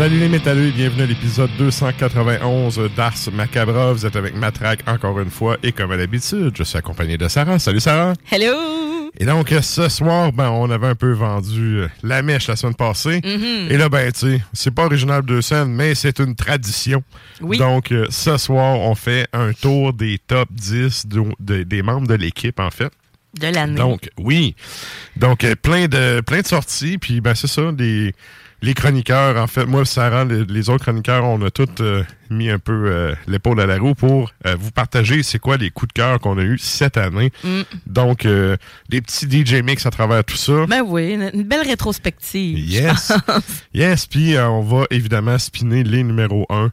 Salut les métalleux et bienvenue à l'épisode 291 d'Ars Macabra. Vous êtes avec Matraque encore une fois et comme à l'habitude, je suis accompagné de Sarah. Salut Sarah! Hello! Et donc ce soir, ben, on avait un peu vendu euh, la mèche la semaine passée. Mhm. Et là, ben, tu sais, c'est pas original de scène, mais c'est une tradition. Oui. Donc euh, ce soir, on fait un tour des top 10 de- de- des membres de l'équipe, en fait. De l'année. Donc, oui. Donc, euh, plein de plein de sorties. Puis, ben, c'est ça, les, les chroniqueurs, en fait, moi, Sarah, les, les autres chroniqueurs, on a tous euh, mis un peu euh, l'épaule à la roue pour euh, vous partager c'est quoi les coups de cœur qu'on a eu cette année. Mm. Donc, euh, des petits DJ mix à travers tout ça. Ben oui, une, belle rétrospective. Yes. yes. Puis, euh, on va évidemment spinner les numéros 1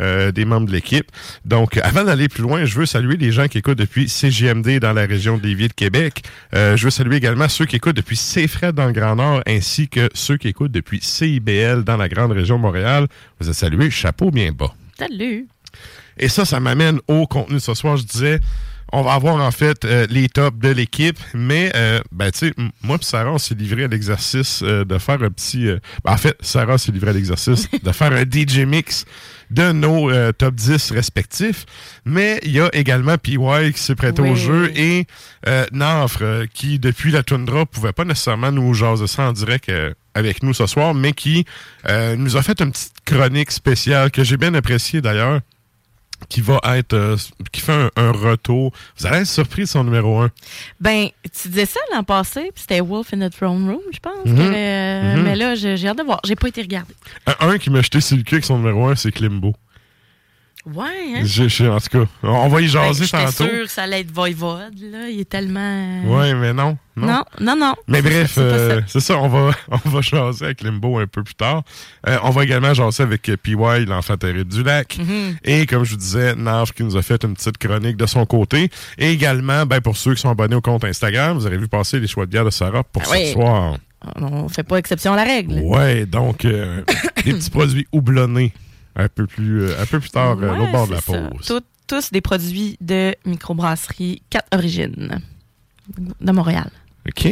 euh, des membres de l'équipe. Donc, euh, avant d'aller plus loin, je veux saluer les gens qui écoutent depuis CGMD dans la région de Lévis de Québec. Euh, je veux saluer également ceux qui écoutent depuis CFRED dans le Grand Nord, ainsi que ceux qui écoutent depuis CIBL dans la grande région de Montréal. Vous êtes salués, chapeau bien bas. Salut! Et ça, ça m'amène au contenu de ce soir. Je disais, on va avoir en fait euh, les tops de l'équipe, mais euh, ben tu sais, moi et Sarah, on s'est livré à l'exercice euh, de faire un petit. ben, en fait, Sarah s'est livré à l'exercice de faire un DJ mix de nos euh, top 10 respectifs. Mais il y a également PY qui s'est prêté au jeu et euh, Nafre, euh, qui depuis la Tundra pouvait pas nécessairement nous jaser ça en direct euh, avec nous ce soir, mais qui euh, nous a fait une petite chronique spéciale que j'ai bien appréciée d'ailleurs qui va être euh, qui fait un, un retour. Vous allez être surpris de son numéro 1. Ben, tu disais ça l'an passé, puis c'était Wolf in the Throne Room, je pense. Mhm. avait, euh, Mhm. Mais là, j'ai hâte de voir. J'ai pas été regardé. Un, un qui m'a jeté sur le cul avec son numéro 1, c'est Klimbo. Ouais, hein? J'ai- en tout cas, on va y Ben, jaser J'étais tantôt. que ça allait être Voivode, là. Il est tellement... Ouais, mais non. Non, Non, non, non. Mais bref, euh, ça. c'est ça, on va, on va jaser avec Limbo un peu plus tard. Euh, on va également jaser avec euh, PY, l'enfant terrible du lac. Mhm. Et comme je vous disais, Nav qui nous a fait une petite chronique de son côté. Et également, ben, pour ceux qui sont abonnés au compte Instagram, vous avez vu passer les choix de bière de Sarah pour Ah ce oui. soir. On fait pas exception à la règle. Ouais, donc euh, des petits produits houblonnés un peu plus, euh, un peu plus tard, euh, Ouais, l'autre bord de la pause. Tout, tous des produits de microbrasserie 4 Origines de Montréal. OK,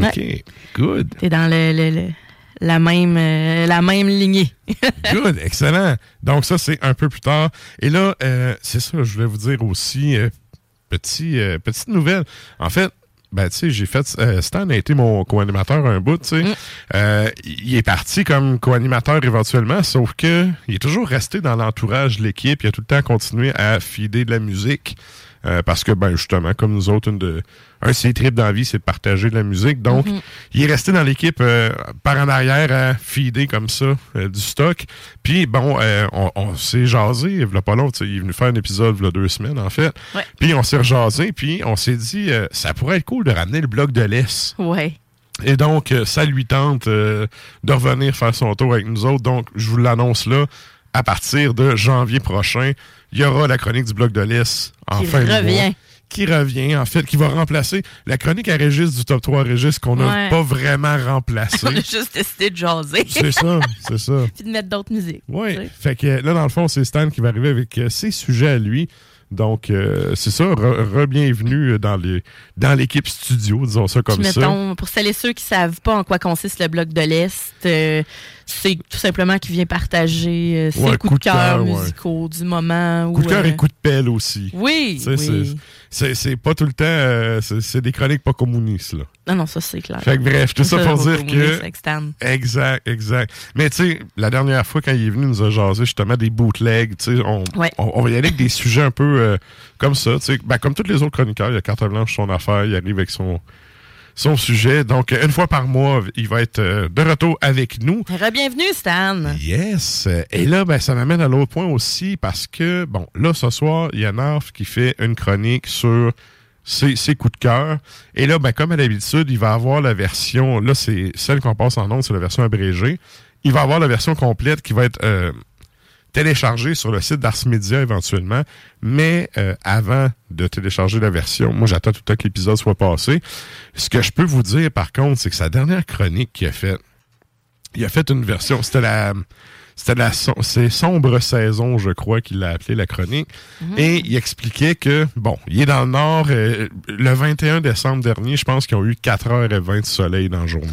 OK, good. T'es dans le, le- le- la, même, euh, la même lignée. Good, excellent. Donc ça, c'est un peu plus tard. Et là, euh, c'est ça, je voulais vous dire aussi, euh, petit, euh, petite nouvelle. En fait, ben, tu sais, j'ai fait. euh, Stan a été mon co-animateur un bout, tu sais. Euh, il est parti comme co-animateur éventuellement, sauf que il est toujours resté dans l'entourage de l'équipe. Il a tout le temps continué à fider de la musique. Euh, parce que, ben, justement, comme nous autres, une de, un de ses trips dans la vie, c'est de partager de la musique. Donc, il est resté dans l'équipe euh, par en arrière à feeder comme ça euh, du stock. Puis, bon, on, on s'est jasé, il a pas sais, il est venu faire un épisode il y a deux semaines, en fait. Ouais. Puis, on s'est rejasé, puis on s'est dit, ça pourrait être cool de ramener le bloc de l'Est. Ouais. Et donc, ça lui tente de revenir faire son tour avec nous autres. Donc, je vous l'annonce là, à partir de janvier prochain, il y aura la chronique du Bloc de l'Est en Qui fin de mois. revient. Qui revient, en fait, qui va remplacer la chronique à Régis du Top 3 Régis qu'on n'a Ouais. pas vraiment remplacé. On a juste décidé de jaser. c'est ça, c'est ça. Puis de mettre d'autres musiques. Oui. Fait que là, dans le fond, c'est Stan qui va arriver avec euh, ses sujets à lui. Donc, euh, c'est ça, re- re-bienvenue dans les dans l'équipe studio, disons ça comme Puis ça. mettons, pour celles et ceux qui savent pas en quoi consiste le bloc de l'Est, euh, c'est tout simplement qu'il vient partager euh, ses Ouais, coups coup de cœur, musicaux du moment. Coup de cœur euh, et coup de pelle aussi. Oui, oui. c'est- pas tout le temps, euh, c'est des chroniques pas communistes, là. Non, non, ça c'est clair. Fait que bref, tout ça pour dire que. Exact, exact. Mais tu sais, la dernière fois, quand il est venu nous a jasé justement des bootlegs, tu sais, on, Ouais. on, on va y aller avec des sujets un peu euh, comme ça, tu sais. Ben, comme tous les autres chroniqueurs, il y a carte blanche, son affaire, il arrive avec son, son sujet. Donc, une fois par mois, il va être euh, de retour avec nous. Re-bienvenue, Stan. Yes. Et là, ben, ça m'amène à l'autre point aussi parce que, bon, là, ce soir, il y a Narf qui fait une chronique sur ses, ses coups de cœur. Et là, ben, comme à l'habitude, il va avoir la version, là, c'est celle qu'on passe en ondes, c'est la version abrégée. Il va avoir la version complète qui va être euh, téléchargée sur le site d'Ars Media éventuellement. Mais euh, avant de télécharger la version, moi, j'attends tout le temps que l'épisode soit passé. Ce que je peux vous dire, par contre, c'est que sa dernière chronique qu'il a faite, il a fait une version, c'était la c'était la c'est sombre saison, je crois qu'il l'a appelé la chronique. Et il expliquait que bon, il est dans le nord euh, le 21 décembre dernier, je pense qu'ils ont eu 4h20 de soleil dans la journée.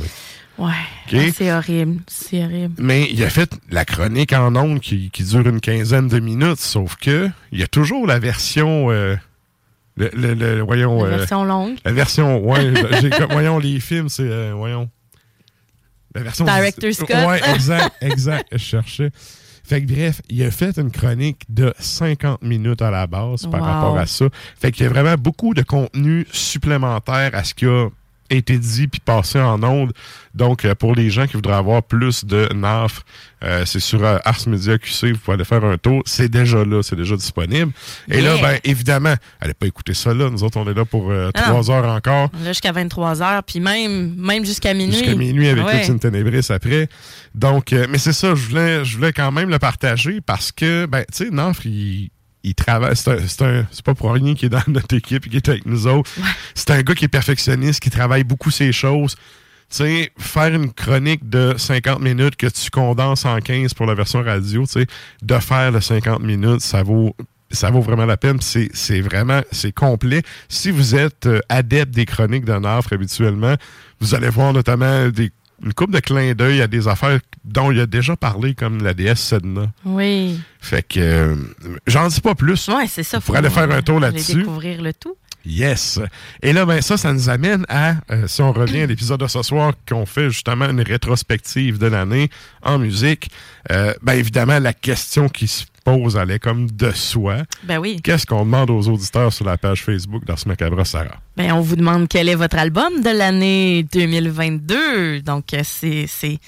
Ouais. Ah, c'est horrible. C'est horrible. Mais il a fait la chronique en ondes qui, qui dure une quinzaine de minutes, sauf que il y a toujours la version euh, le, le- le- voyons La euh, version longue. la version ouais, voyons les films, c'est euh, voyons la version Director's Cut. Ouais, exact, exact, je cherchais. Fait que bref, il a fait une chronique de 50 minutes à la base par Wow. rapport à ça. Fait qu'il y a vraiment beaucoup de contenu supplémentaire à ce qui a été dit puis passé en ondes. Donc, euh, pour les gens qui voudraient avoir plus de NAF, euh, c'est sur euh, Ars Media QC, vous pouvez aller faire un tour. C'est déjà là, c'est déjà disponible. Et là, ben, évidemment, allez pas écouter ça là. Nous autres, on est là pour euh, Ah trois heures encore. Là, jusqu'à 23 h puis même, même jusqu'à minuit. Jusqu'à minuit avec Ouais. Luxine Ténébris après. Donc, euh, mais c'est ça, je voulais, je voulais quand même le partager parce que, ben, tu sais, Nafre, il, il travaille. C'est un- c'est pas pour rien qu'il est dans notre équipe et qu'il est avec nous autres. C'est un gars qui est perfectionniste, qui travaille beaucoup ses choses. Tu sais, faire une chronique de 50 minutes que tu condenses en 15 pour la version radio, tu sais, de faire le 50 minutes, ça vaut ça vaut vraiment la peine. C'est c'est vraiment, c'est complet. Si vous êtes euh, adepte des chroniques de Nafre habituellement, vous allez voir notamment des, une coupe de clins d'œil à des affaires dont il a déjà parlé, comme la DS Sedna. Oui. Fait que, euh, j'en dis pas plus. Ouais, c'est ça. Pourrez aller faire un tour là-dessus. découvrir le tout. Yes. Et là, ben ça, ça nous amène à, euh, si on revient à l'épisode de ce soir, qu'on fait justement une rétrospective de l'année en musique, euh, ben évidemment, la question qui se pose, est comme de soi. Ben oui. Qu'est-ce qu'on demande aux auditeurs sur la page Facebook d'Ars Macabre, Sarah? Ben, on vous demande quel est votre album de l'année 2022. Donc, euh, c'est, c'est,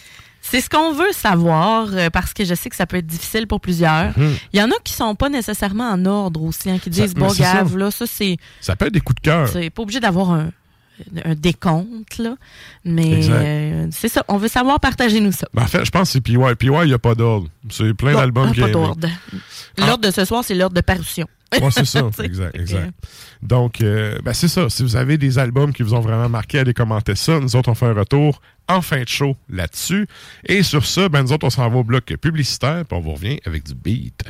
ce qu'on veut savoir euh, parce que je sais que ça peut être difficile pour plusieurs. Il y en a qui sont pas nécessairement en ordre aussi, hein, qui Mhm. Ça- disent, bon, ça. gave, là, ça, c'est, Ça peut être des coups de cœur. c'est pas obligé d'avoir un, un décompte, là. Mais euh, c'est ça. On veut savoir, partagez-nous ça. Ben, en fait, je pense que c'est PY. PY, il n'y a pas d'ordre. C'est plein d'albums qui pas d'ordre. L'ordre de ce soir, c'est l'ordre de parution. Ouais, c'est ça. Exact, exact. Donc, euh, ben, c'est ça. Si vous avez des albums qui vous ont vraiment marqué, allez commenter ça. Nous autres, on fait un retour en fin de show là-dessus. Et sur ça, ben, nous autres, on s'en va au bloc publicitaire, puis on vous revient avec du beat.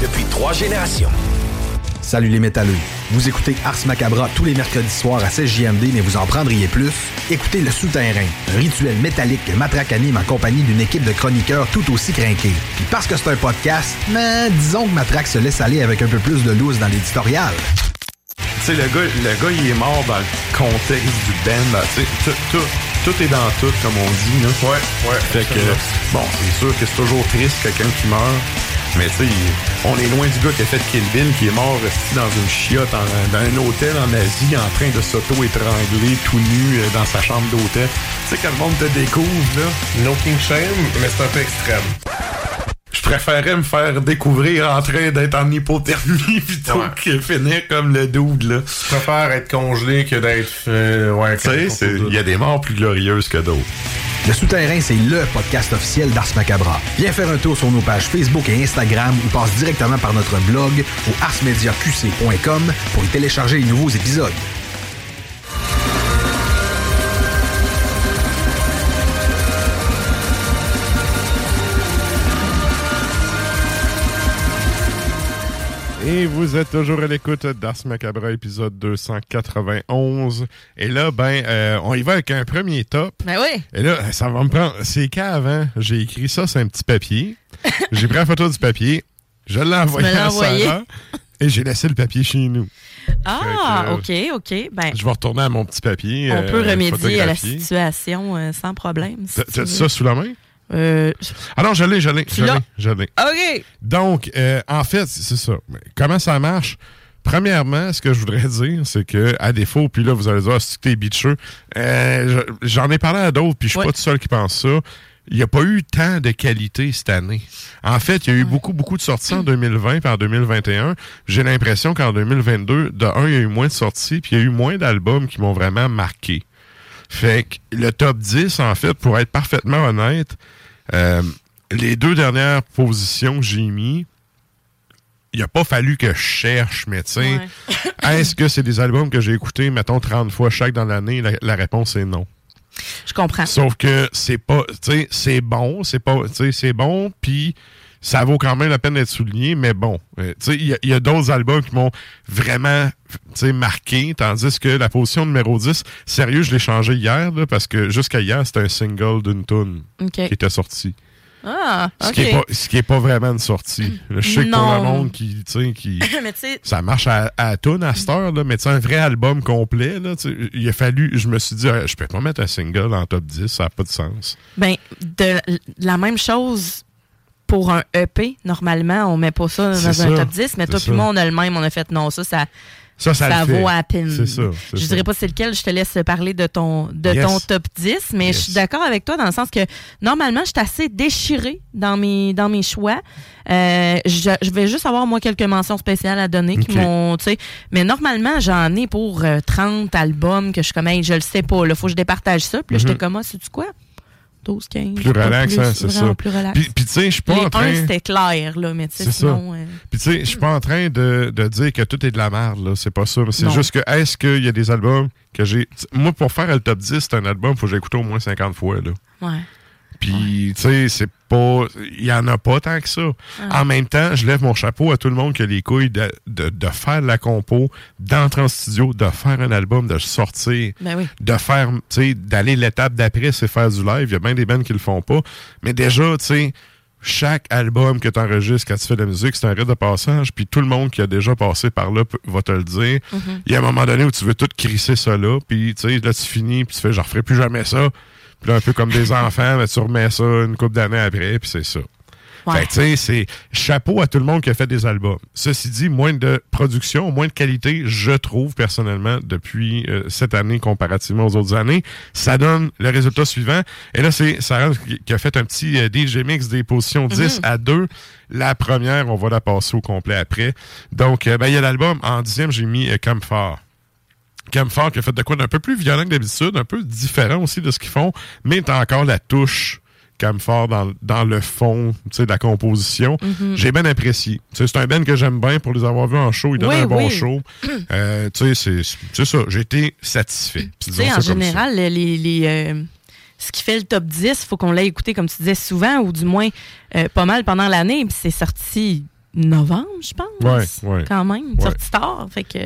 Depuis trois générations, Salut les métalleux. Vous écoutez Ars Macabra tous les mercredis soirs à 16JMD, mais vous en prendriez plus? Écoutez Le Souterrain, un rituel métallique que Matraque anime en compagnie d'une équipe de chroniqueurs tout aussi crinqués. Puis parce que c'est un podcast, mais disons que Matraque se laisse aller avec un peu plus de loose dans l'éditorial. Tu sais, le gars, le gars, il est mort dans le contexte du band. là. Tu sais, tout, tout, tout est dans tout, comme on dit. Là. Ouais, ouais. Fait que, bon, c'est sûr que c'est toujours triste, quelqu'un qui meurt. Mais tu sais, on est loin du gars qui a fait Kill Bill, qui est mort resté dans une chiotte, en- dans un hôtel en Asie, en train de s'auto-étrangler tout nu euh, dans sa chambre d'hôtel. Tu sais, quand le monde te découvre, là. No King Shame, mais c'est un peu extrême. Je préférais me faire découvrir en train d'être en hypothermie plutôt Ouais. que finir comme le dude, là. Je préfère être congelé que d'être. euh, ouais, Tu sais, il y a des morts plus glorieuses que d'autres. Le Souterrain, c'est LE podcast officiel d'Ars Macabra. Viens faire un tour sur nos pages Facebook et Instagram ou passe directement par notre blog au arsmediaqc.com pour y télécharger les nouveaux épisodes. Et vous êtes toujours à l'écoute d'Ars Macabra, épisode 291. Et là, ben, euh, on y va avec un premier top. Ben oui. Et là, ça va me prendre... C'est qu'avant, j'ai écrit ça sur un petit papier. J'ai pris la photo du papier. Je l'ai envoyé à. Sarah. Et j'ai laissé le papier chez nous. Ah, OK, OK. Ben, Je vais retourner à mon petit papier. on euh, peut remédier à la situation euh, sans problème. si T'as- ça sous la main? Euh, Ah non, je l'ai, je l'ai, je l'ai, l'as? je l'ai. OK. Donc, euh, en fait, c'est ça. Comment ça marche? Premièrement, ce que je voudrais dire, c'est que, à défaut, puis là, vous allez dire, ah, c'est que t'es bitcheux? Euh, je- J'en ai parlé à d'autres, puis je suis Ouais. pas tout seul qui pense ça. Il n'y a pas eu tant de qualité cette année. En fait, il y a eu beaucoup, beaucoup de sorties en 2020 et en 2021. J'ai l'impression qu'en 2022, de un, il y a eu moins de sorties, puis il y a eu moins d'albums qui m'ont vraiment marqué. Fait que le top 10, en fait, pour être parfaitement honnête, euh, les deux dernières positions que j'ai mis, il a pas fallu que je cherche, mais tu Ouais. est-ce que c'est des albums que j'ai écoutés, mettons, 30 fois chaque dans l'année? La, la réponse est non. Je comprends. Sauf que c'est pas, tu sais, c'est bon, c'est pas, tu sais, c'est bon, puis ça vaut quand même la peine d'être souligné, mais bon, euh, tu sais, il y a, d'autres albums qui m'ont vraiment, marqué, tandis que la position numéro 10, sérieux, je l'ai changé hier, là, parce que jusqu'à hier, c'était un single d'une tune qui était sorti. Ah, Ce, qui est pas, ce qui est pas vraiment une sortie. Là, Je sais que pour le monde qui, qui... Mais Ça marche à, à tune à cette heure, là, mais tu sais, un vrai album complet, là, il a fallu, je me suis dit, ah, je peux pas mettre un single en top 10, ça n'a pas de sens. ben, de la même chose pour un EP. Normalement, on met pas ça dans un ça. top 10, mais toi puis moi, on a le même. On a fait non, ça, ça, Ça, vaut à peine. C'est ça. c'est Je dirais pas c'est lequel, je te laisse parler de ton de Yes. ton top 10, mais Yes. je suis d'accord avec toi dans le sens que normalement, je suis assez déchirée dans mes dans mes choix. Euh, je, je vais juste avoir moi quelques mentions spéciales à donner qui m'ont, tu sais, mais normalement, j'en ai pour euh, 30 albums que je suis comme hey, je le sais pas, là, faut que je départage ça. Puis là, j'étais comme ah, sais-tu quoi? 12 15 Plus pas relax, plus, hein, c'est ça. plus relax. Puis, puis tu sais, je suis pas Les en train... c'était clair là, mais tu sais sinon euh, Puis tu sais, je suis pas en train de, de dire que tout est de la merde, là. C'est pas ça. C'est juste que, est-ce qu'il y a des albums que j'ai... Moi, pour faire le top 10, c'est un album, faut que j'écoute au moins 50 fois, là. ouais. Puis, tu sais, c'est pas. Il y en a pas tant que ça. Ah. En même temps, je lève mon chapeau à tout le monde qui a les couilles de, de, de faire la compo, d'entrer en studio, de faire un album, de sortir, Ben oui. de faire, tu sais, d'aller l'étape d'après, c'est faire du live. Il y a bien des bands qui le font pas. Mais déjà, tu sais, chaque album que tu enregistres quand tu fais de la musique, c'est un rite de passage. Puis tout le monde qui a déjà passé par là va te le dire. Il y a un moment donné où tu veux tout crisser ça là. Puis, tu sais, là, tu finis, puis tu fais, je referai plus jamais ça. Puis là, un peu comme des enfants, mais tu remets ça une couple d'années après, puis c'est ça. Ouais. Fait que, tu sais, c'est chapeau à tout le monde qui a fait des albums. Ceci dit, moins de production, moins de qualité, je trouve personnellement, depuis euh, cette année comparativement aux autres années. Ça donne le résultat suivant. Et là, c'est Sarah qui- a fait un petit euh, DJ mix des positions 10 à 2. La première, on va la passer au complet après. Donc, euh, ben, il y a l'album. En dixième, j'ai mis euh, Camphor. Camphor qui a fait de quoi d'un peu plus violent que d'habitude, un peu différent aussi de ce qu'ils font, mais t'as encore la touche Camphor dans, dans le fond tu sais, de la composition. Mhm. J'ai bien apprécié. Tu sais, C'est un band que j'aime bien pour les avoir vus en show. Ils donnent Oui, un bon oui. show. Euh, tu sais, c'est- ça. J'ai été satisfait. En général, les, les, euh, ce qui fait le top 10, il faut qu'on l'ait écouté, comme tu disais, souvent, ou du moins euh, pas mal pendant l'année. Puis c'est sorti novembre, je pense. Ouais, ouais. Quand même. Ouais. Sorti tard. Fait que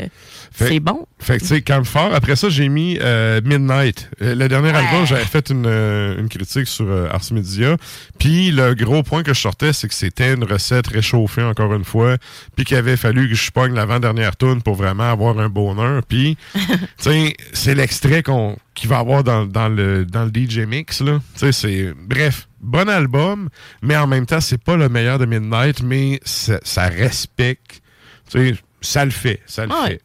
c'est bon. Fait que, tu sais, quand fort. Après ça, j'ai mis euh, Midnight. Euh, le dernier album, j'avais fait une, euh, une critique sur euh, Ars Media. Puis le gros point que je sortais, c'est que c'était une recette réchauffée, encore une fois. Puis qu'il avait fallu que je pogne l'avant-dernière tune pour vraiment avoir un bonheur. Puis, tu sais, c'est l'extrait qu'on qu'il va avoir dans, dans le, dans le DJ Mix, là. Tu sais, c'est... Bref, bon album, mais en même temps, c'est pas le meilleur de Midnight, mais ça, ça respecte... Tu sais, ça le fait, ça le Ouais. fait.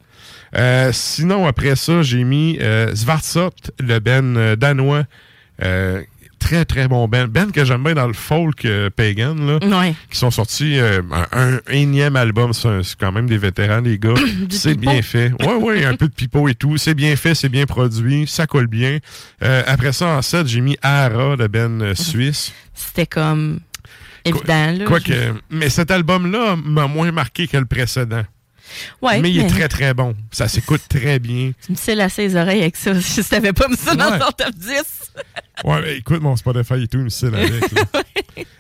Euh, sinon, après ça, j'ai mis euh, Svartsot, le Ben danois. Euh, très, très bon Ben. Ben que j'aime bien dans le folk euh, pagan, là. Ouais. Qui sont sortis euh, un, un énième album. C'est quand même des vétérans, les gars. c'est bien fait. Ouais, ouais, un peu de pipeau et tout. C'est bien fait, c'est bien produit. Ça colle bien. Euh, après ça, en 7, j'ai mis Ara, le Ben suisse. C'était comme évident. là. Quoique, mais cet album-là m'a moins marqué que le précédent. Ouais, mais il est très, très bon. Ça s'écoute très bien. Tu me sais lasser les oreilles avec ça. Je t'avais pas mis ça dans ton top 10. Ouais, ben, écoute, mon Spotify et tout, style avec.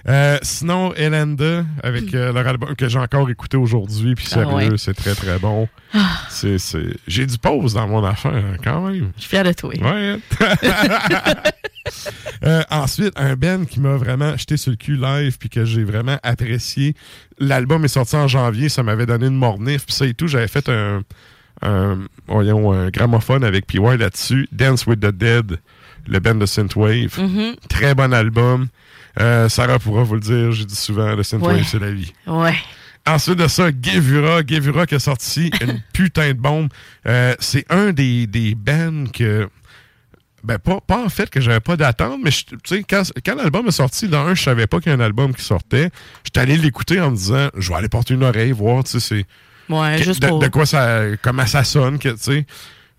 Euh, sinon, Elenda, avec euh, leur album que j'ai encore écouté aujourd'hui, puis Ah sérieux, ouais. c'est très très bon. Ah. C'est, c'est... J'ai du pause dans mon affaire, hein, quand même. Je suis fière de toi. Ouais. Euh, ensuite, un Ben qui m'a vraiment jeté sur le cul live puis que j'ai vraiment apprécié. L'album est sorti en janvier, ça m'avait donné une mornif puis ça et tout. J'avais fait un, un, voyons, un gramophone avec PY là-dessus. Dance with the Dead, le band de Synthwave. Mhm. Très bon album. Euh, Sarah pourra vous le dire, j'ai dit souvent, le Synthwave, Ouais. c'est la vie. Ouais. Ensuite de ça, Gevura. Gevura qui a sorti une putain de bombe. Euh, c'est un des, des bands que. Ben, pas, pas en fait que j'avais pas d'attente, mais tu sais, quand, quand l'album est sorti, dans un, je savais pas qu'il y a un album qui sortait. J'étais allé l'écouter en me disant, je vais aller porter une oreille, voir, tu sais, c'est. Ouais, juste de, pour. de quoi ça. Comment ça sonne, tu sais.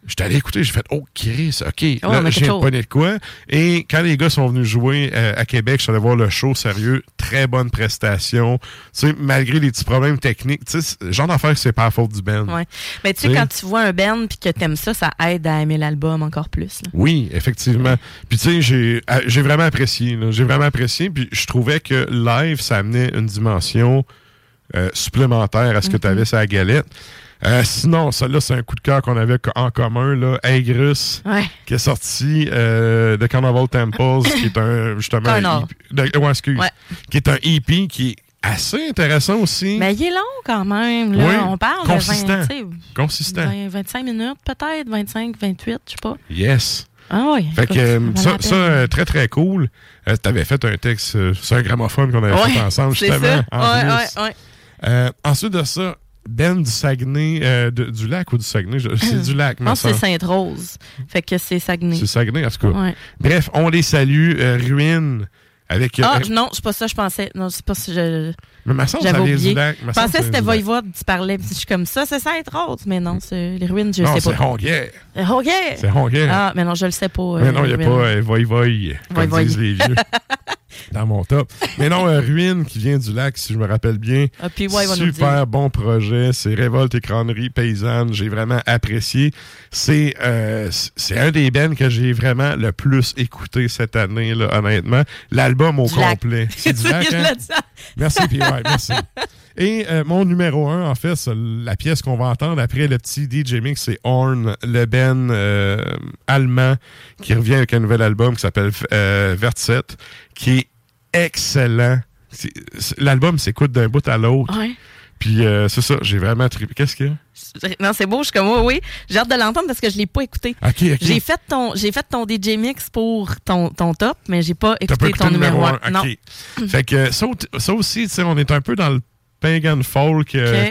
J'étais allé écouter, j'ai fait, oh, Chris, OK. Oh, là, j'ai pogné de quoi. Et quand les gars sont venus jouer euh, à Québec, je suis allé voir le show, sérieux, très bonne prestation. Tu sais, malgré les petits problèmes techniques, tu sais, genre d'affaire, c'est pas la faute du band. Ouais. Mais tu sais, quand tu vois un band puis que t'aimes ça, ça aide à aimer l'album encore plus. là. Oui, effectivement. Puis tu sais, j'ai euh, j'ai vraiment apprécié. J'ai vraiment apprécié. Puis je trouvais que live, ça amenait une dimension euh, supplémentaire à ce que tu avais sur la galette. Euh, sinon, ça là, c'est un coup de cœur qu'on avait en commun, là. Aigrus, Ouais. qui est sorti euh, de Carnival Temples, qui est un justement un Carnal. EP, de- ouais, excuse, Ouais. qui est un EP qui est assez intéressant aussi. Mais il est long quand même. Là. Oui, On parle consistant. de 20, tu sais, Consistant. 20, 25 minutes peut-être, 25, 28, je sais pas. Yes. Ah oui. Fait que euh, ça, la ça, euh, très très cool. Euh, T'avais fait un texte euh, sur un gramophone qu'on avait Ouais, fait ensemble justement. ça. en Ouais. Euh, ensuite de ça, Ben du Saguenay, euh, de- du lac ou du Saguenay, c'est du lac, Je ma pense que c'est. Sainte-Rose. Fait que c'est Saguenay. C'est Saguenay, en tout cas. Ouais. Bref, on les salue. euh, Ruine avec. euh, Ah, euh, non, c'est pas ça, je pensais. Non, c'est pas ça. Je... mais ma J'avais oublié. lac. Je pensais que c'était. Voivode, tu parlais. puis Je suis comme ça, c'est Sainte-Rose. Mais non, c'est les ruines, je Non, sais c'est pas. Honguière. Euh, OK. C'est Honguière. Ah, mais non, je le sais pas. Mais euh, non, il n'y a pas ruines. euh, Voy Voy, comme Voy Voy. disent les vieux. dans mon top. Mais non, euh, Ruine qui vient du lac, si je me rappelle bien. Ah, puis ouais, Super bon projet. C'est Révolte et Crânerie Paysanne. J'ai vraiment apprécié. C'est euh, c'est un des bands que j'ai vraiment le plus écouté cette année, là, honnêtement. L'album au Du complet. C'est du lac, hein? Merci, puis ouais, merci. Et euh, mon numéro un, en fait, c'est la pièce qu'on va entendre après le petit DJ Mix, c'est Horn, le Ben euh, allemand qui revient avec un nouvel album qui s'appelle euh, Verset, qui est excellent. L'album s'écoute d'un bout à l'autre. Ouais. Puis euh, c'est ça, j'ai vraiment trippé. Qu'est-ce qu'il y a? Non, c'est beau, je suis comme, oui, oui. J'ai hâte de l'entendre parce que je l'ai pas écouté. J'ai fait ton, j'ai fait ton DJ mix pour ton, ton top, mais j'ai pas écouté, pas écouté ton numéro numéro 1? 1. Non. Fait que ça, ça aussi, tu sais, on est un peu dans le pagan folk. euh.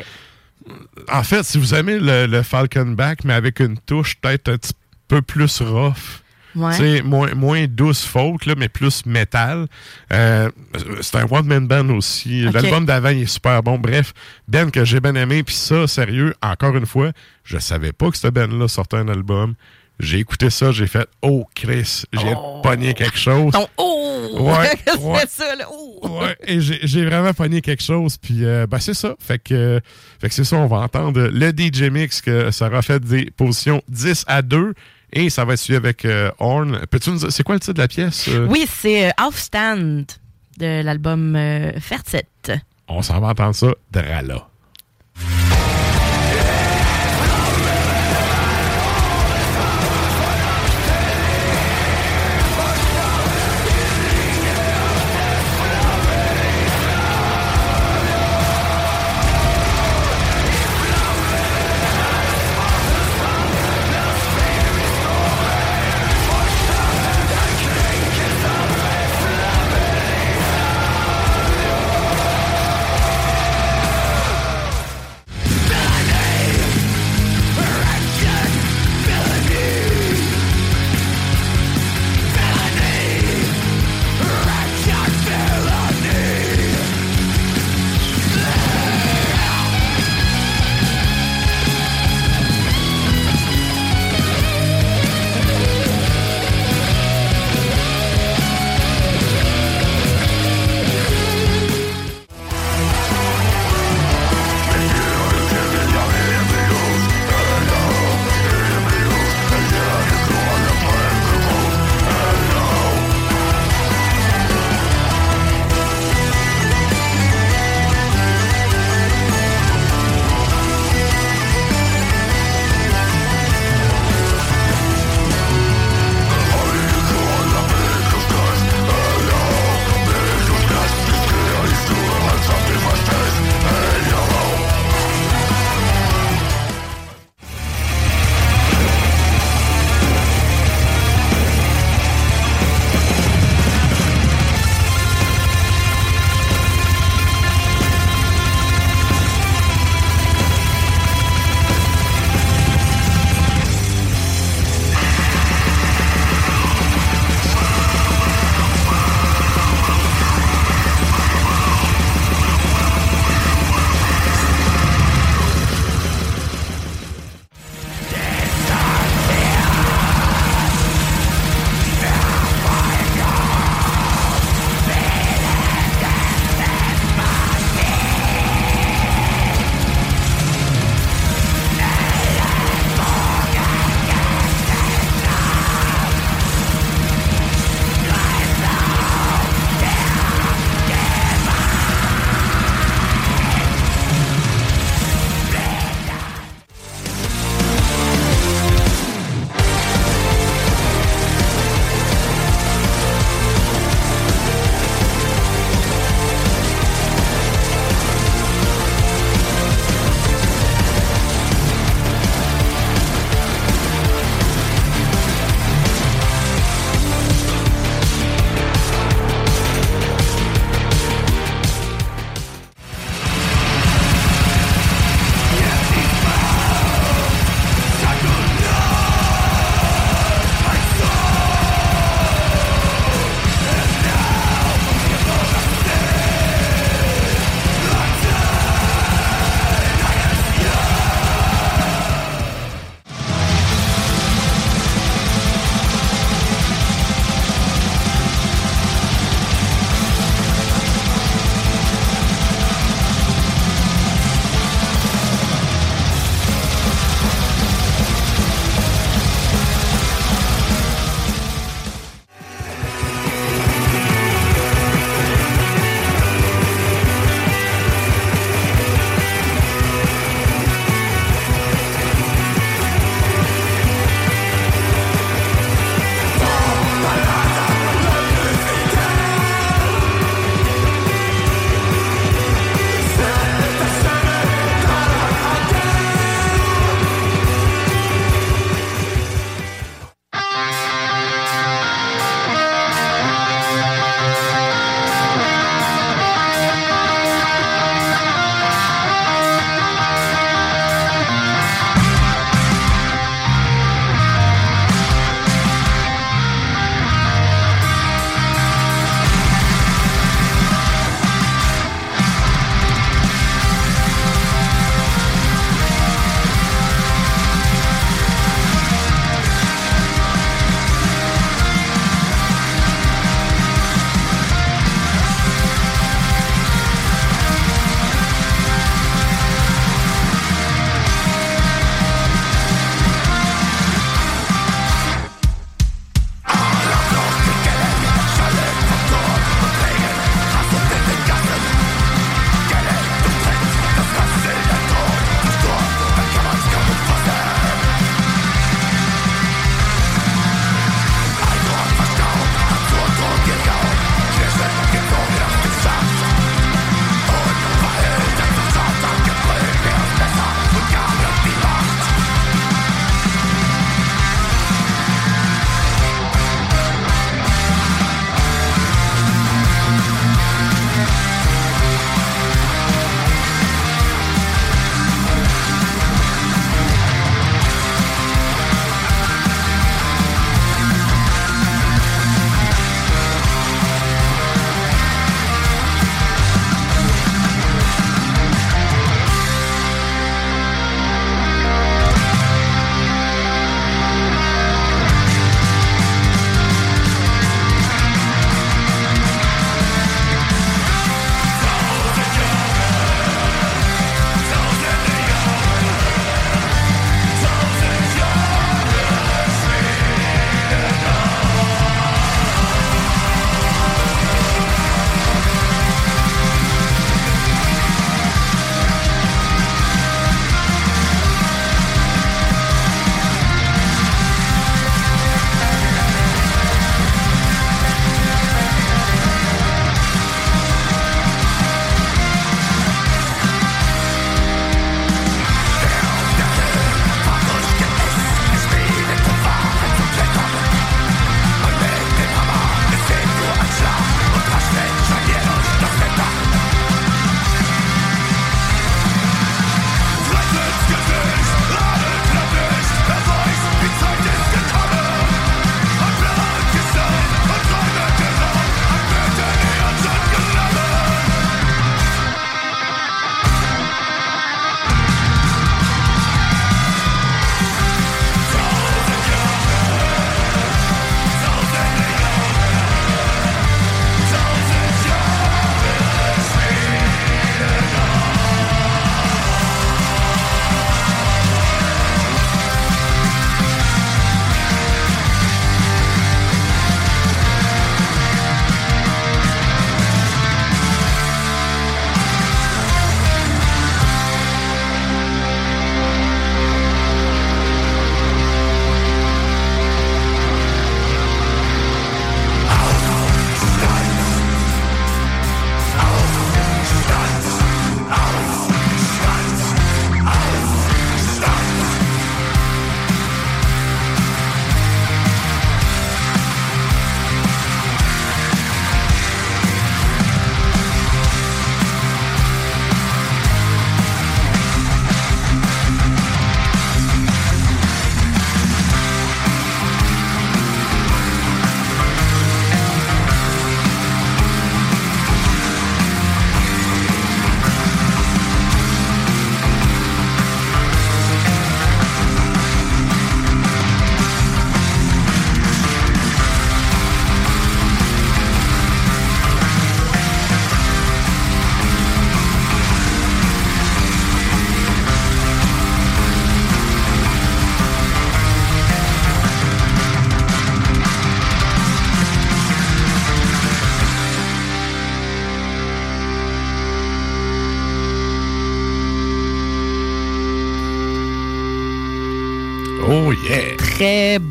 En fait, si vous aimez le, le Falconback, mais avec une touche peut-être un petit peu plus rough, Ouais. moins, moins douce folk, là, mais plus métal. Euh, c'est un one-man band aussi. L'album d'avant, est super bon. Bref, Ben que j'ai bien aimé. Puis ça, sérieux, encore une fois, je savais pas que ce Ben-là sortait un album. J'ai écouté ça, j'ai fait « Oh, Chris, j'ai pogné quelque chose. » Ton oh! Ouais, ça, là? Oh! Ouais, et j'ai vraiment pogné quelque chose, puis euh, ben c'est ça. Fait que, fait que c'est ça, on va entendre le DJ Mix que Sarah a fait des positions 10 à 2, et ça va être suivi avec euh, Horn. Peux-tu nous dire, c'est quoi le titre de la pièce? euh? Oui, c'est euh, Aufstand de l'album Fertzet. On s'en va entendre ça de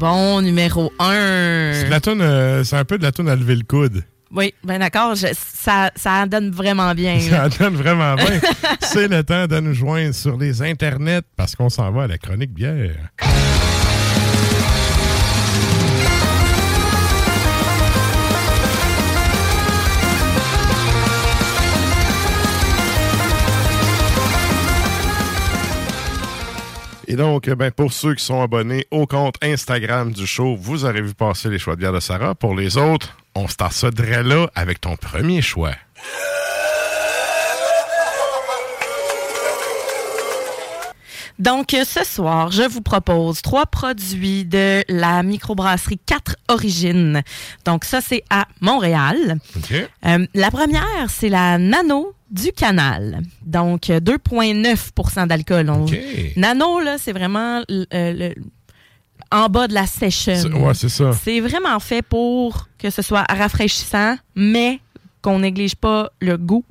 bon numéro 1. C'est de la toune, euh, c'est un peu de la toune à lever le coude. Oui, ben d'accord, je- ça, ça donne vraiment bien. Ça donne vraiment bien. c'est le temps de nous joindre sur les internets parce qu'on s'en va à la chronique bière. Et donc, ben, pour ceux qui sont abonnés au compte Instagram du show, vous aurez vu passer les choix de bière de Sarah. Pour les autres, on start ça dès là avec ton premier choix. Donc, ce soir, je vous propose trois produits de la microbrasserie 4 Origines. Donc, ça, c'est à Montréal. Euh, la première, c'est la Nano du Canal. Donc, euh, 2,9% d'alcool. On- OK. Nano, là, c'est vraiment euh, le- en bas de la session. C'est- Ouais, c'est ça. C'est vraiment fait pour que ce soit rafraîchissant, mais qu'on néglige pas le goût,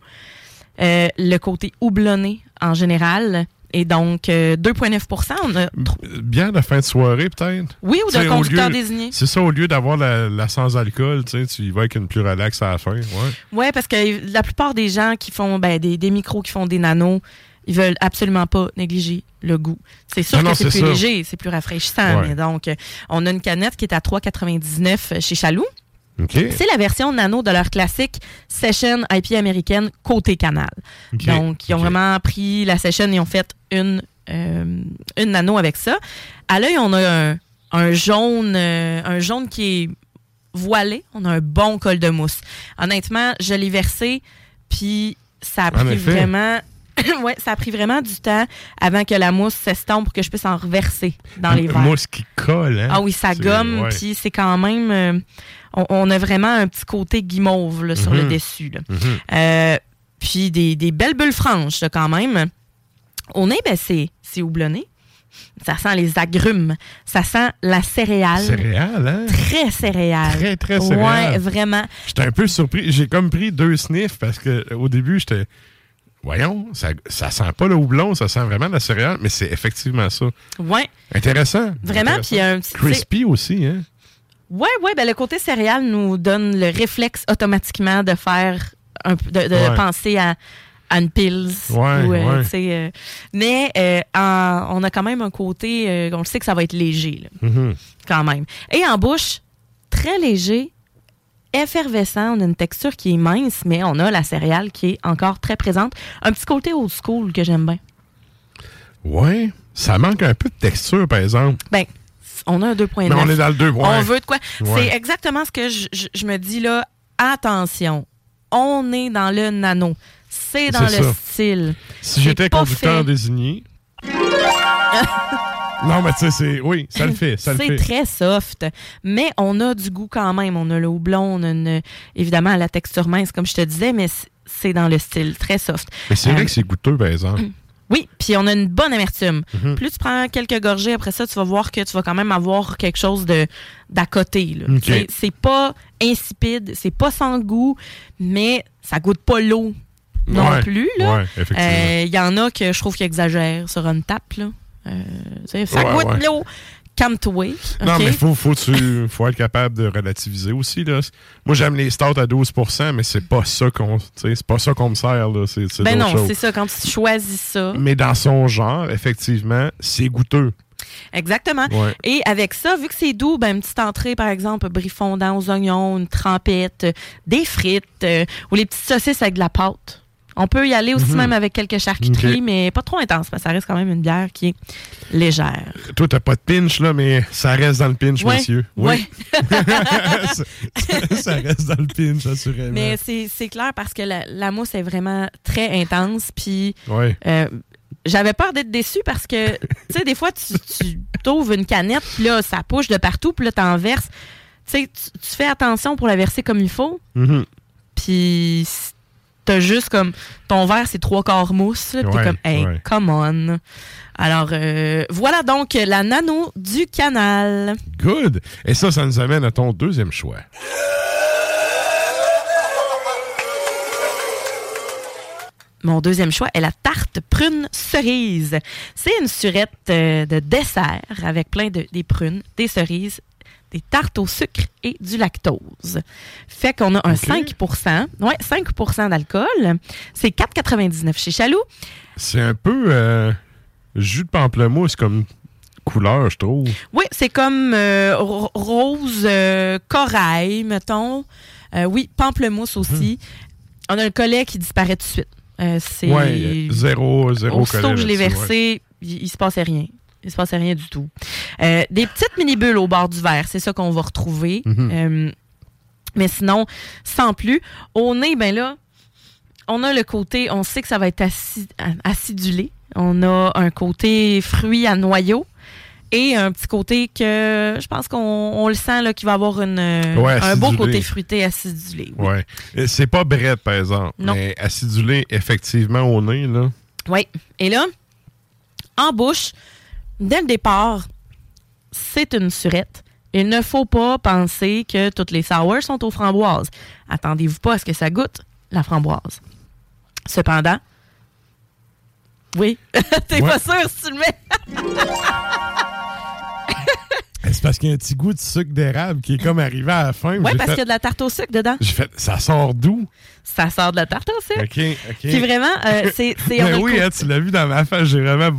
euh, le côté houblonné en général. Et donc, euh, 2,9 on a tr- Bière de fin de soirée, peut-être? Oui, ou de conducteur lieu- désigné. C'est ça, au lieu d'avoir la, la sans-alcool, tu y vas avec une plus relaxe à la fin. Ouais. Oui, parce que la plupart des gens qui font ben, des, des micros, qui font des nanos, ils veulent absolument pas négliger le goût. C'est sûr Non, que c'est plus ça. léger, c'est plus rafraîchissant. Ouais. Mais donc, euh, on a une canette qui est à 3,99 chez Chaloux. C'est la version nano de leur classique Session IP américaine côté canal. Donc, ils ont vraiment pris la Session et ont fait une, euh, une nano avec ça. À l'œil, on a un, un jaune, euh, un jaune qui est voilé. On a un bon col de mousse. Honnêtement, je l'ai versé, puis ça a pris vraiment. ouais, ça a pris vraiment du temps avant que la mousse s'estompe pour que je puisse en reverser dans les verres. Mousse qui colle, hein? Ah oui, ça gomme, ouais. puis c'est quand même... euh, on, on a vraiment un petit côté guimauve là, sur le Mhm. dessus. Mhm. Euh, puis des, des belles bulles franches là, quand même. Au nez, ben, c'est houblonné. Ça sent les agrumes. Ça sent la céréale. Céréales, hein? Très céréale. Très, très Ouais, céréales. vraiment. J'étais un peu surpris. J'ai comme pris deux sniffs parce que au début, j'étais. Voyons, ça, ça sent pas le houblon, ça sent vraiment la céréale, mais c'est effectivement ça. Ouais, Intéressant. vraiment. Puis un petit. Crispy aussi, hein? Ouais, ouais, ben le côté céréal nous donne le réflexe automatiquement de faire un de, de Ouais. penser à, à une pills. Ouais, ou, euh, ouais. euh, mais euh, en- on a quand même un côté, on le sait que ça va être léger, là, Mhm. quand même. Et en bouche, très léger, effervescent. On a une texture qui est mince, mais on a la céréale qui est encore très présente. Un petit côté old school que j'aime bien. Ouais. Ça manque un peu de texture, par exemple. Ben, on a un 2.9. Mais on est dans le 2, ouais. On veut de quoi? Ouais. C'est exactement ce que je, je- je me dis là. Attention, on est dans le nano. C'est dans le ça. style. Si j'étais conducteur fait. désigné. non, mais tu sais, c'est. Oui, ça le fait. Ça C'est très soft, mais on a du goût quand même. On a le houblon, on a une- évidemment la texture mince, comme je te disais, mais c'est dans le style, très soft. Mais c'est vrai Euh, que c'est goûteux, par exemple. Oui, puis on a une bonne amertume. Mhm. Plus tu prends quelques gorgées après ça, tu vas voir que tu vas quand même avoir quelque chose de d'à côté. là. Ok. C'est- pas insipide, c'est pas sans goût, mais ça goûte pas l'eau non Ouais, plus. ouais, effectivement. Euh, Il y en a que je trouve qui exagèrent sur une tape. Là. Euh, ça Ouais, goûte ouais. l'eau. Calme-toi. Non, ok? mais faut, faut, tu, faut être capable de relativiser aussi. Là. Moi, j'aime les stouts à 12% mais c'est pas ça qu'on c'est pas ça qu'on me sert. Là. Ben non, c'est ça. Quand tu choisis ça. Mais dans son genre, effectivement, c'est goûteux. Exactement. Ouais. Et avec ça, vu que c'est doux, ben, une petite entrée, par exemple, brie fondant aux oignons, une trempette, euh, des frites euh, ou les petites saucisses avec de la pâte. On peut y aller aussi Mhm. même avec quelques charcuteries, mais pas trop intense, parce que ça reste quand même une bière qui est légère. Toi, t'as pas de pinch, là, mais ça reste dans le pinch, Ouais, monsieur. ouais. ça, ça reste dans le pinch, assurément. Mais c'est clair parce que la, la mousse est vraiment très intense, puis Ouais. euh, j'avais peur d'être déçue parce que, tu sais, des fois, tu, tu t'ouvres une canette, puis là, ça pousse de partout, puis là, t'en verses. Tu sais, tu tu fais attention pour la verser comme il faut, Mhm. puis t'as juste comme ton verre c'est trois quarts mousse Ouais, t'es comme hey ouais. come on alors euh, voilà donc la nano du canal Good. Et ça, ça nous amène à ton deuxième choix. mon deuxième choix est la tarte prune cerise. C'est une surette euh, de dessert avec plein de des prunes, des cerises, des tartes au sucre et du lactose. Fait qu'on a un 5% ouais, 5% d'alcool. C'est 4,99 chez Chaloux. C'est un peu euh, jus de pamplemousse comme couleur, je trouve. Oui, c'est comme euh, ro- rose euh, corail, mettons. Oui, pamplemousse aussi. On a le collet qui disparaît tout de suite. C'est Ouais, zéro, zéro Aussitôt collet que je l'ai versé, il, il se passait rien. Il se passait rien du tout. Euh, des petites mini-bulles au bord du verre, c'est ça qu'on va retrouver. Mhm. Euh, mais sinon, sans plus. Au nez, ben là, on a le côté, on sait que ça va être aci- acidulé. On a un côté fruit à noyau et un petit côté que je pense qu'on on le sent là, qu'il va avoir une, Ouais, un beau côté fruité acidulé. oui. Ouais. C'est pas brette, par exemple. Non. Mais acidulé, effectivement, au nez, là. Oui. Et là, en bouche, dès le départ, c'est une surette. Il ne faut pas penser que toutes les sours sont aux framboises. Attendez-vous pas à ce que ça goûte la framboise. Cependant, oui, t'es Ouais. pas sûr si tu le mets. C'est parce qu'il y a un petit goût de sucre d'érable qui est comme arrivé à la fin. Oui, parce fait- qu'il y a de la tarte au sucre dedans. J'ai fait, ça sort d'où? Ça sort de la tarte au sucre. OK, OK. Puis vraiment, euh, c'est. c'est- Ben oui, hein, tu l'as vu dans ma face, j'ai vraiment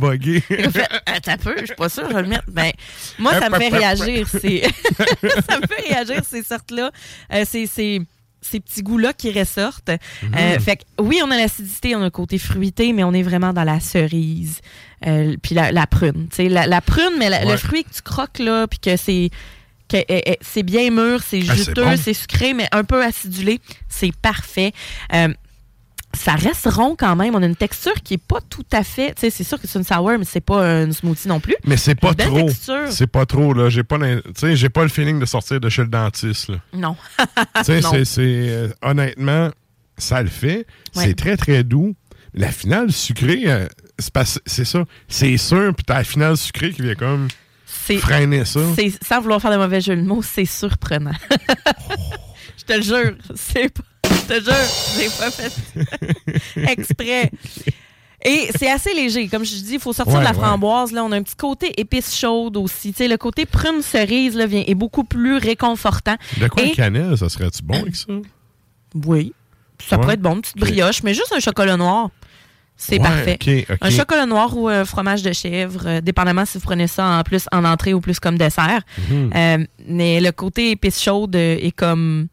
a fait, un peu, je suis pas sûre, je vais le mettre. Ben, moi, ça me fait réagir. C'est... ça me fait réagir, ces sortes-là. Euh, ces, ces, petits goûts-là qui ressortent. Euh, fait que, oui, on a l'acidité, on a le côté fruité, mais on est vraiment dans la cerise. euh, puis la, la prune. La, la prune, mais la- Ouais. le fruit que tu croques, là, puis que c'est. que, eh, eh, c'est bien mûr, c'est Ah, c'est juteux, bon. c'est sucré, mais un peu acidulé. C'est parfait. Euh, ça reste rond quand même. On a une texture qui est pas tout à fait. Tu sais, c'est sûr que c'est une sour, mais c'est pas un smoothie non plus. Mais c'est pas Une trop. C'est pas trop, là. J'ai pas, l'in- tu sais, j'ai pas le feeling de sortir de chez le dentiste, là. Non. Tu sais, Non. c'est, euh, honnêtement, ça le fait. Ouais. C'est très, très doux. La finale sucrée, euh, c'est, ça. C'est sûr, puis t'as la finale sucrée qui vient comme C'est, freiner ça. sans vouloir faire de mauvais jeu de mots, c'est surprenant. Je te le jure, c'est pas. Je te jure, j'ai pas fait exprès. Et c'est assez léger. Comme je dis, il faut sortir Ouais, de la ouais. framboise. Là, on a un petit côté épice chaude aussi. Tu sais, le côté prune cerise là, vient, est beaucoup plus réconfortant. De quoi Et- la cannelle, ça serait-tu bon avec ça? Oui. Ça Ouais. pourrait être bon, une petite brioche, mais juste un chocolat noir. C'est parfait. Un chocolat noir ou un fromage de chèvre, euh, dépendamment si vous prenez ça en plus en entrée ou plus comme dessert. Mhm. Euh, mais le côté épice chaude euh, est comme.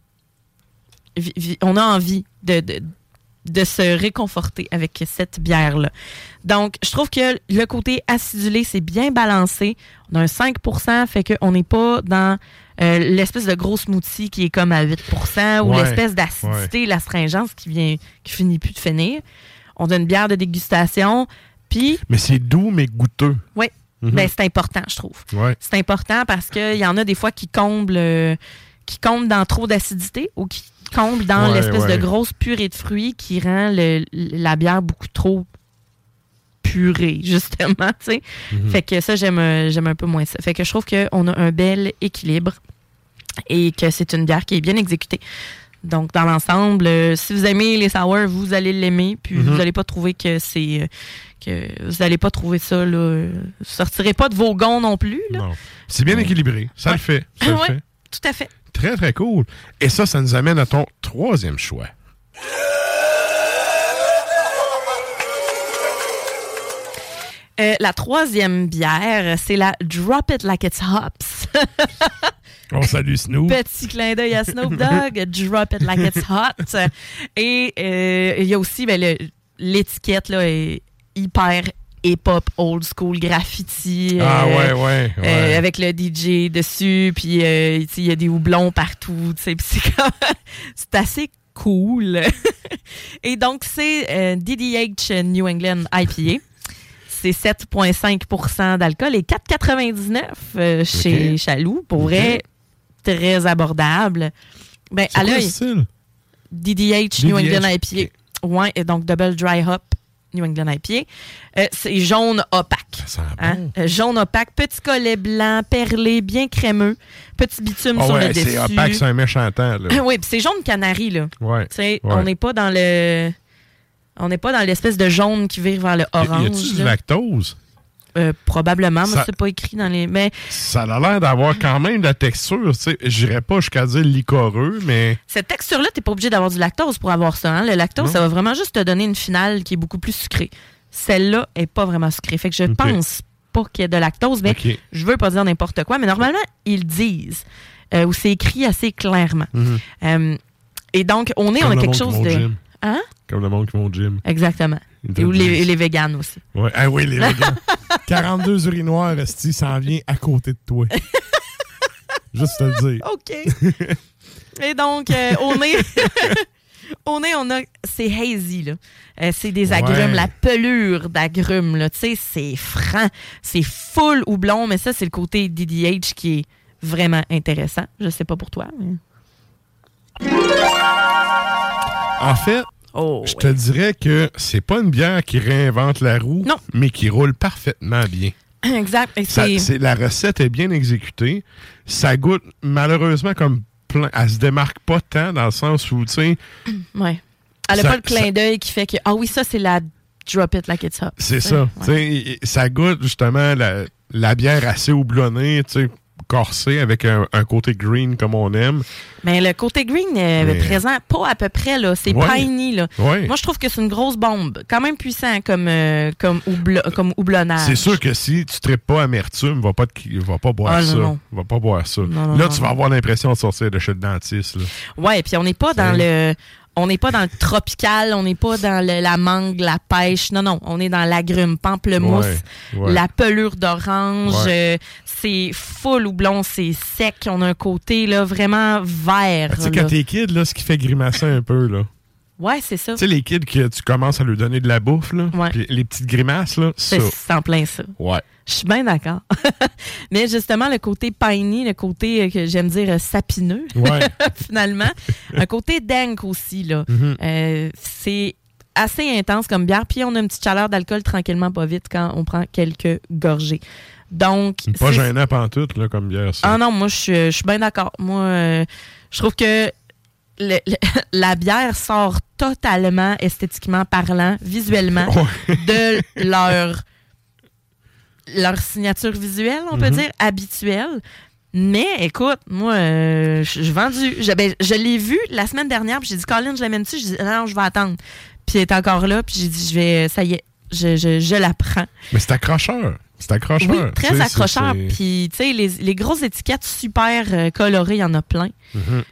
On a envie de, de, de se réconforter avec cette bière-là. Donc, je trouve que le côté acidulé, c'est bien balancé. On a un 5% fait qu'on n'est pas dans euh, l'espèce de gros smoothie qui est comme à 8% ou Ouais, l'espèce d'acidité, l'astringence qui vient qui finit plus de finir. On a une bière de dégustation, puis Mais c'est doux, mais goûteux. oui, Mhm. ben, c'est important, je trouve. Ouais. C'est important parce qu'il y en a des fois qui comblent, euh, qui comblent dans trop d'acidité ou qui comblent dans Ouais, l'espèce ouais. de grosse purée de fruits qui rend le- la bière beaucoup trop purée, justement. tu sais. Mhm. Fait que ça, j'aime euh, j'aime un peu moins ça. Fait que je trouve qu'on a un bel équilibre et que c'est une bière qui est bien exécutée. Donc, dans l'ensemble, euh, si vous aimez les sours, vous allez l'aimer, puis Mhm. vous n'allez pas trouver que c'est... euh, que vous n'allez pas trouver ça, là... euh, Vous sortirez pas de vos gonds non plus, là. C'est bien équilibré. Ça le fait. Ça le fait. tout à fait. Très, très cool. Et ça, ça nous amène à ton troisième choix. Euh, la troisième bière, c'est la Drop It Like It's Hops. On salue Snoop. Petit clin d'œil à Snoop Dogg, Drop It Like It's Hot. Et euh, il y a aussi ben, l'étiquette là, est hyper hip-hop, old school graffiti. Ah euh, ouais, ouais. euh, ouais. avec le DJ dessus, puis euh, il y a des houblons partout, tu sais, puis c'est c'est assez cool. Et donc, c'est DDH New England IPA. C'est 7,5% d'alcool et 4,99 euh, chez Ok. Chaloux. Pour vrai, très abordable. Ben, à l'œil? DDH, New England IPA. Ouais, et donc Double Dry Hop New England IPA. Euh, c'est jaune opaque. Ça Hein? bon. Euh, jaune opaque, petit collet blanc, perlé, bien crémeux, petit bitume Ah sur le dessus. c'est opaque, c'est un méchant temps, oui, puis c'est jaune canari, là. Ouais. On n'est pas dans le. On n'est pas dans l'espèce de jaune qui vire vers le Y orange. a-tu du lactose? Euh, probablement, mais c'est pas écrit dans les. Mais Ça a l'air d'avoir quand même de la texture. J'irais pas jusqu'à dire licoreux, mais cette texture-là, t'es pas obligé d'avoir du lactose pour avoir ça. hein. Le lactose, Non. ça va vraiment juste te donner une finale qui est beaucoup plus sucrée. Celle-là est pas vraiment sucrée. Fait que je pense pas qu'il y ait de lactose, mais je veux pas dire n'importe quoi, mais normalement, ils disent. euh, ou c'est écrit assez clairement. Mhm. Euh, et donc, on est, Comme on a le quelque monde qui chose de. gym. Hein? Comme le monde qui va au gym. Exactement. Et ou le les, les véganes aussi. Ouais. Ah oui, les végans. 42 urinoirs, Esti, ça en vient à côté de toi. Juste te le dire. OK. Et donc, euh, au nez, au nez, on a. C'est hazy, là. Euh, c'est des agrumes, Ouais. la pelure d'agrumes, là. Tu sais, c'est franc. C'est full houblon, mais ça, c'est le côté DDH qui est vraiment intéressant. Je sais pas pour toi, mais. En fait, Oh, je te dirais que c'est pas une bière qui réinvente la roue, Non. mais qui roule parfaitement bien. Exact. C'est- la recette est bien exécutée. Ça goûte malheureusement comme plein. Elle se démarque pas tant dans le sens où, tu sais, Ouais. Elle a Ça- pas le clin d'œil qui fait que. Ah oui, ça, c'est la drop it like it's hot. c'est ça. ouais. Ça goûte justement la, la bière assez houblonnée, tu sais, corsée avec un, un côté green comme on aime. Mais le côté green est Mais- présent, pas à peu près, là. C'est Ouais. piney, là. Ouais. Moi, je trouve que c'est une grosse bombe. Quand même puissant comme, euh, comme, houblo- comme houblonnage. C'est sûr que si tu traites pas amertume, va pas, te- va pas boire Ah, non, ça. non. Va pas boire ça. Non, là, tu vas avoir l'impression de sortir de chez le dentiste. là. Ouais, puis on n'est pas dans C'est- le. On n'est pas dans le tropical, on n'est pas dans le- la mangue, la pêche. Non, non, on est dans l'agrume, pamplemousse, Ouais, ouais. la pelure d'orange. Ouais. euh, c'est full houblon, c'est sec. On a un côté là, vraiment vert. Tu sais, quand t'es kid, là, ce qui fait grimacer un peu, là. Ouais, c'est ça. Tu sais, les kids que tu commences à leur donner de la bouffe, là. Ouais. les petites grimaces, là. Ça. C'est en plein ça. Ouais. Je suis bien d'accord. Mais justement, le côté piney, le côté euh, que j'aime dire euh, sapineux, Ouais. finalement. un côté dank aussi, là. Mhm. Euh, c'est assez intense comme bière. Puis on a une petite chaleur d'alcool tranquillement, pas vite, quand on prend quelques gorgées. Donc. Pas gênant pantoute, là, comme bière, ça. Ah non, moi, je suis- je suis bien d'accord. Moi, euh, je trouve que le- le- la bière sort totalement, esthétiquement parlant, visuellement, de leur, leur signature visuelle, on peut Mhm. dire, habituelle. Mais écoute, moi, euh, je je suis vendue. Je, ben, je l'ai vu la semaine dernière, puis j'ai dit, Colin, je l'amène-tu? J'ai dit, non, je vais attendre. Puis elle est encore là, puis j'ai dit, je vais, ça y est, je, je, je la prends. Mais c'est accrocheur. C'est accrocheur. Oui, très accrocheur. Puis, tu sais, les, les grosses étiquettes super euh, colorées, il y en a plein. Mhm.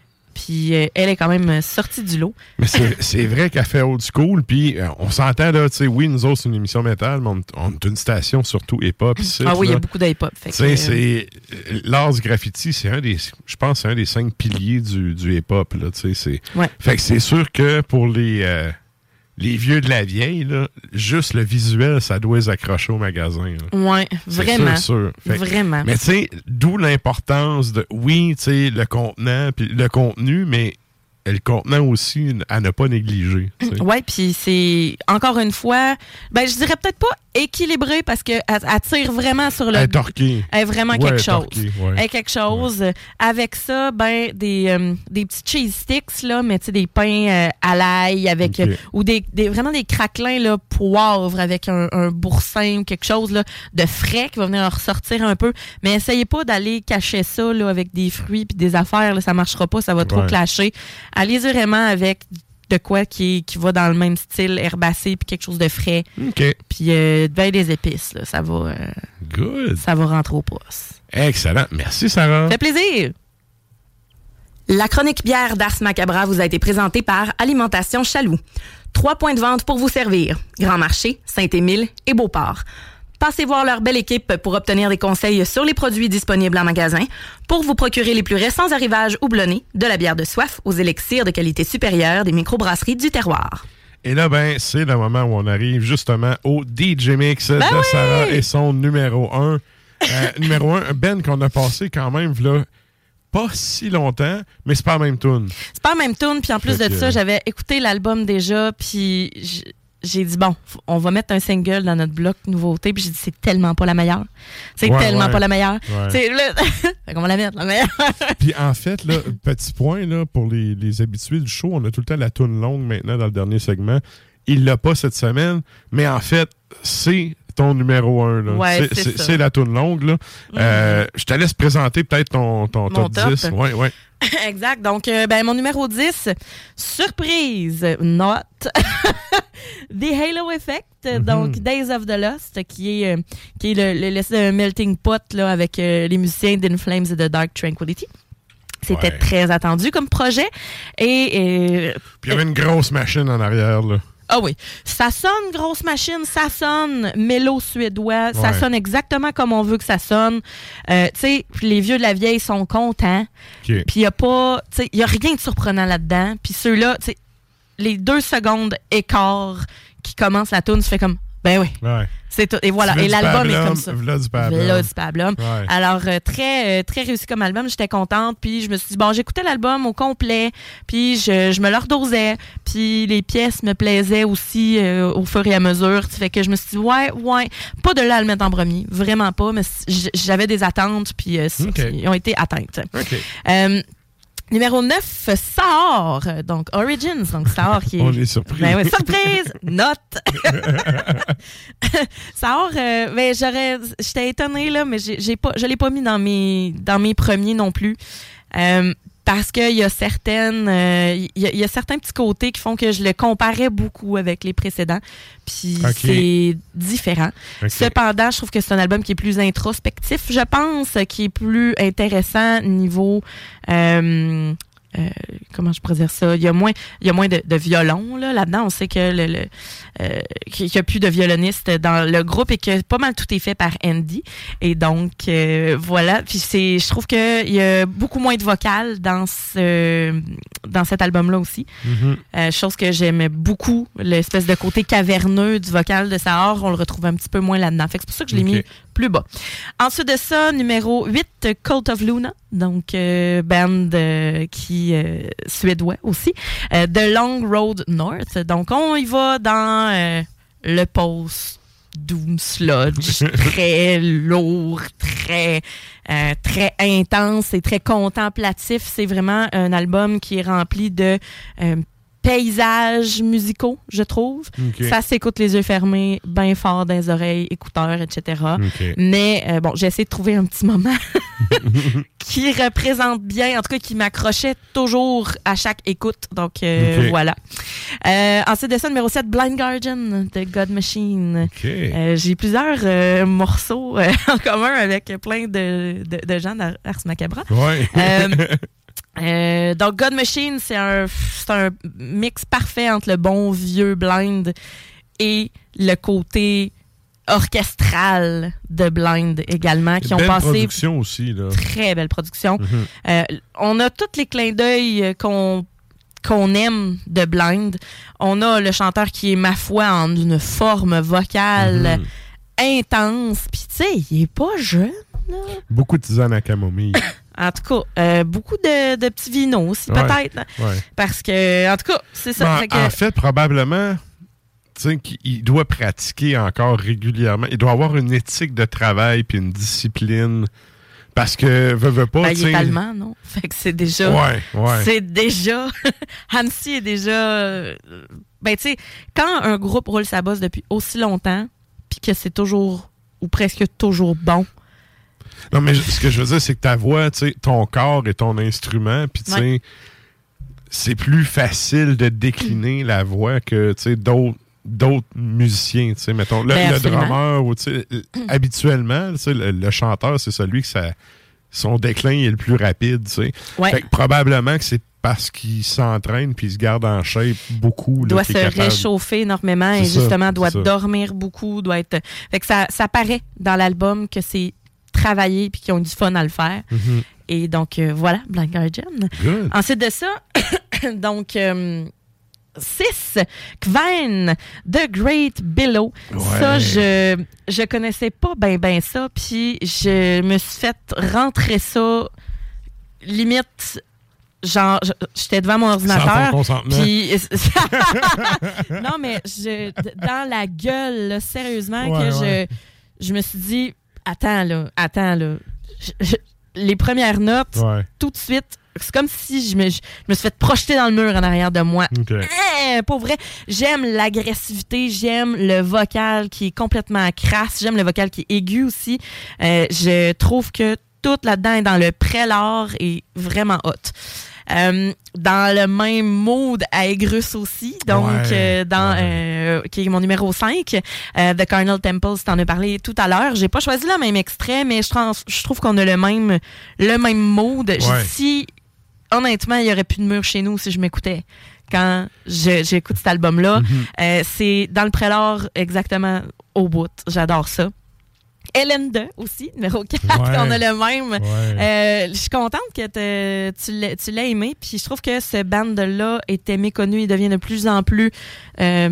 Puis, euh, elle est quand même euh, sortie du lot. Mais c'est vrai qu'elle fait old school, puis euh, on s'entend, là, tu sais, oui, nous autres, c'est une émission métal, mais on, on est une station surtout hip-hop ah oui, il y a beaucoup d'hip-hop. c'est. L'art du graffiti, c'est un des. Je pense que c'est un des cinq piliers du, du hip-hop, là, tu sais. c'est- Ouais. Fait que c'est sûr que pour les. euh, les vieux de la vieille, là, juste le visuel, ça doit les accrocher au magasin. C'est vraiment. sûr, sûr. Fait que- Vraiment. Mais tu sais, d'où l'importance de, oui, tu sais, le contenant, puis le contenu, mais le contenant aussi à ne pas négliger. Ouais, puis c'est encore une fois, ben je dirais peut-être pas équilibré parce que elle, tire vraiment sur le Elle est torquée. Elle est vraiment Ouais, quelque chose. torquée, ouais. Elle est quelque chose. Avec ça, ben des, euh, des petits cheese sticks là, mais tu sais des pains euh, à l'ail avec euh, ou des, des- vraiment des craquelins là poivre avec un, un boursin ou quelque chose là de frais qui va venir en ressortir un peu. Mais essayez pas d'aller cacher ça là avec des fruits puis des affaires là, ça marchera pas, ça va trop clasher. Allez-y vraiment avec de quoi qui, qui va dans le même style herbacé puis quelque chose de frais OK. puis euh, ben des épices là, ça va euh, Good. ça va rentrer au poste. Excellent. Merci, Sarah. Fait plaisir. La chronique bière d'Ars Macabra vous a été présentée par Alimentation Chaloux. Trois points de vente pour vous servir. Grand Marché, Saint-Émile et Beauport. Passez voir leur belle équipe pour obtenir des conseils sur les produits disponibles en magasin, pour vous procurer les plus récents arrivages houblonnés, de la bière de soif aux élixirs de qualité supérieure des microbrasseries du terroir. Et là, ben, c'est le moment où on arrive justement au DJ Mix Ben de oui! Sarah et son numéro 1. numéro 1, Ben qu'on a passé quand même, là, pas si longtemps, mais c'est pas la même tune. C'est pas la même tune, puis en plus Fait de que- ça, j'avais écouté l'album déjà, puis j'ai dit bon, on va mettre un single dans notre bloc nouveauté, puis j'ai dit c'est tellement pas la meilleure. C'est Ouais, tellement ouais. pas la meilleure. Ouais. C'est là, fait qu'on va la mettre la meilleure. Puis en fait, là, petit point là, pour les, les habitués du show, on a tout le temps la tune longue maintenant dans le dernier segment. il l'a pas cette semaine, mais en fait, c'est ton numéro un. Ouais, C'est- la toune longue. Là. Euh, je te laisse présenter peut-être ton, ton top, top. 10. Ouais, ouais. exact. Donc, euh, ben, mon numéro 10, surprise, not. The Halo Effect, Mhm. donc Days of the Lost, qui est, euh, qui est le, le, de melting pot là, avec les musiciens d'In Flames et de Dark Tranquility. C'était Ouais. très attendu comme projet. Et, Puis il y avait une grosse machine en arrière. Là. Ah oui, ça sonne grosse machine, ça sonne mélo suédois, ça sonne exactement comme on veut que ça sonne. Euh, tu sais, les vieux de la vieille sont contents. Puis il y a pas, tu sais, il y a rien de surprenant là-dedans. Puis ceux-là, tu sais, les deux secondes écart qui commencent la tune, tu fais comme, ben oui, Ouais. C'est tout. Et voilà, et l'album est comme ça. v'là du pablum. V'là du pablum. Ouais. Alors, euh, très, euh, très réussi comme album. J'étais contente. Puis je me suis dit, bon, j'écoutais l'album au complet. Puis je, je me le redosais. Puis les pièces me plaisaient aussi euh, au fur et à mesure. Fait que je me suis dit, ouais, ouais. Pas de là à le mettre en premier. Vraiment pas. Mais j'avais des attentes. Puis ils ont été atteintes. OK. Numéro 9, Sahar. Donc, Origins. Donc, Sahar qui est. On est surpris. Ben surprise! Note! Sahar, euh, ben, j'aurais. J'étais étonnée, là, mais j'ai pas, je l'ai pas mis dans mes, dans mes premiers non plus. Euh, parce qu'il y a certaines. euh, Il y, a- il y a certains petits côtés qui font que je le comparais beaucoup avec les précédents. Puis c'est différent. Cependant, je trouve que c'est un album qui est plus introspectif, je pense, qui est plus intéressant niveau. euh, euh, comment je pourrais dire ça? Il y a moins, il y a moins de, de violon là, là-dedans. On sait que le, le, euh, qu'il n'y a plus de violonistes dans le groupe et que pas mal tout est fait par Andy. Et donc euh, voilà. Puis c'est, je trouve qu'il y a beaucoup moins de vocal dans ce, dans cet album-là aussi. Mhm. Euh, chose que j'aimais beaucoup, l'espèce de côté caverneux du vocal de Sahar, on le retrouve un petit peu moins là-dedans. Fait que c'est pour ça que je l'ai mis plus bas. Ensuite de ça, numéro 8, Cult of Luna, donc euh, band euh, qui euh, suédois aussi, euh, The Long Road North. Donc on y va dans le post doom sludge, très lourd, très euh, très intense et très contemplatif. C'est vraiment un album qui est rempli de euh, paysages musicaux, je trouve. OK. Ça s'écoute les yeux fermés, bien fort dans les oreilles, écouteurs, etc. Mais euh, bon, j'ai essayé de trouver un petit moment qui représente bien, en tout cas qui m'accrochait toujours à chaque écoute. Donc euh, voilà. Euh, ensuite de ça, numéro 7, Blind Guardian de God Machine. J'ai plusieurs morceaux en commun avec plein de, de, de gens d'Ars Macabra. Ouais. Euh, donc, God Machine, c'est un, c'est un mix parfait entre le bon vieux Blind et le côté orchestral de Blind également, qui ont Belle passé production aussi. Là. très belle production. Mhm. Euh, on a tous les clins d'œil euh, qu'on qu'on aime de Blind. On a le chanteur qui est, ma foi, en une forme vocale Mhm. intense. Puis, tu sais, il est pas jeune. Beaucoup de tisane à camomille. En tout cas, euh, beaucoup de, de petits vinos aussi, Ouais. peut-être. Ouais. Parce que, en tout cas, c'est ça. Ben, Fait que- En fait, probablement, tu sais, qu'il doit pratiquer encore régulièrement. Il doit avoir une éthique de travail puis une discipline. Parce que, veut, veut pas, ben, il est allemand, non? Fait que c'est déjà. Ouais, ouais. C'est déjà. Hansi est déjà. euh, Ben, tu sais, quand un groupe roule sa bosse depuis aussi longtemps, puis que c'est toujours, ou presque toujours bon. Non, mais ce que je veux dire, c'est que ta voix, tu sais, ton corps est ton instrument, puis tu sais, Ouais. c'est plus facile de décliner la voix que, tu sais, d'autres d'autres musiciens, tu sais, mettons, le, Ben, le drummer, ou tu sais, habituellement, tu sais, le, le chanteur, c'est celui que ça, son déclin est le plus rapide, tu sais. Ouais. Fait que probablement que c'est parce qu'il s'entraîne puis il se garde en shape beaucoup. là, doit se capable. réchauffer énormément et ça, justement doit dormir beaucoup, doit être. Fait que ça, ça paraît dans l'album que c'est travaillé puis qu'ils ont du fun à le faire. Mhm. Et donc euh, voilà, Blind Guardian. Good. Ensuite de ça, donc 6, Kven, The Great Billow. Ça, je je connaissais pas ben ben ça, puis je me suis fait rentrer ça limite genre j'étais devant mon ordinateur puis non mais je dans la gueule là, sérieusement Ouais, que ouais. je je me suis dit attends là attends là Je- je- les premières notes Ouais. tout de suite, C'est comme si je me, je me suis fait projeter dans le mur en arrière de moi. OK. Eh, pour vrai, j'aime l'agressivité, j'aime le vocal qui est complètement crasse, j'aime le vocal qui est aigu aussi. Euh, je trouve que tout là-dedans est dans le prélat et vraiment hot. Euh, dans le même mood à Aigrus aussi, donc Ouais, euh, dans ouais. euh, qui est mon numéro 5, euh, The Carnal Temples, t'en as parlé tout à l'heure. J'ai pas choisi le même extrait, mais je, trans- je trouve qu'on a le même le même mood. Ouais. Si honnêtement, il y aurait plus de mur chez nous si je m'écoutais quand j'écoute cet album-là. Mhm. Euh, c'est dans le prélat exactement au bout. J'adore ça. Hélène 2 aussi, numéro 4, Ouais. on a le même. Ouais. Euh, je suis contente que te- tu l'aies- aimé. Puis je trouve que ce band-là était méconnu. Il devient de plus en plus euh,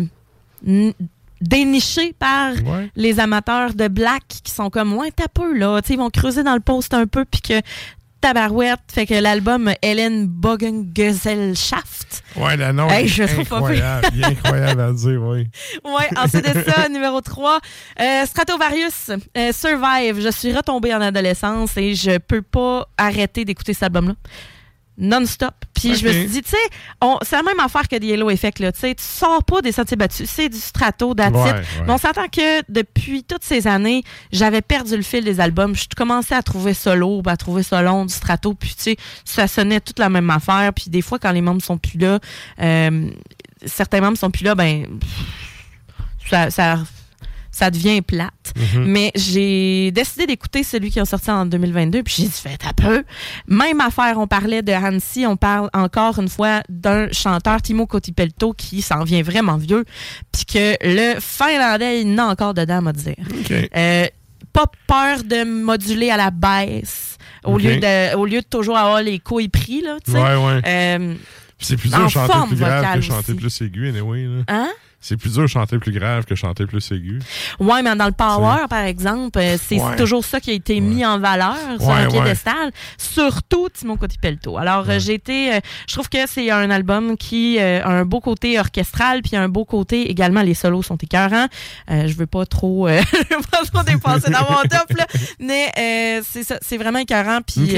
déniché par Ouais. les amateurs de black qui sont comme, ouais, t'as peu, là. Ils vont creuser dans le post un peu. Puis que tabarouette. Fait que l'album Hélène Bogengesellschaft. Ouais, la nom Hey, je incroyable. Incroyable à dire, oui. Ouais, ensuite de ça, numéro 3, euh, Stratovarius, euh, Survive. Je suis retombée en adolescence et je peux pas arrêter d'écouter cet album-là. Non-stop. Puis je me suis dit, tu sais, c'est la même affaire que The Yellow Effect. Là. Tu sais, tu sors pas des sentiers battus, c'est du strato, that's Ouais, ouais. Mais on s'entend que depuis toutes ces années, j'avais perdu le fil des albums. Je commençais à trouver ça lourd, à trouver ça long, du strato. Puis tu sais, ça sonnait toute la même affaire. Puis des fois, quand les membres sont plus là, euh, certains membres sont plus là, ben ça, ça devient plate. Mhm. Mais j'ai décidé d'écouter celui qui est sorti en 2022, puis j'ai dit, fait un peu. Même affaire, on parlait de Hansi, on parle encore une fois d'un chanteur, Timo Kotipelto, qui s'en vient vraiment vieux, puis que le finlandais, il en a encore dedans, à me dire. Euh, pas peur de moduler à la baisse. Au, lieu de, au lieu de toujours avoir les couilles pris, là, tu sais. Ouais, ouais. Euh, C'est plus dur chanter plus grave que chanter aussi. plus aigu, anyway. Là. hein? C'est plus dur de chanter plus grave que chanter plus aigu. Ouais, mais dans le power, par exemple, euh, c'est Ouais. toujours ça qui a été mis en valeur sur un piédestal, surtout Timo Cotipelto. Alors, euh, j'ai été, euh, je trouve que c'est un album qui euh, a un beau côté orchestral, puis un beau côté également, les solos sont écœurants. Euh, je veux pas trop, euh, je veux pas trop dépasser dans mon top, là, mais euh, c'est ça, c'est vraiment écœurant, puis...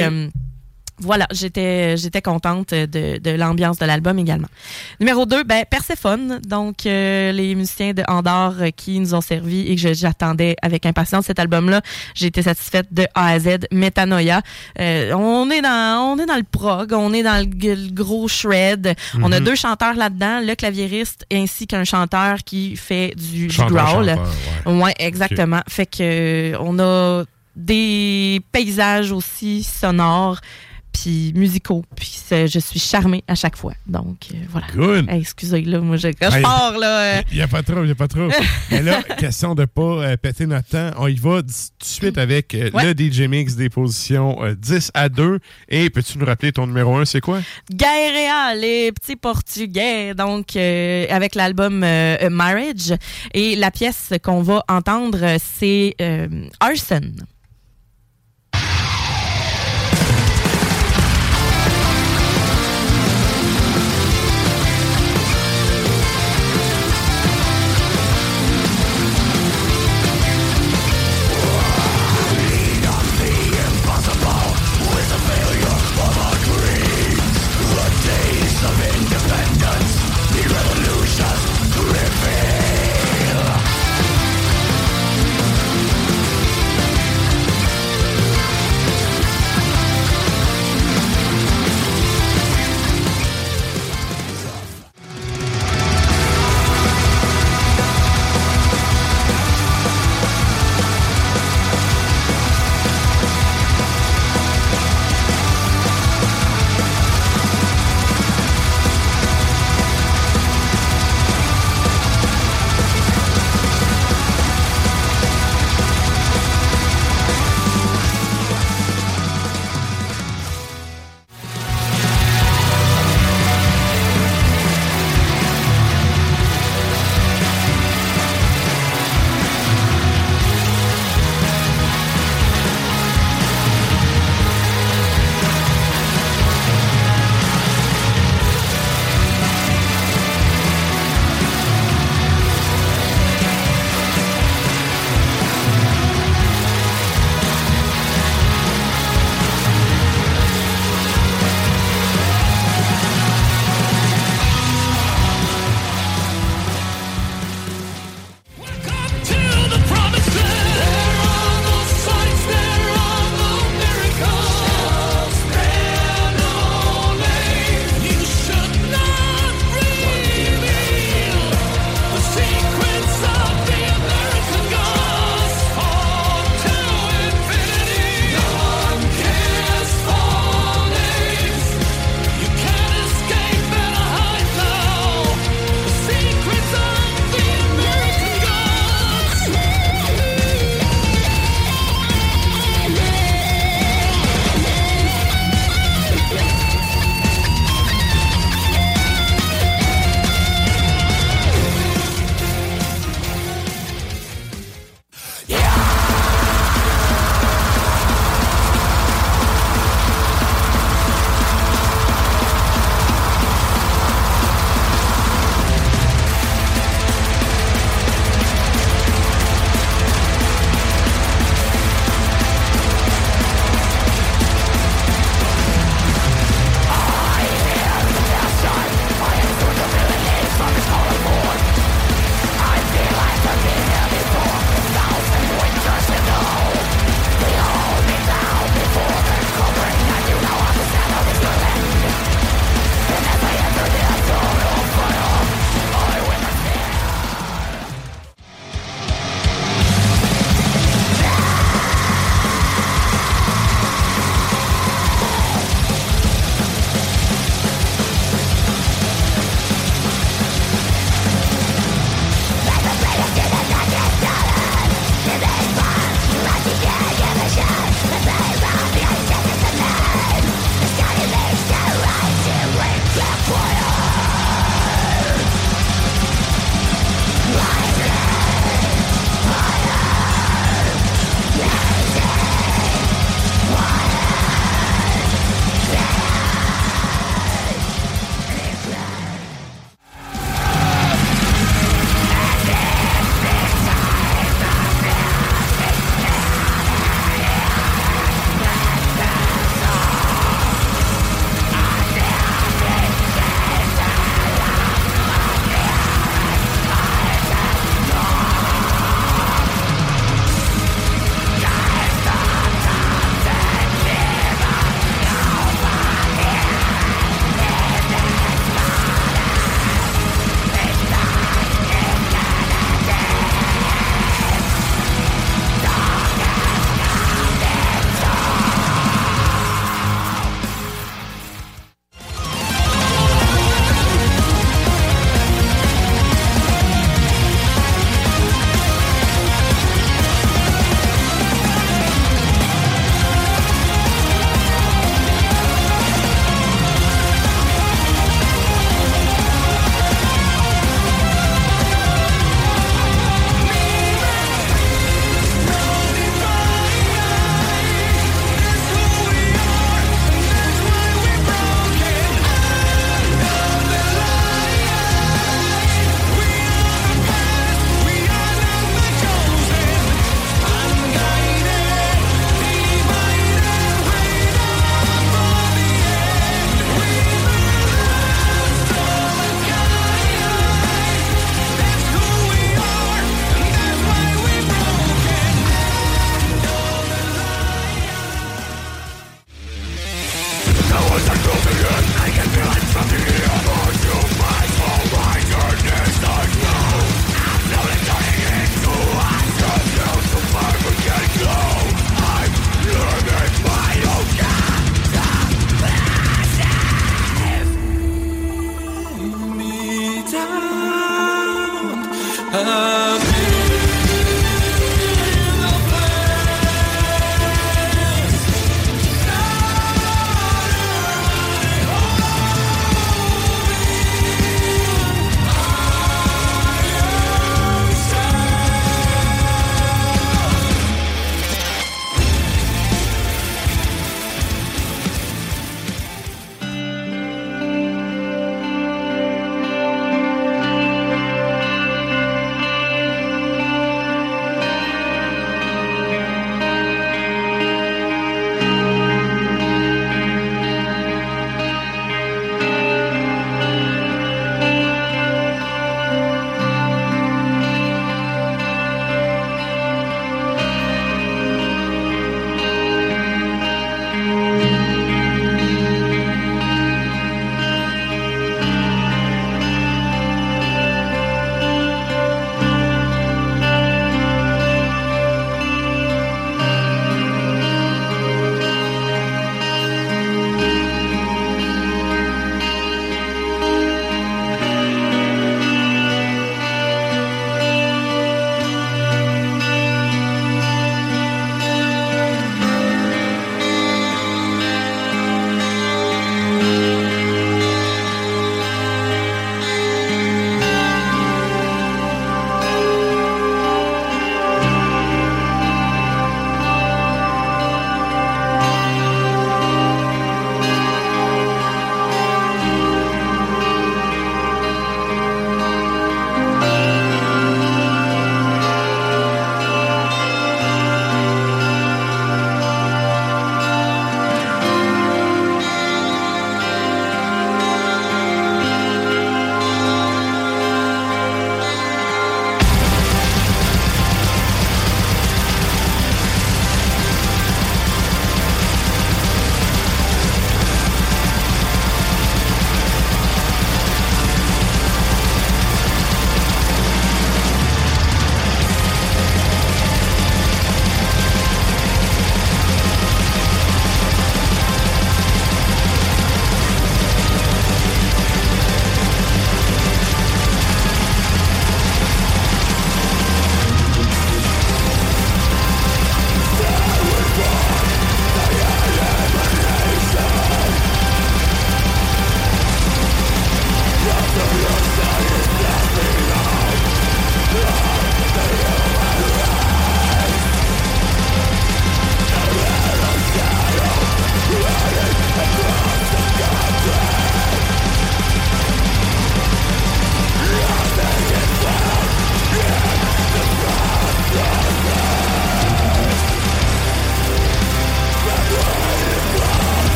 voilà, j'étais j'étais contente de, de l'ambiance de l'album également. Numéro 2, ben Perséphone, donc euh, les musiciens de Andorre qui nous ont servi et que j'attendais avec impatience cet album-là. J'ai été satisfaite de A à Z, Metanoia. Euh, on est dans on est dans le prog, on est dans le, gros shred. On a deux chanteurs là-dedans, le claviériste ainsi qu'un chanteur qui fait du, du growl. chanteur, ouais. Ouais, exactement. Fait que euh, on a des paysages aussi sonores puis musicaux. Puis je suis charmée à chaque fois. Donc euh, voilà. Good. Hey, excusez là, moi je, quand je Hey. pars là. euh, Il n'y a pas trop, il n'y a pas trop. Mais là, question de pas euh, péter notre temps, on y va tout de suite avec euh, Ouais. le DJ Mix des positions euh, 10 à 2. Et peux-tu nous rappeler ton numéro 1, c'est quoi? Guerrea, les petits portugais, donc euh, avec l'album euh, euh, Marriage. Et la pièce qu'on va entendre, euh, c'est euh, Arson.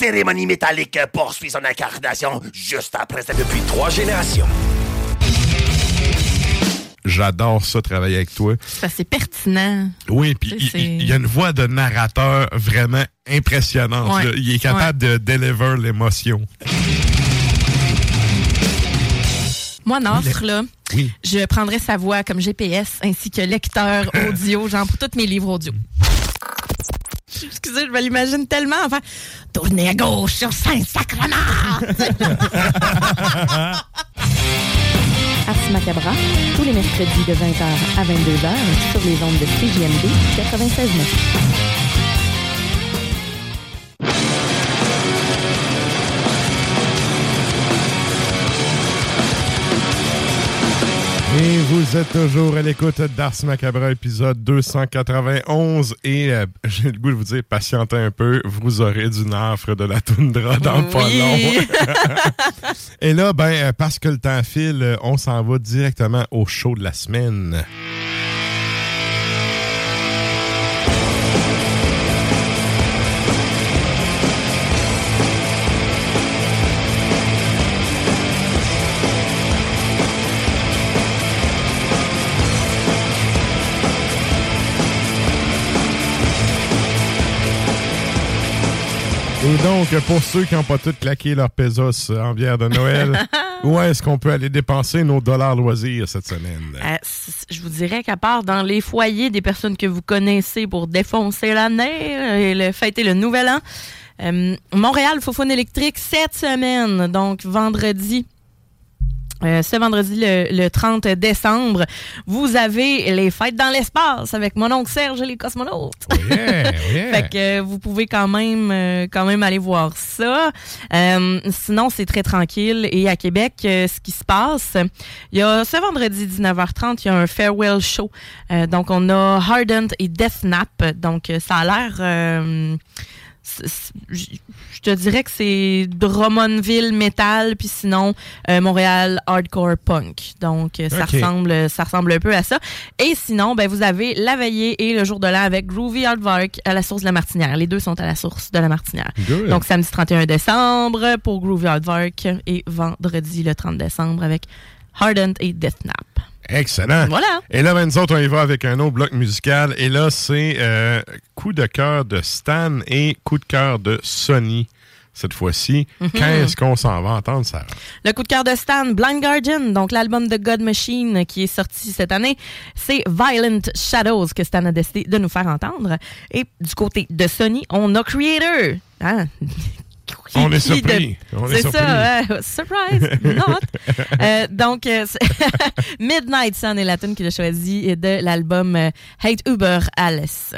Cérémonie métallique poursuit son incarnation juste après ça depuis trois générations. J'adore ça, travailler avec toi. Ça, c'est pertinent. Oui, puis il, y a une voix de narrateur vraiment impressionnante. Ouais. Il est capable de deliver l'émotion. Moi, Nafre, là, Oui. je prendrais sa voix comme GPS ainsi que lecteur audio, genre pour tous mes livres audio. Excusez, je me l'imagine tellement. Enfin, tournez à gauche sur Saint-Sacrement! Ars Macabra, tous les mercredis de 20h à 22h sur les ondes de CJMD 96.9. Et vous êtes toujours à l'écoute d'Ars Macabra, épisode 291. Et euh, j'ai le goût de vous dire, patientez un peu, vous aurez du nafre de la toundra dans pas Oui. long. Et là, ben, euh, parce que le temps file, euh, on s'en va directement au show de la semaine. Et donc, pour ceux qui n'ont pas tout claqué leur pesos en bière de Noël, où est-ce qu'on peut aller dépenser nos dollars loisirs cette semaine? Euh, je vous dirais qu'à part dans les foyers des personnes que vous connaissez pour défoncer l'année et le, fêter le nouvel an, euh, Montréal Fofone électrique cette semaine, donc vendredi. Euh, ce vendredi, le, le 30 décembre, vous avez les fêtes dans l'espace avec mon oncle Serge et les cosmonautes. Yeah, yeah. Fait que euh, vous pouvez quand même euh, quand même aller voir ça. Euh, sinon, c'est très tranquille. Et à Québec, euh, ce qui se passe, il y a ce vendredi 19h30, il y a un farewell show. Euh, donc, on a Hardent et Deathknap. Donc, euh, ça a l'air... je te dirais que c'est Drummondville Metal, puis sinon euh, Montréal Hardcore Punk. Donc euh, ça ressemble ça ressemble un peu à ça. Et sinon, ben vous avez la veillée et le jour de l'an avec Groovy Hardvark à la source de la Martinière. Les deux sont à la source de la Martinière. Good. Donc samedi 31 décembre pour Groovy Hardvark et vendredi le 30 décembre avec Hardent et Deathknap. Excellent. Voilà. Et là, ben, nous autres, on y va avec un autre bloc musical. Et là, c'est euh, coup de cœur de Stan et coup de cœur de Sony. Cette fois-ci, Mhm. qu'est-ce qu'on s'en va entendre, Sarah? Le coup de cœur de Stan, Blind Guardian, donc l'album de God Machine qui est sorti cette année, c'est Violent Shadows que Stan a décidé de nous faire entendre. Et du côté de Sony, on a Creator. Hein? On est de- surpris. C'est ça, surprise, not. Euh, donc, euh, c'est- Midnight Sun est la tune qu'il a choisie de l'album euh, Hate Uber Alice.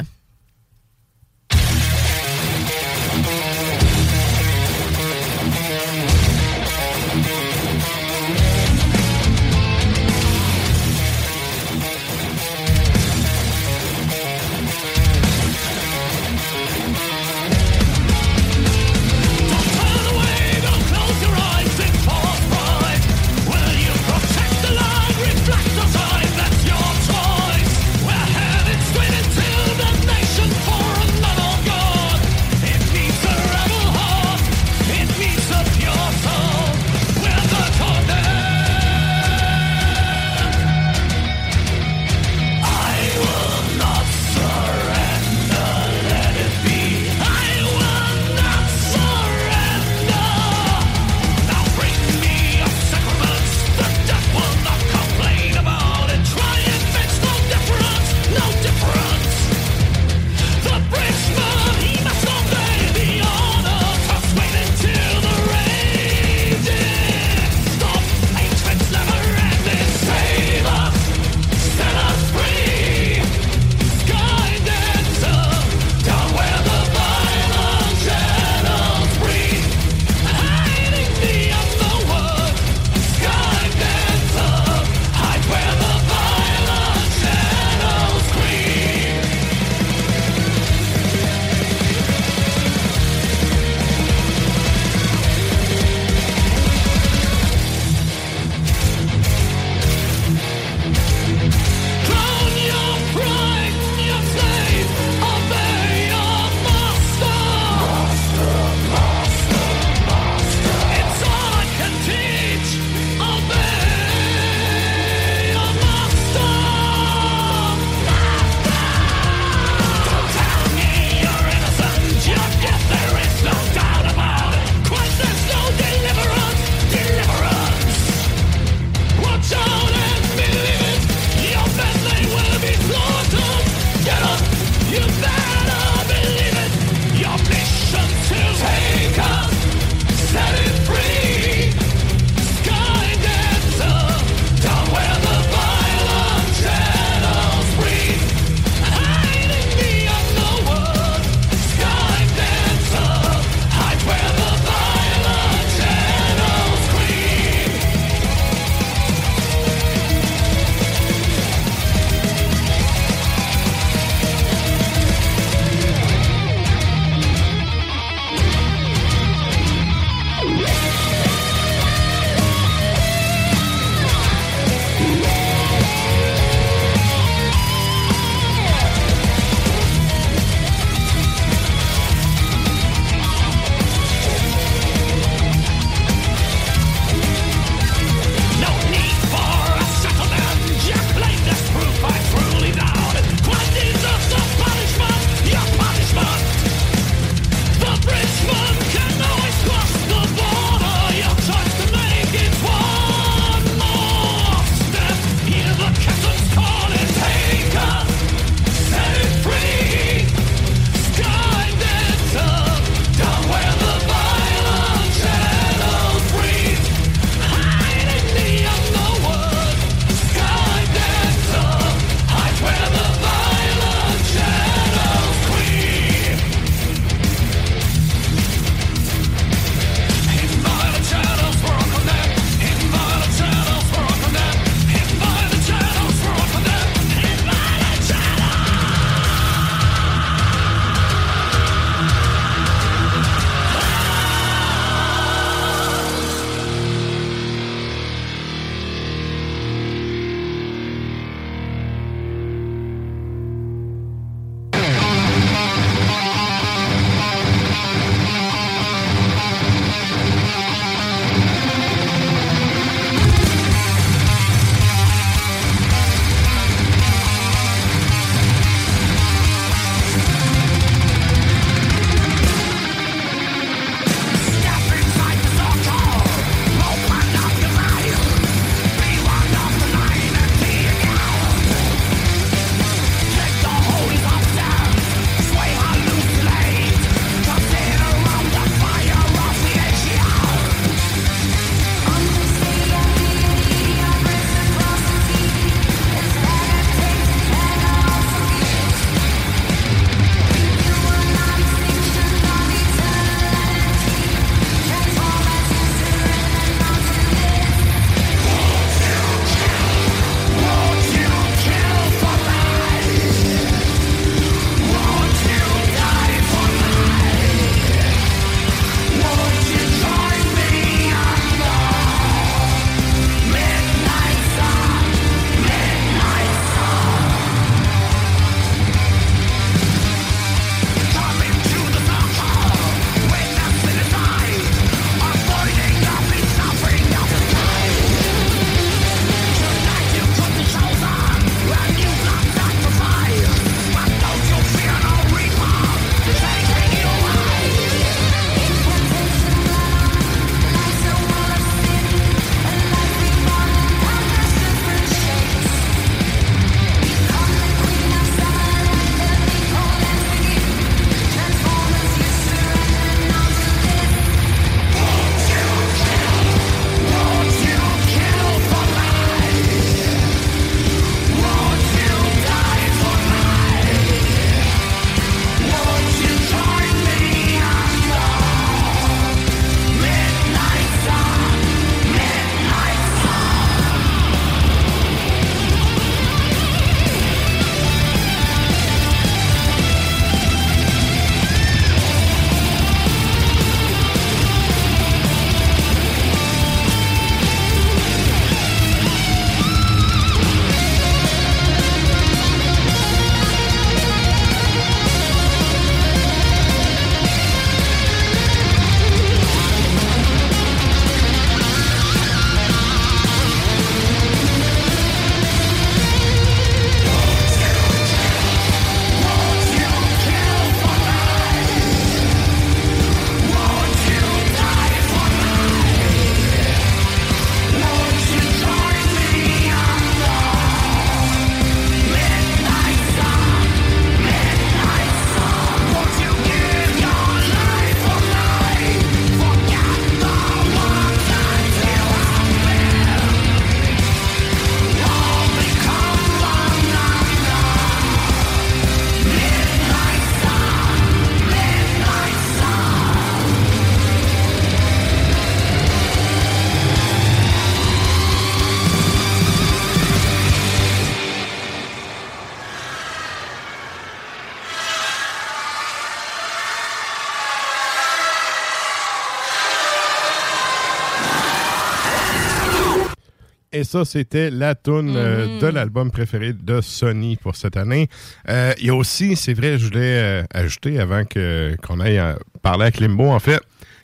Ça, c'était la tune euh, Mhm. de l'album préféré de Sony pour cette année. Euh, Il y a aussi, c'est vrai, je voulais euh, ajouter avant qu'on aille parler avec Limbo, en fait,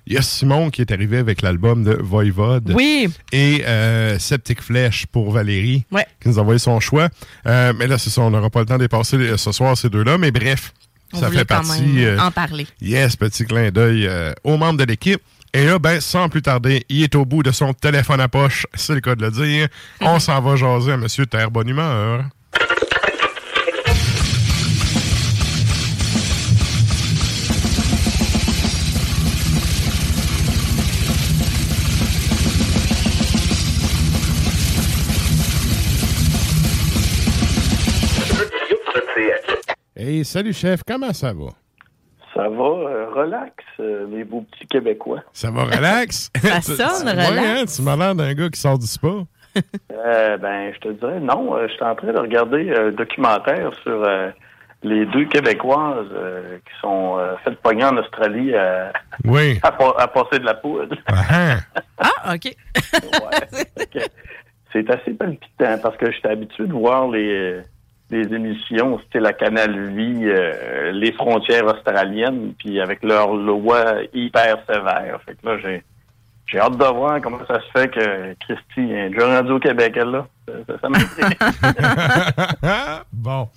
il y a Simon qui est arrivé avec l'album de Voivode. Oui. Et euh, Septic Flèche pour Valérie, Ouais. qui nous a envoyé son choix. Euh, mais là, c'est ça, on n'aura pas le temps de dépasser ce soir ces deux-là. Mais bref, On ça fait quand partie... même euh, en parler. Yes, petit clin d'œil aux membres de l'équipe. Et là, ben, sans plus tarder, il est au bout de son téléphone à poche, c'est le cas de le dire. On s'en va jaser à Monsieur Terre Bonne Humeur. Hey, salut chef, comment ça va? Ça va, euh, relax, euh, les beaux petits Québécois. Ça va relax? Ça sonne tu- ouais, relax. hein, tu m'as l'air d'un gars qui sort du spa. Euh, ben, je te dirais, non, euh, je suis en train de regarder un documentaire sur euh, les deux Québécoises euh, qui sont euh, faites pogner en Australie à, Oui. à, pa- à passer de la poudre. Ah, Ah, OK. C'est assez palpitant parce que j'étais habitué de voir les, les émissions, c'était la Canal Vie, euh, les frontières australiennes, puis avec leurs lois hyper sévères. Fait que là, j'ai j'ai hâte de voir comment ça se fait que Christy est déjà rendu au Québec, elle, là. Bon.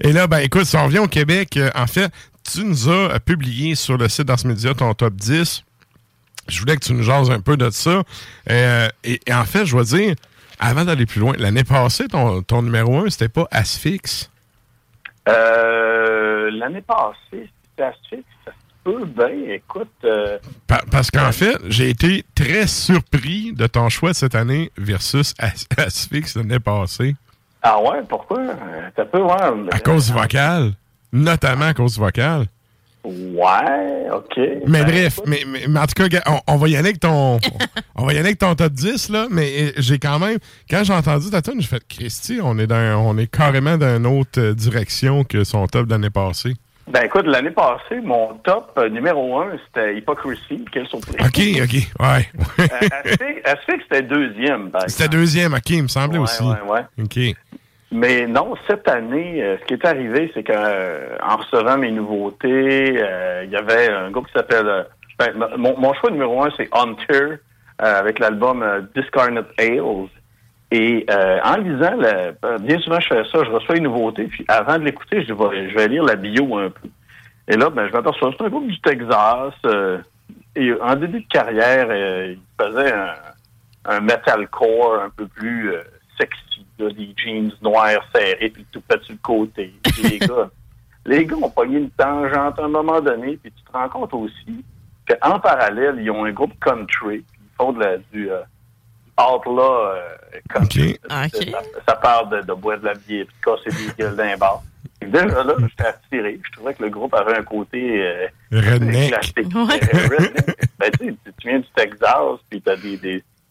Et là, ben écoute, si on revient au Québec, euh, en fait, tu nous as euh, publié sur le site Media ton top 10. Je voulais que tu nous jases un peu de ça. Et, et en fait, je dois dire, avant d'aller plus loin, l'année passée, ton, ton numéro 1, c'était pas Asphyx? Euh, L'année passée, c'était assez, ça se peut bien. Écoute, euh, Pa- parce qu'en fait, j'ai été très surpris de ton choix cette année versus As- Asphyx l'année passée. ah ouais, pourquoi? Euh, T'as peu, ouais. À cause du vocal. Notamment à cause du vocal. Ouais, OK. Mais Ben, bref, mais, mais- mais en tout cas, on, on va y aller avec ton. on va y aller avec ton top 10, là. Mais euh, j'ai quand même. Quand j'ai entendu ta tune, j'ai fait Christy, on est dans on est carrément dans une autre euh, direction que son top de l'année passée. Ben écoute, l'année passée, mon top euh, numéro un, c'était Hypocrisy. Quelle surprise. OK, OK. Ouais. Euh, Asphyx- Asphyx, c'était deuxième. par C'était deuxième, OK, il me semblait Ouais, aussi. ouais, ouais. OK. Mais non, cette année, euh, ce qui est arrivé, c'est qu'en recevant mes nouveautés, euh, il y avait un groupe qui s'appelle... euh, ben, mon, choix numéro un, c'est Hunter, euh, avec l'album euh, Discarnate Ales. Et euh, en lisant, le- euh, bien souvent je fais ça, je reçois une nouveauté, puis avant de l'écouter, je, vais- je vais lire la bio un peu. Et là, ben, je m'aperçois, c'est un groupe du Texas. euh, et en début de carrière, euh, il faisait un, un metalcore un peu plus euh, sexy, là, des jeans noirs serrés, puis tout fait sur le côté. Puis les gars, les gars ont pogné une tangente à un moment donné, puis tu te rends compte aussi qu'en parallèle, ils ont un groupe country, puis ils font de la, du euh, outlaw euh, country. Ça, ça parle de, de boire de la bière, puis de casser des gueules d'un bar. Et Déjà là, j'étais attiré. Je trouvais que le groupe avait un côté euh, Redneck. classique. Ouais. Euh, redneck. Ben, tu sais, tu- tu viens du Texas, puis t'as des, des,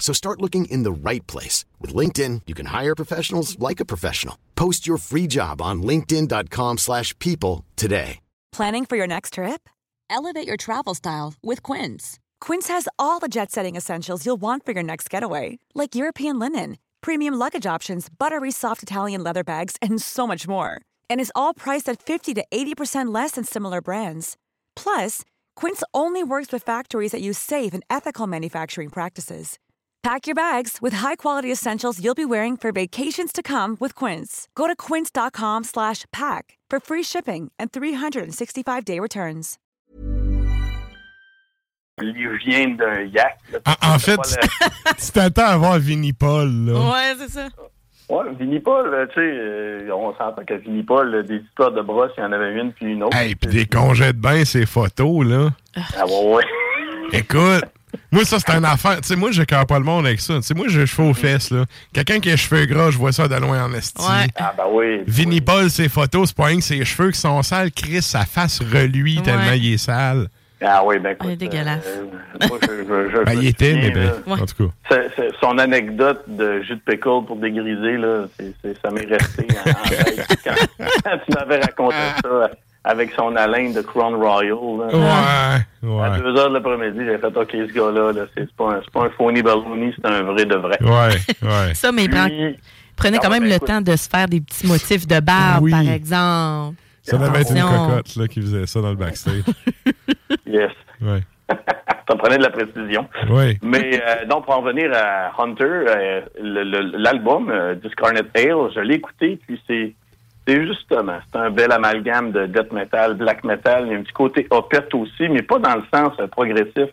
So start looking in the right place. With LinkedIn, you can hire professionals like a professional. Post your free job on linkedin.com/people slash people today. Planning for your next trip? Elevate your travel style with Quince. Quince has all the jet setting essentials you'll want for your next getaway, like European linen, premium luggage options, buttery soft Italian leather bags, and so much more. And is all priced at 50 to 80% less than similar brands. Plus, Quince only works with factories that use safe and ethical manufacturing practices. Pack your bags with high-quality essentials you'll be wearing for vacations to come with Quince. Go to quince.com slash pack for free shipping and 365-day returns. il vient d'un yak. là. En, en fait, C'est pas tu t'attends à voir Vinnie Paul, là. Ouais, c'est ça. le- Ouais, Vinnie Paul, là, tu sais, euh, on s'entend que Vinnie Paul, là, des histoires de brosse, il y en avait une puis une autre. Hey, puis des congés de bain, ces photos, là. Ah ouais, ouais. Écoute, Moi, ça, c'est une affaire. Tu sais, moi, je cœur pas le monde avec ça. Tu sais, moi, j'ai les cheveux aux fesses, là. Quelqu'un qui a les cheveux gras, je vois ça de loin en esti. Ah, bah oui. Vinnie Paul, ses photos, c'est pas rien que ses cheveux qui sont sales. Chris, sa face reluit Ouais. tellement il est sale. Ah oui, ben Il est écoute, dégueulasse. euh, moi, je, je- je Ben, il était, mais ben, là, en tout cas. c'est- c'est- son anecdote de jus de pickle pour dégriser, là, c'est- c'est- ça m'est resté en en tête. Quand, quand tu m'avais raconté ça avec son haleine de Crown Royal, là, Ouais, à ouais. 2 heures de l'après-midi, j'ai fait OK, ce gars-là, là, c'est pas, un- c'est pas un phony baloney, c'est un vrai de vrai. Ouais, ouais. Ça, mais Puis- prenez Ah quand ouais, même ben, le écoute. temps de se faire des petits motifs de barbe, Oui. par exemple. Ça devait être une cocotte là, qui faisait ça dans le backstage. Yes. Ouais. Ça prenait de la précision. Oui. Mais euh, donc, pour en venir à Hunter, euh, l'album euh, Discarnate Ale, je l'ai écouté, puis c'est c'est justement, c'est un bel amalgame de death metal, black metal. Il y a un petit côté opette aussi, mais pas dans le sens euh, progressif,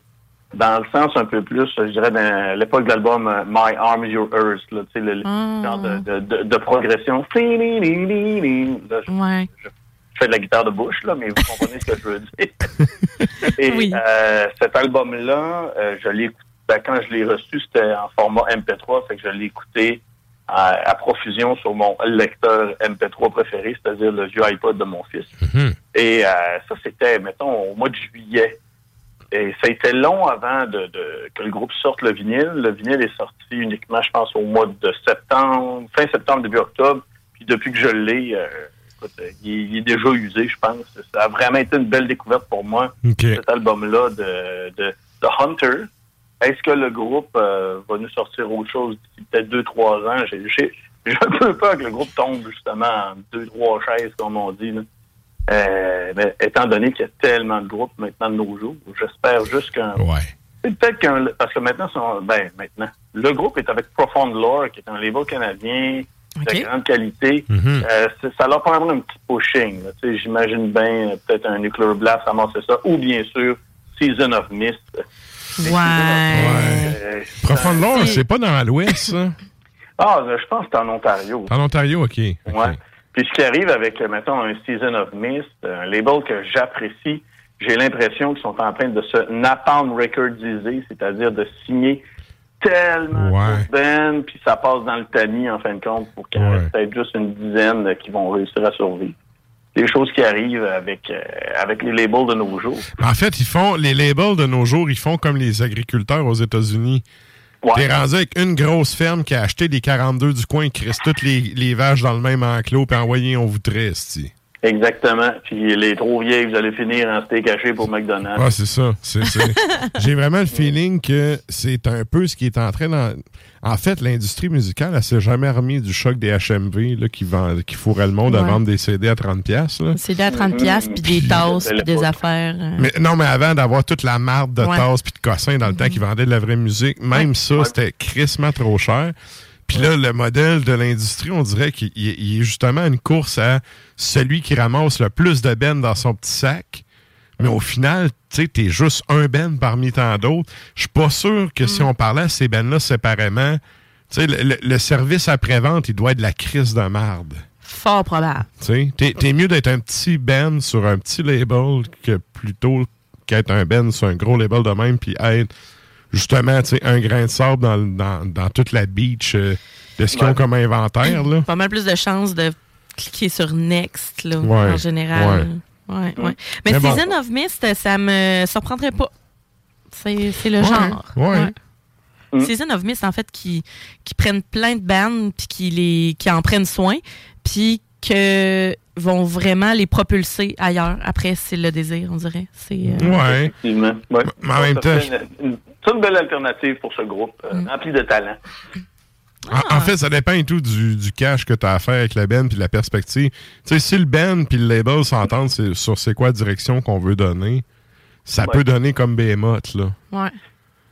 dans le sens un peu plus, je dirais, dans l'époque de l'album euh, My Arms Your Earth, là, tu sais, le, le genre de, de, de, de progression. Là, je- Ouais. je fais de la guitare de bouche, là, mais vous comprenez ce que je veux dire. Et euh, cet album-là, euh, je l'ai écouté, ben, quand je l'ai reçu, c'était en format MP3, fait que je l'ai écouté à, à profusion sur mon lecteur MP3 préféré, c'est-à-dire le vieux iPod de mon fils. Et euh, ça, c'était, mettons, au mois de juillet. Et ça a été long avant de, de- que le groupe sorte le vinyle. Le vinyle est sorti uniquement, je pense, au mois de septembre, fin septembre, début octobre. Puis depuis que je l'ai, euh, écoute, euh, il, il est déjà usé, je pense. Ça a vraiment été une belle découverte pour moi, cet album-là de, de, de Hunter. Est-ce que le groupe euh, va nous sortir autre chose d'ici peut-être deux, trois ans? J'ai j'ai- j'ai un peu peur que le groupe tombe justement en deux, trois chaises, comme on dit. Là. Euh, mais étant donné qu'il y a tellement de groupes maintenant de nos jours, j'espère juste qu'un. Ouais. C'est peut-être qu'un. Parce que maintenant, son- ben, maintenant, le groupe est avec Profound Lore, qui est un label canadien de grande qualité. Mhm. Euh, c'est- ça leur prendra un petit pushing. là. J'imagine bien peut-être un Nuclear Blast amasser ça, ou bien sûr Season of Mist. Ouais. Euh, Lore, c'est pas dans l'Ouest, ça? Ah, je pense que c'est en Ontario. En Ontario, OK. Ouais. Puis ce qui arrive avec, euh, mettons, un Season of Mist, un label que j'apprécie, j'ai l'impression qu'ils sont en train de se napalm recordiser, c'est-à-dire de signer tellement Ouais. de bands, puis ça passe dans le tamis, en fin de compte, pour qu'il y reste peut-être juste une dizaine euh, qui vont réussir à survivre. Des choses qui arrivent avec, euh, avec les labels de nos jours. En fait, ils font les labels de nos jours, ils font comme les agriculteurs aux États-Unis. T'es rendu avec une grosse ferme qui a acheté des 42 du coin, qui crisse toutes les, les vaches dans le même enclos, puis envoyé, on vous triste. Exactement. Puis les trop vieilles, vous allez finir en steak haché pour McDonald's. Ah, c'est ça. C'est, c'est- J'ai vraiment le feeling que c'est un peu ce qui est en train d'en... En fait, l'industrie musicale, elle s'est jamais remis du choc des HMV là, qui, vend, qui fourraient le monde à vendre des CD à 30$. piastres, Là. C'est à 30$ piastres, puis des tasses, puis des affaires. euh. Mais, non, mais avant d'avoir toute la marde de Ouais. tasses puis de cossins dans le temps qui vendaient de la vraie musique, même ça, c'était crissement trop cher. Puis là, le modèle de l'industrie, on dirait qu'il il- il est justement une course à celui qui ramasse le plus de bennes dans son petit sac. Mais au final, tu sais, t'es juste un ben parmi tant d'autres. Je suis pas sûr que si on parlait à ces bennes-là séparément, tu sais, le, service après-vente, il doit être de la crise de marde. Fort probable. Tu sais, t'es, mieux d'être un petit band sur un petit label que plutôt qu'être un band sur un gros label de même, puis être justement, tu sais, un grain de sable dans, dans, dans toute la beach euh, de ce qu'ils ont comme inventaire, là. Pas mal plus de chances de cliquer sur Next, là, Ouais, en général. Ouais, ouais. Mais, Mais bon. Season of Mist, ça me surprendrait pas. C'est c'est le Ouais, genre. ouais. Season of Mist, en fait, qui, qui prennent plein de bandes, puis qui, les, qui en prennent soin, puis que vont vraiment les propulser ailleurs. Après, c'est le désir, on dirait. C'est, euh, Ouais. Effectivement. Ouais. Mais en même temps, fait une, une- c'est une belle alternative pour ce groupe, euh, rempli de talent. En, en fait, ça dépend et tout du, du cash que tu as à faire avec la band puis la perspective. Tu sais, si le band puis le label s'entendent c'est- sur c'est quoi la direction qu'on veut donner, ça Ouais. peut donner comme Behemoth, là. Ouais.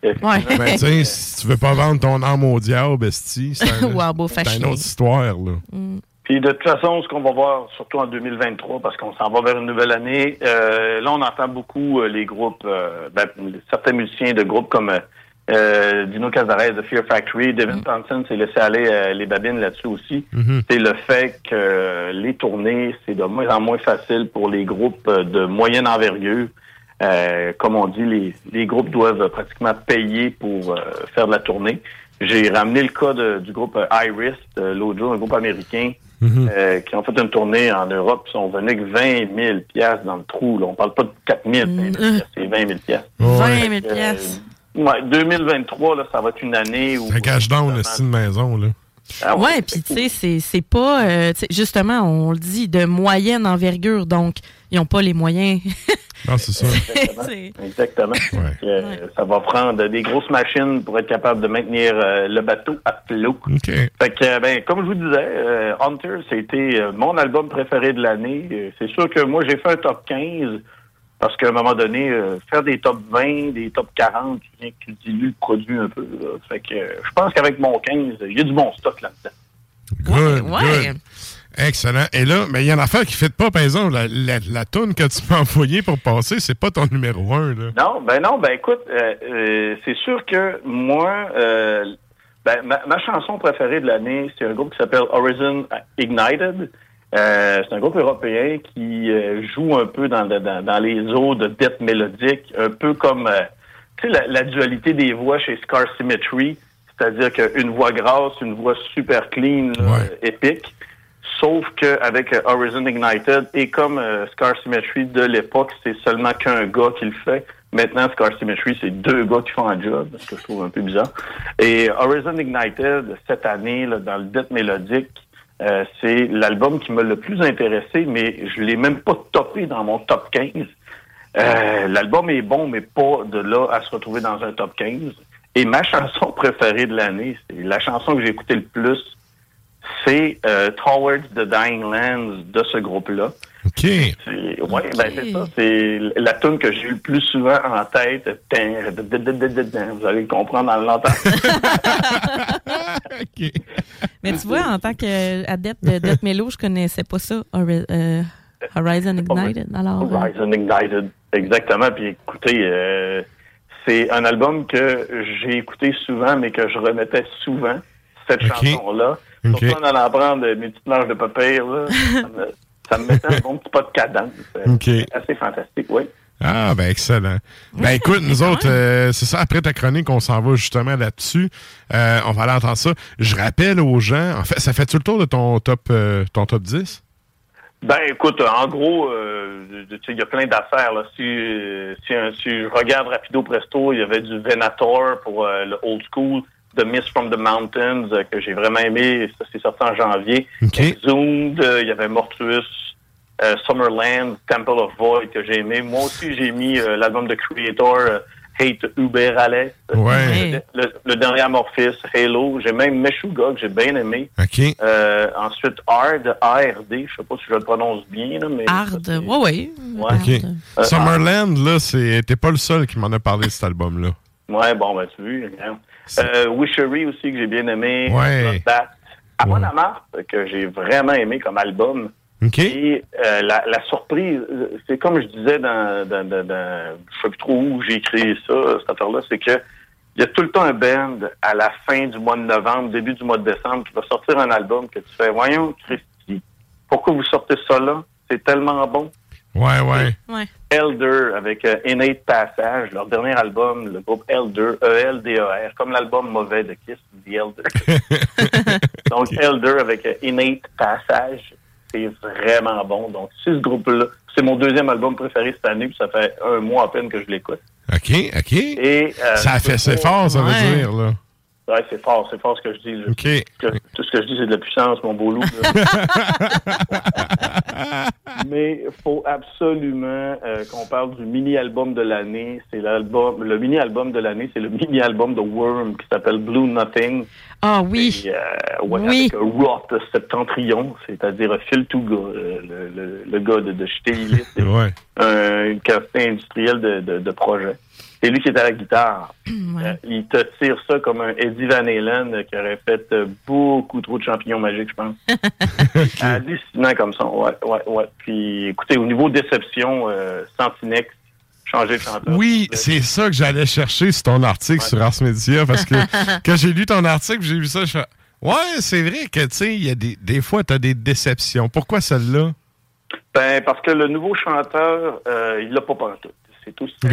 Ouais. Ben, tu sais, si tu veux pas vendre ton âme au diable, c'est Wow, une autre histoire, là. Puis de toute façon, ce qu'on va voir, surtout en 2023, parce qu'on s'en va vers une nouvelle année, euh, là, on entend beaucoup euh, les groupes, euh, ben, certains musiciens de groupes comme euh, euh, Dino Cazares de Fear Factory, Devin Thompson s'est laissé aller euh, les babines là-dessus aussi. Mhm. C'est le fait que les tournées, c'est de moins en moins facile pour les groupes de moyenne envergure. Euh, comme on dit, les, les groupes doivent pratiquement payer pour faire de la tournée. J'ai ramené le cas de- du groupe Iris l'autre jour, un groupe américain Mhm. euh, qui ont fait une tournée en Europe. Sont venus avec 20 000 piastres dans le trou. Là. On parle pas de 4 000, c'est 20 000 piastres. 20 000 Fait que, euh, piastres. ouais, 2023, là, ça va être une année où... Ça cache down le style maison, là. Ah ouais, puis tu sais, c'est- c'est pas, euh, justement, on le dit, de moyenne envergure, donc ils n'ont pas les moyens. Non, c'est ça. Exactement. Euh, Ça va prendre des grosses machines pour être capable de maintenir euh, le bateau à flot. OK. Fait que, euh, ben, comme je vous disais, euh, Hunter, c'était mon album préféré de l'année. C'est sûr que moi, j'ai fait un top 15 parce qu'à un moment donné, faire des top 20, des top 40, tu viens que tu dilues le produit un peu. là. Fait que je pense qu'avec mon 15, il y a du bon stock là-dedans. Good, ouais. good. Excellent. Et là, mais il y a une affaire qui ne fait pas, par exemple, la, la, la toune que tu m'as envoyée pour passer, c'est pas ton numéro un, là. Non, ben non, ben écoute, euh, euh, c'est sûr que moi, euh, ben, ma, ma chanson préférée de l'année, c'est un groupe qui s'appelle Horizon Ignited. C'est un groupe européen qui joue un peu dans, dans, dans les eaux de dette mélodique, un peu comme tu sais, la, la dualité des voix chez Scar Symmetry, c'est-à-dire qu'une voix grasse, une voix super clean, là, épique. Sauf qu'avec euh, Horizon Ignited et comme euh, Scar Symmetry de l'époque, c'est seulement qu'un gars qui le fait. Maintenant, Scar Symmetry, c'est deux gars qui font un job, ce que je trouve un peu bizarre. Et Horizon Ignited, cette année, dans le death mélodique, euh, c'est l'album qui m'a le plus intéressé, mais je l'ai même pas topé dans mon top 15. Euh, L'album est bon, mais pas de là à se retrouver dans un top 15. Et ma chanson préférée de l'année, c'est la chanson que j'ai écoutée le plus, c'est euh, Towards the Dying Lands de ce groupe-là. OK. Oui, ben c'est ça. C'est la tune que j'ai eu le plus souvent en tête. Vous allez le comprendre en l'entendant. Mais tu vois, en tant qu'adepte de Death Mellow, je connaissais pas ça, euh, Horizon Ignited. Alors, euh, Horizon Ignited. Exactement. Puis écoutez, euh, c'est un album que j'ai écouté souvent, mais que je remettais souvent, cette chanson-là. Ok. Surtout en allant prendre mes petites planches de papier, là, ça, me, ça me mettait un bon petit pas de cadence. Euh, c'est Assez fantastique, oui. Ah, ben excellent. Ben écoute, nous autres, euh, c'est ça, après ta chronique, on s'en va justement là-dessus. Euh, on va aller entendre ça. Je rappelle aux gens, en fait, ça fait tout le tour de ton top, euh, ton top 10? Ben, écoute, en gros, euh, tu sais, il y a plein d'affaires. Là. Si, euh, si, si je regarde rapido presto, il y avait du Venator pour euh, le old school, The Mist from the Mountains euh, que j'ai vraiment aimé. Ça, c'est sorti en janvier. Exhumed, euh, il y avait Mortuus, euh, Summerland, Temple of Void que j'ai aimé. Moi aussi, j'ai mis euh, l'album de Creator, euh, Hate Uber. Ouais. Le, le- le dernier Amorphis, Halo. J'ai même Meshuggah que j'ai bien aimé. Euh, ensuite, Hard, ARD, je sais pas si je le prononce bien, là, mais... Hard, ouais, ouais. Ouais. Euh, Summerland, là, c'est, t'es pas le seul qui m'en a parlé de cet album-là. Ouais, bon, ben, tu vois. Euh, Wishery aussi, que j'ai bien aimé. Ouais. Bloodbath. À mon amarre, que j'ai vraiment aimé comme album. Et euh, la, la surprise, c'est comme je disais dans, dans, dans, dans- je sais plus trop où j'ai écrit ça, cette affaire-là, c'est que il y a tout le temps un band à la fin du mois de novembre, début du mois de décembre, qui va sortir un album que tu fais, voyons, Christy, pourquoi vous sortez ça là? C'est tellement bon. Ouais, ouais. Ouais. Elder avec euh, Innate Passage, leur dernier album, le groupe Elder, E E-L-D-E-R, comme l'album mauvais de Kiss, The Elder. Donc Elder avec euh, Innate Passage, c'est vraiment bon. Donc c'est ce groupe-là. C'est mon deuxième album préféré cette année, puis ça fait un mois à peine que je l'écoute. OK, OK. Et, euh, ça a fait ses fort, ça veut Ouais. dire, là. Ouais, c'est fort, c'est fort ce que je dis. Que- tout ce que je dis, c'est de la puissance, mon beau loup. Mais il faut absolument euh, qu'on parle du mini-album de l'année. C'est l'album, le mini-album de l'année, c'est le mini-album de Worm qui s'appelle Blue Nothing. Ah oui. Et, euh, ouais, Oui. Avec un Roth Septentrion, c'est-à-dire Phil Touga, euh, le, le, le gars de, de Stélis, Ouais. un café industriel de, de, de projet. C'est lui qui est à la guitare. Euh, il te tire ça comme un Eddie Van Halen euh, qui aurait fait euh, beaucoup trop de champignons magiques, je pense. Hallucinant comme ça. Ouais, ouais, ouais. Puis, écoutez, au niveau déception, euh, Santinex, changer de chanteur. Oui, c'est ça que j'allais chercher sur ton article sur Ars Media parce que quand j'ai lu ton article, j'ai vu ça, je fais Ouais, c'est vrai que, tu sais, il y a des, des fois, tu as des déceptions. Pourquoi celle-là? Ben, parce que le nouveau chanteur, euh, il l'a pas pantoute. C'est tout ça.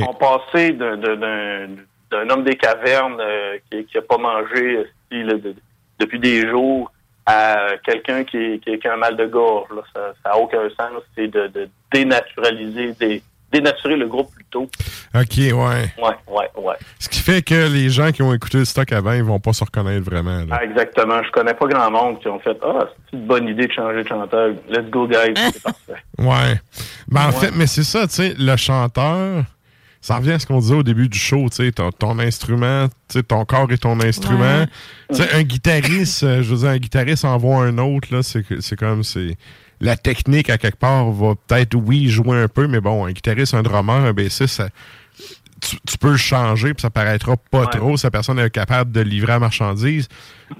Sont passés d'un- d'un- d'un homme des cavernes euh, qui, qui a pas mangé de- depuis des jours à quelqu'un qui, qui, qui a un mal de gorge. là. Ça n'a aucun sens. C'est de, de dénaturaliser, dé- dénaturer le groupe plutôt. OK, ouais. Ouais, ouais, ouais. Ce qui fait que les gens qui ont écouté le stock avant, ils vont pas se reconnaître vraiment. là. Ah, exactement. Je connais pas grand monde qui ont fait Ah, c'est une bonne idée de changer de chanteur. Let's go, guys. C'est parfait. Ouais. Ben, en Ouais. fait, mais c'est ça, tu sais, le chanteur, ça revient à ce qu'on disait au début du show, tu sais, ton, ton instrument, tu sais, ton corps est ton instrument. Ouais. Tu sais, un guitariste, euh, je veux dire, un guitariste envoie un autre, là, c'est que- c'est comme, c'est... La technique, à quelque part, va peut-être, oui, jouer un peu, mais bon, un guitariste, un drummer, un bassiste, ça- tu, tu peux le changer, puis ça paraîtra pas trop si la personne est capable de livrer la marchandise.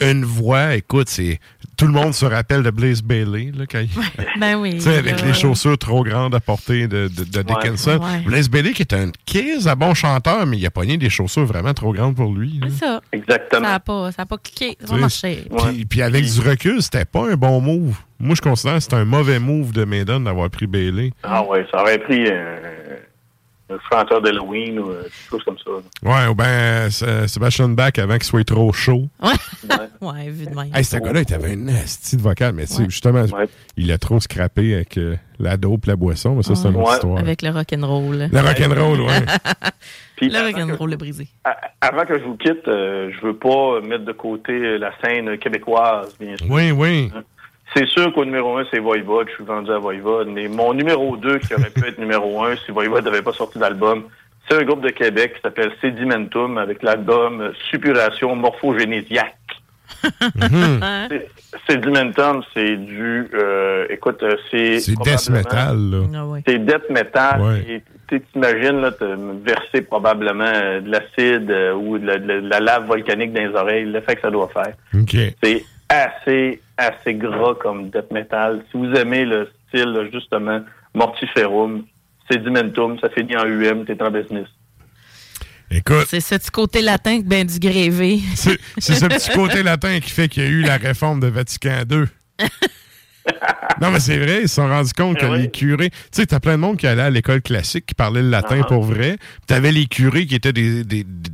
Une voix, écoute, c'est... Tout le monde se rappelle de Blaze Bailey, là, quand il... Ben oui. Tu sais, avec les chaussures trop grandes à portée de, de, de Dickinson. Ouais. Blaise Bailey, qui est un crise à bon chanteur, mais il a pogné des chaussures vraiment trop grandes pour lui. C'est ça. Exactement. Ça n'a pas, ça a pas cliqué. Ça. Puis, puis avec du recul, c'était pas un bon move. Moi, je considère que c'était un mauvais move de Maiden d'avoir pris Bailey. Ah ouais, ça aurait pris euh, un chanteur d'Halloween ou euh, quelque chose comme ça. Ouais, ou ben euh, Sebastian Bach avant qu'il soit trop chaud. Ouais. ouais, vu de même. Hey, ce gars-là, il avait une nasty de vocal, mais tu sais, Ouais. justement, il a trop scrappé avec euh, la dope, la boisson, mais ça, c'est une autre Ouais. histoire. Avec le rock'n'roll. Le rock'n'roll, ouais. Puis le rock'n'roll le brisé. Avant que je vous quitte, euh, je veux pas mettre de côté euh, la scène québécoise, bien sûr. Oui, oui. C'est sûr qu'au numéro un, c'est Voivode. Je suis vendu à Voivode. Mais mon numéro 2, qui aurait pu être numéro un si Voivode n'avait pas sorti d'album, c'est un groupe de Québec qui s'appelle Sedimentum avec l'album Suppuration morphogénésiaque. C'est- Sedimentum, c'est du... euh, écoute, euh, c'est... C'est death probablement- metal, là. C'est death metal. Ouais. Et tu t'imagines, là, te verser probablement euh, de l'acide euh, ou de la, de la- de la lave volcanique dans les oreilles, l'effet que ça doit faire. OK. C'est assez, assez gras comme death metal. Si vous aimez le style, là, justement, Mortiferum, Sedimentum, ça finit en UM, t'es en business. Écoute. C'est ce petit côté latin que ben du grévé. C'est ce petit côté latin qui fait qu'il y a eu la réforme de Vatican II. non, mais c'est vrai, ils se sont rendus compte que les curés. Tu sais, t'as plein de monde qui allait à l'école classique, qui parlait le latin Ah. pour vrai. Puis T'avais les curés qui étaient des, des, des,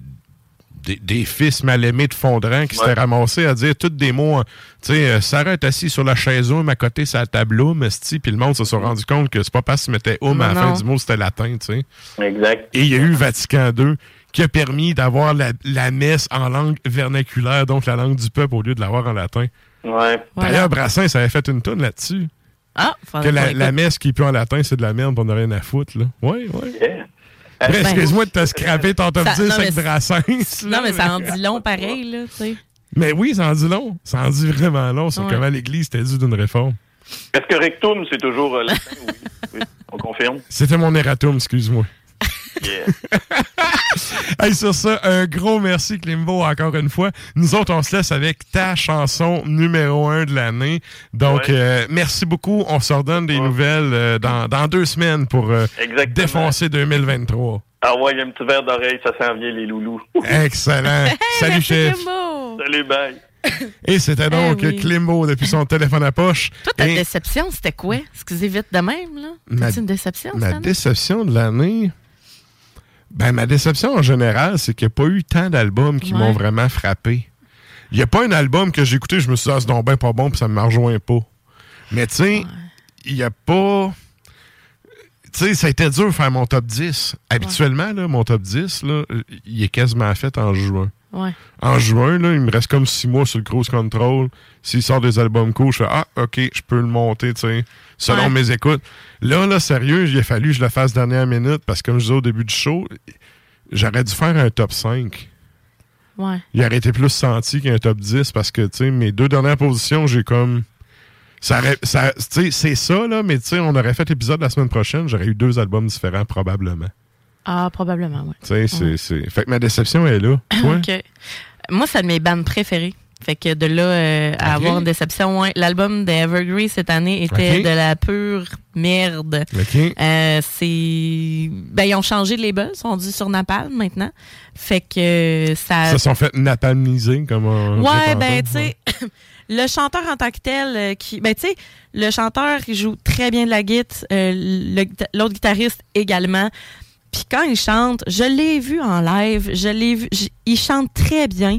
des fils mal aimés de Fondran qui s'étaient ramassés à dire tous des mots. hein. Tu sais, euh, Sarah est assise sur la chaise homme à côté, sa table homme. Puis le monde se sont rendu compte que c'est pas parce qu'ils mettaient homme à la fin du mot, c'était latin, tu sais. Exact. Et il y a eu Vatican II qui a permis d'avoir la, la messe en langue vernaculaire, donc la langue du peuple, au lieu de l'avoir en latin. Ouais. D'ailleurs, Brassens avait fait une toune là-dessus. Ah, Que la, la messe qui est plus en latin, c'est de la merde, on n'a rien à foutre. Là. Oui, oui. Yeah. Bref, Ben, excuse-moi de te scraper ton top ça- 10 non, avec mais- Brassens. Non, mais ça en dit long pareil, là, tu sais. Mais oui, ça en dit long. Ça en dit vraiment long sur Ouais. comment l'Église était due d'une réforme. Est-ce que rectum, c'est toujours euh, latin? oui. oui, on confirme. C'était mon erratum, excuse-moi. Yeah. Hey, sur ça, un gros merci, Klimbo, encore une fois. Nous autres, on se laisse avec ta chanson numéro un de l'année. Donc, Ouais. euh, merci beaucoup. On se redonne des nouvelles euh, dans, dans deux semaines pour euh, défoncer 2023. Ah ouais, il y a un petit verre d'oreille, ça s'en vient, les loulous. Excellent. Salut, chef. Salut, bye. Et c'était donc Eh oui. Klimbo depuis son téléphone à poche. Toi, ta Et déception, c'était quoi? Excusez vite de même, là. Ma- une déception, année? déception de l'année... Ben, ma déception en général, c'est qu'il n'y a pas eu tant d'albums qui Ouais. m'ont vraiment frappé. Il n'y a pas un album que j'ai écouté, je me suis dit, ah, c'est donc ben pas bon, puis ça ne me rejoint pas. Mais tu sais, il n'y a pas. Tu sais, ça a été dur de faire mon top 10. Habituellement, là, mon top 10, là, il est quasiment fait en juin. Ouais. En juin, là, il me reste comme six mois sur le Cruise Control. S'il sort des albums cool, je fais Ah, OK, je peux le monter, tu sais, selon Ouais. mes écoutes. Là, là, sérieux, il a fallu que je le fasse dernière minute parce que, comme je disais au début du show, j'aurais dû faire un top 5. Ouais. Il aurait été plus senti qu'un top 10 parce que, tu sais, mes deux dernières positions, j'ai comme. Ça c'est ça, là, mais tu sais, on aurait fait l'épisode la semaine prochaine, j'aurais eu deux albums différents, probablement. Ah, probablement, oui. Tu sais, c'est- c'est. Fait que ma déception est là. Toi? OK. Moi, c'est de mes bandes préférées. Fait que de là euh, à avoir une déception, ouais. L'album d'Evergreen cette année était de la pure merde. OK. Euh, c'est. Ben, ils ont changé de label, sont dit sur Napalm maintenant. Fait que ça. Ça sont fait napalmiser, comme on Ouais, ben, tu sais, le chanteur en tant que tel, euh, qui, ben tu sais, le chanteur il joue très bien de la guitare, le- l'autre guitariste également. Puis quand il chante, je l'ai vu en live, je l'ai vu, il chante très bien,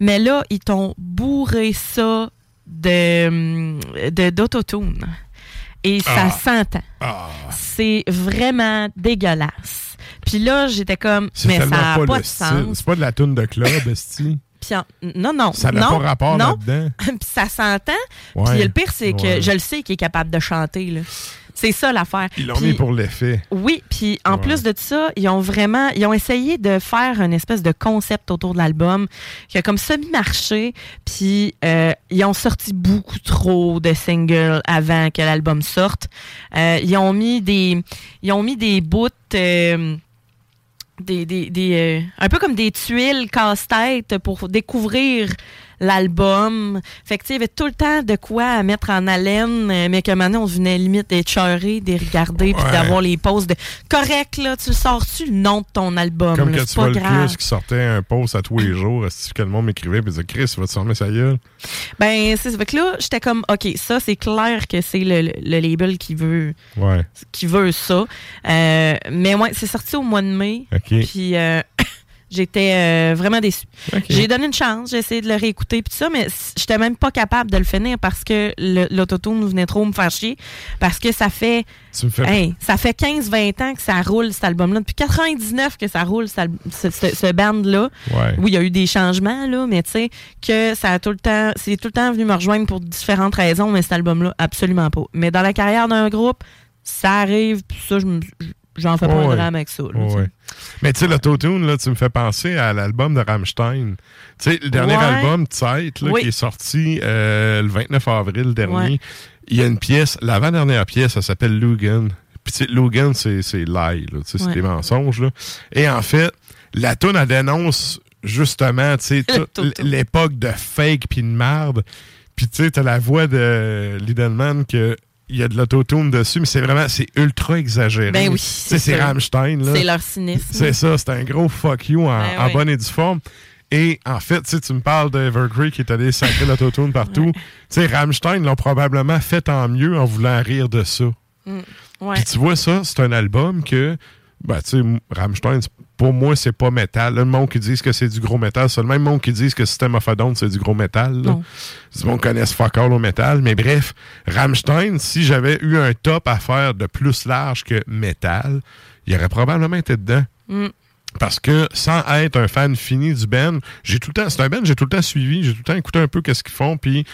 mais là ils t'ont bourré ça de de d'autotune et ça Ah. s'entend. C'est vraiment dégueulasse. Puis là j'étais comme, mais ça n'a pas, de style. sens. C'est pas de la toune de club, esti. Puis en- non, non. Ça n'a pas rapport là-dedans. Puis ça s'entend. Ouais. Puis le pire, c'est que Ouais. je le sais qu'il est capable de chanter. là. C'est ça l'affaire. Ils l'ont mis pour l'effet. Oui, puis en Ouais. plus de ça, ils ont vraiment, ils ont essayé de faire une espèce de concept autour de l'album qui a comme semi-marché, puis euh, ils ont sorti beaucoup trop de singles avant que l'album sorte. Euh, ils ont mis des, ils ont mis des bouts. euh, des, des, des, un peu comme des tuiles casse-tête pour découvrir l'album. Fait que, tu sais, il y avait tout le temps de quoi à mettre en haleine, euh, mais que maintenant, on venait limite écheurer, de regarder, puis d'avoir les pauses de correct, là, tu le sors-tu le nom de ton album? Comme là, c'est tu vois pas le grave. plus qui sortait un post à tous les jours, esti, que le monde m'écrivait et disait Chris, vas te fermer sa gueule? Ben, c'est ça. Fait que là, j'étais comme, OK, ça, c'est clair que c'est le, le- le label qui veut, Ouais. qui veut ça. Euh, mais ouais, c'est sorti au mois de mai. OK. Puis euh, j'étais euh, vraiment déçue. J'ai donné une chance, j'ai essayé de le réécouter puis tout ça, mais j'étais même pas capable de le finir parce que l'autotune venait trop me faire chier. Parce que ça fait, hey, ça fait 15-20 ans que ça roule cet album-là. Depuis 99 que ça roule, al- ce, ce- ce band-là. Ouais. Oui, il y a eu des changements, là, mais tu sais, que ça a tout le temps, c'est tout le temps venu me rejoindre pour différentes raisons, mais cet album-là, absolument pas. Mais dans la carrière d'un groupe, ça arrive, puis ça, j'en fais pas Ouais, un ouais. drame avec ça. là, ouais. Mais tu sais, l'autotune, là, tu me fais penser à l'album de Rammstein. Tu sais, le dernier Ouais. album, Zeit, là, Oui. qui est sorti euh, le 29 avril dernier, Ouais. il y a une pièce, l'avant-dernière pièce, ça s'appelle Lugan. Puis tu sais, Lugan, c'est lie, là, tu sais, c'est des mensonges. Là. Et en fait, la tune elle dénonce justement, tu sais, toute l'époque de fake puis de merde. Puis tu sais, t'as la voix de Lidenman que il y a de l'autotune dessus, mais c'est vraiment, c'est ultra exagéré. Ben oui, c'est. Rammstein, là. C'est leur cynisme. C'est ça, c'est un gros fuck you en, Ben en oui. bonne et due forme. Et en fait, tu me parles d'Evergrey qui est allé sacrer l'autotune partout. Tu sais, Rammstein l'ont probablement fait en mieux en voulant rire de ça. Mm. Ouais. Puis tu vois ça, c'est un album que, ben, tu sais, Rammstein, pour moi, c'est pas métal. Là, le monde qui dit que c'est du gros métal, c'est le même monde qui dit que System of a Down, c'est du gros métal. là. Du monde fuck all au métal. Mais bref, Rammstein, si j'avais eu un top à faire de plus large que métal, il aurait probablement été dedans. Mm. Parce que sans être un fan fini du band, j'ai tout le temps, c'est un band, j'ai tout le temps suivi, j'ai tout le temps écouté un peu qu'est-ce qu'ils font, puis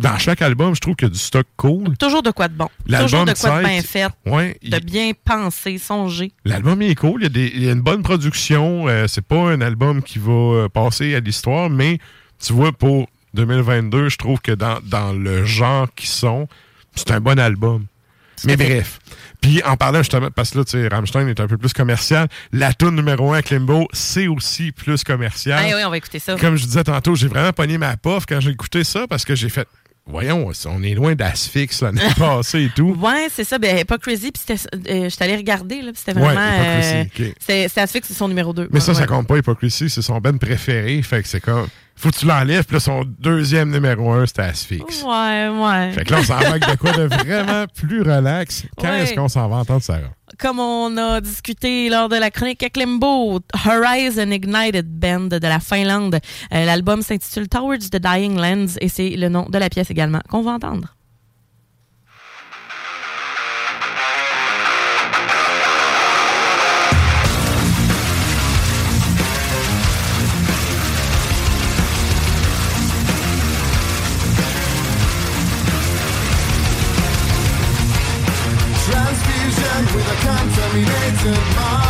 dans chaque album, je trouve qu'il y a du stock cool. Toujours de quoi de bon. Toujours de quoi de bien fait. ouais, de bien pensé, songé. L'album est cool, il y a, des- il y a une bonne production, euh, c'est pas un album qui va euh, passer à l'histoire, mais tu vois, pour 2022, je trouve que dans, dans le genre qu'ils sont, c'est un bon album. Mais bref. Puis en parlant justement, parce que là, tu sais, Rammstein est un peu plus commercial, la tune numéro 1 à Klimbo, c'est aussi plus commercial. Ah oui, on va écouter ça. Comme je disais tantôt, j'ai vraiment pogné ma pof quand j'ai écouté ça parce que j'ai fait, voyons, on est loin d'Asphyx l'année passée et tout. Ouais, c'est ça. Ben, Hypocrisy, puis c'était, euh, je t'allais regarder, là, puis c'était Ouais, vraiment. Hypocrisy, euh, c'était Asphyx, c'est son numéro 2. Mais ça, ça compte pas Hypocrisy, c'est son band préféré. Fait que c'est comme. Faut que tu l'enlèves, puis là, son deuxième numéro un, c'était Asphyx. Ouais, ouais. Fait que là, on s'en va avec de quoi de vraiment plus relax. Quand Ouais. est-ce qu'on s'en va entendre Sarah? Comme on a discuté lors de la chronique à Klimbo, Horizon Ignited Band de la Finlande. Euh, l'album s'intitule Towards the Dying Lands et c'est le nom de la pièce également qu'on va entendre. goodbye.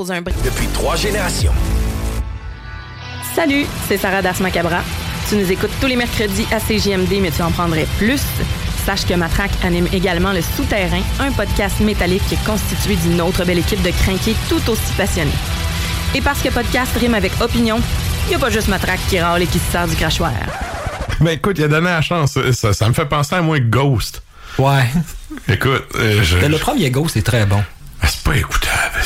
Pause un brin. Depuis trois générations. Salut, c'est Sarah Das Macabra. Tu nous écoutes tous les mercredis à CJMD, mais tu en prendrais plus. Sache que Matraque anime également Le Souterrain, un podcast métallique constitué d'une autre belle équipe de crinqués tout aussi passionnés. Et parce que podcast rime avec opinion, il n'y a pas juste Matraque qui râle et qui se sert du crachoir. Ben écoute, il a donné la chance. Ça, ça me fait penser à moi Ghost. Ouais. Écoute, euh, je. Le premier Ghost est très bon. C'est pas écoutable.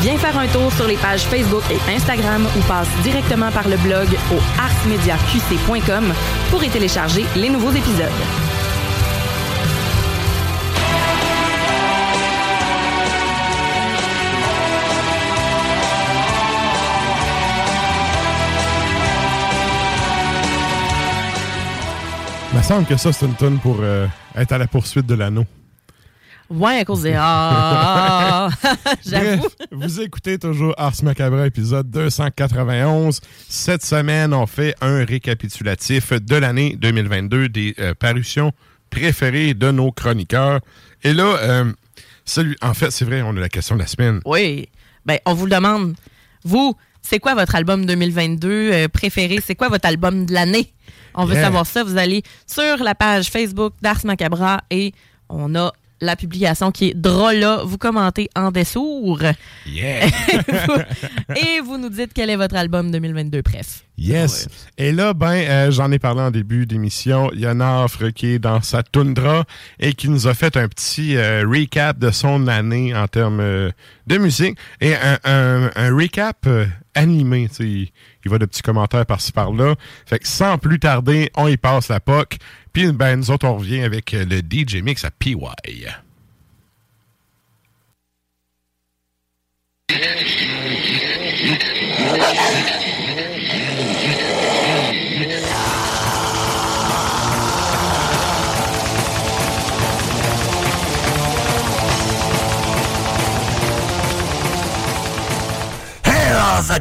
Viens faire un tour sur les pages Facebook et Instagram ou passe directement par le blog au arsmediaqc.com pour y télécharger les nouveaux épisodes. Il me semble que ça c'est une tonne pour euh, être à la poursuite de l'anneau. Ouais, à cause des Ah! J'avoue. Bref, vous écoutez toujours Ars Macabre épisode 291. Cette semaine, on fait un récapitulatif de l'année 2022 des euh, parutions préférées de nos chroniqueurs. Et là, euh, celui, en fait, c'est vrai, on a la question de la semaine. Oui. Ben, on vous le demande. Vous, c'est quoi votre album 2022 euh, préféré? C'est quoi votre album de l'année? On veut Yeah. savoir ça. Vous allez sur la page Facebook d'Ars Macabra et on a la publication qui est drôle là. Vous commentez en dessous. Yeah! et vous nous dites quel est votre album 2022 bref. Yes. Et là, ben, euh, j'en ai parlé en début d'émission. Il y a un offre qui est dans sa toundra et qui nous a fait un petit euh, recap de son année en termes euh, de musique et un, un- un recap animé. Il, il va de petits commentaires par-ci par-là. Fait que sans plus tarder, on y passe la POC. Puis, ben, nous on revient avec euh, le DJ Mix à PY.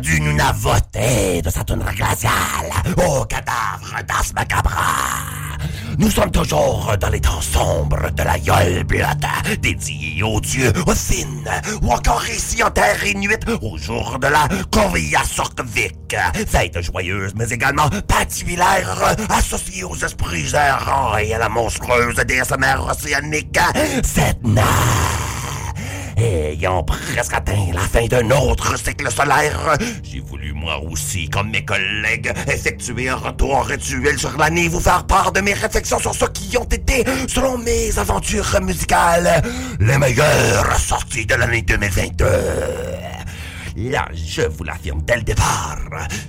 D'une voté de sa toundra glaciale au cadavre d'Ars Macabra. Nous sommes toujours dans les temps sombres de la gueule blate, dédiés aux dieux, Finn, ou encore ici en terre inuite, au jour de la Corvia Sorkvik. Fête joyeuse, mais également particulière, associée aux esprits errants et à la monstrueuse déesse mère océanique, Ayant presque atteint la fin d'un autre cycle solaire, j'ai voulu moi aussi, comme mes collègues, effectuer un retour rituel sur l'année, vous faire part de mes réflexions sur ce qui ont été, selon mes aventures musicales, les meilleures sorties de l'année 2022. Là, je vous l'affirme dès le départ,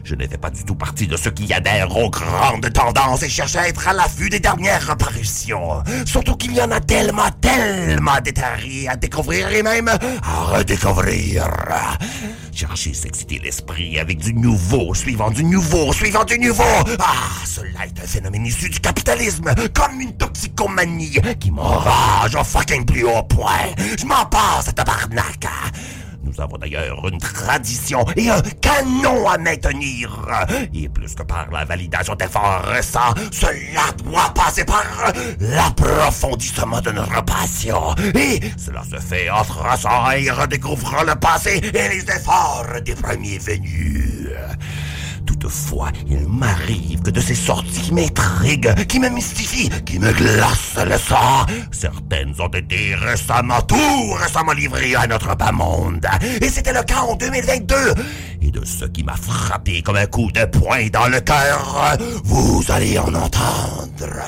je ne fais pas du tout partie de ceux qui adhèrent aux grandes tendances et cherchent à être à l'affût des dernières apparitions. Surtout qu'il y en a tellement, tellement détaillés à découvrir et même à redécouvrir. Cherchez s'exciter l'esprit avec du nouveau, suivant du nouveau, suivant du nouveau. Ah, cela est un phénomène issu du capitalisme, comme une toxicomanie qui m'enrage au fucking plus haut point. Je m'en passe, tabarnak. Nous avons d'ailleurs une tradition et un canon à maintenir. Et plus que par la validation d'efforts récents, cela doit passer par l'approfondissement de notre passion. Et cela se fait en traçant et redécouvrant le passé et les efforts des premiers venus. Il m'arrive que de ces sorties qui m'intriguent, qui me mystifient, qui me glacent le sang, certaines ont été récemment, tout récemment livrées à notre bas monde. Et c'était le cas en 2022. Et de ce qui m'a frappé comme un coup de poing dans le cœur, vous allez en entendre.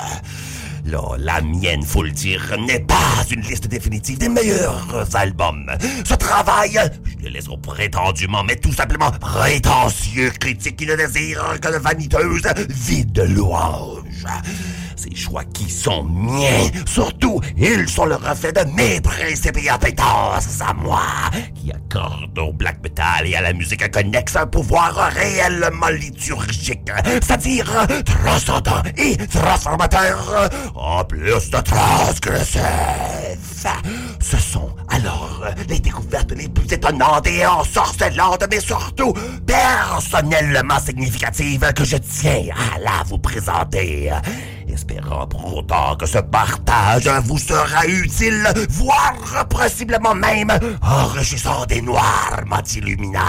Là, la mienne, faut le dire, n'est pas une liste définitive des meilleurs albums. Ce travail, je le laisse aux prétendument, mais tout simplement prétentieux critiques qui ne désirent que de vaniteuses vides de louanges. Ces choix qui sont miens, surtout, ils sont le reflet de mes principes et appétences à moi, qui accordent au black metal et à la musique connexe un pouvoir réellement liturgique, c'est-à-dire transcendant et transformateur, en plus de transgressif. Ce sont alors les découvertes les plus étonnantes et ensorcelantes, mais surtout personnellement significatives que je tiens à la vous présenter. Espérant pour autant que ce partage vous sera utile, voire possiblement même enrichissant des noirs illuminantes.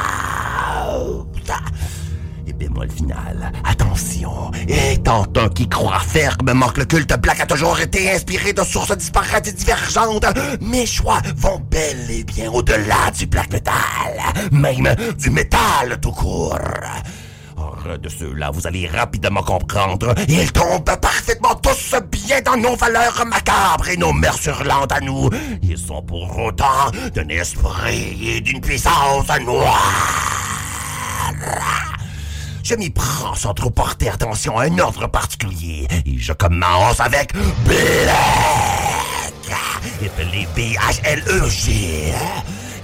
Et bémol final, attention, étant un qui croit fermement que le culte black a toujours été inspiré de sources disparates et divergentes, mes choix vont bel et bien au-delà du black metal, même du métal tout court. Or, de ceux-là, vous allez rapidement comprendre, ils tombent parfaitement tous bien dans nos valeurs macabres et nos mœurs hurlantes à nous. Ils sont pour autant d'un esprit et d'une puissance noire. Je m'y prends sans trop porter attention à un ordre particulier. Et je commence avec Black. Appelé B-H-L-E-G.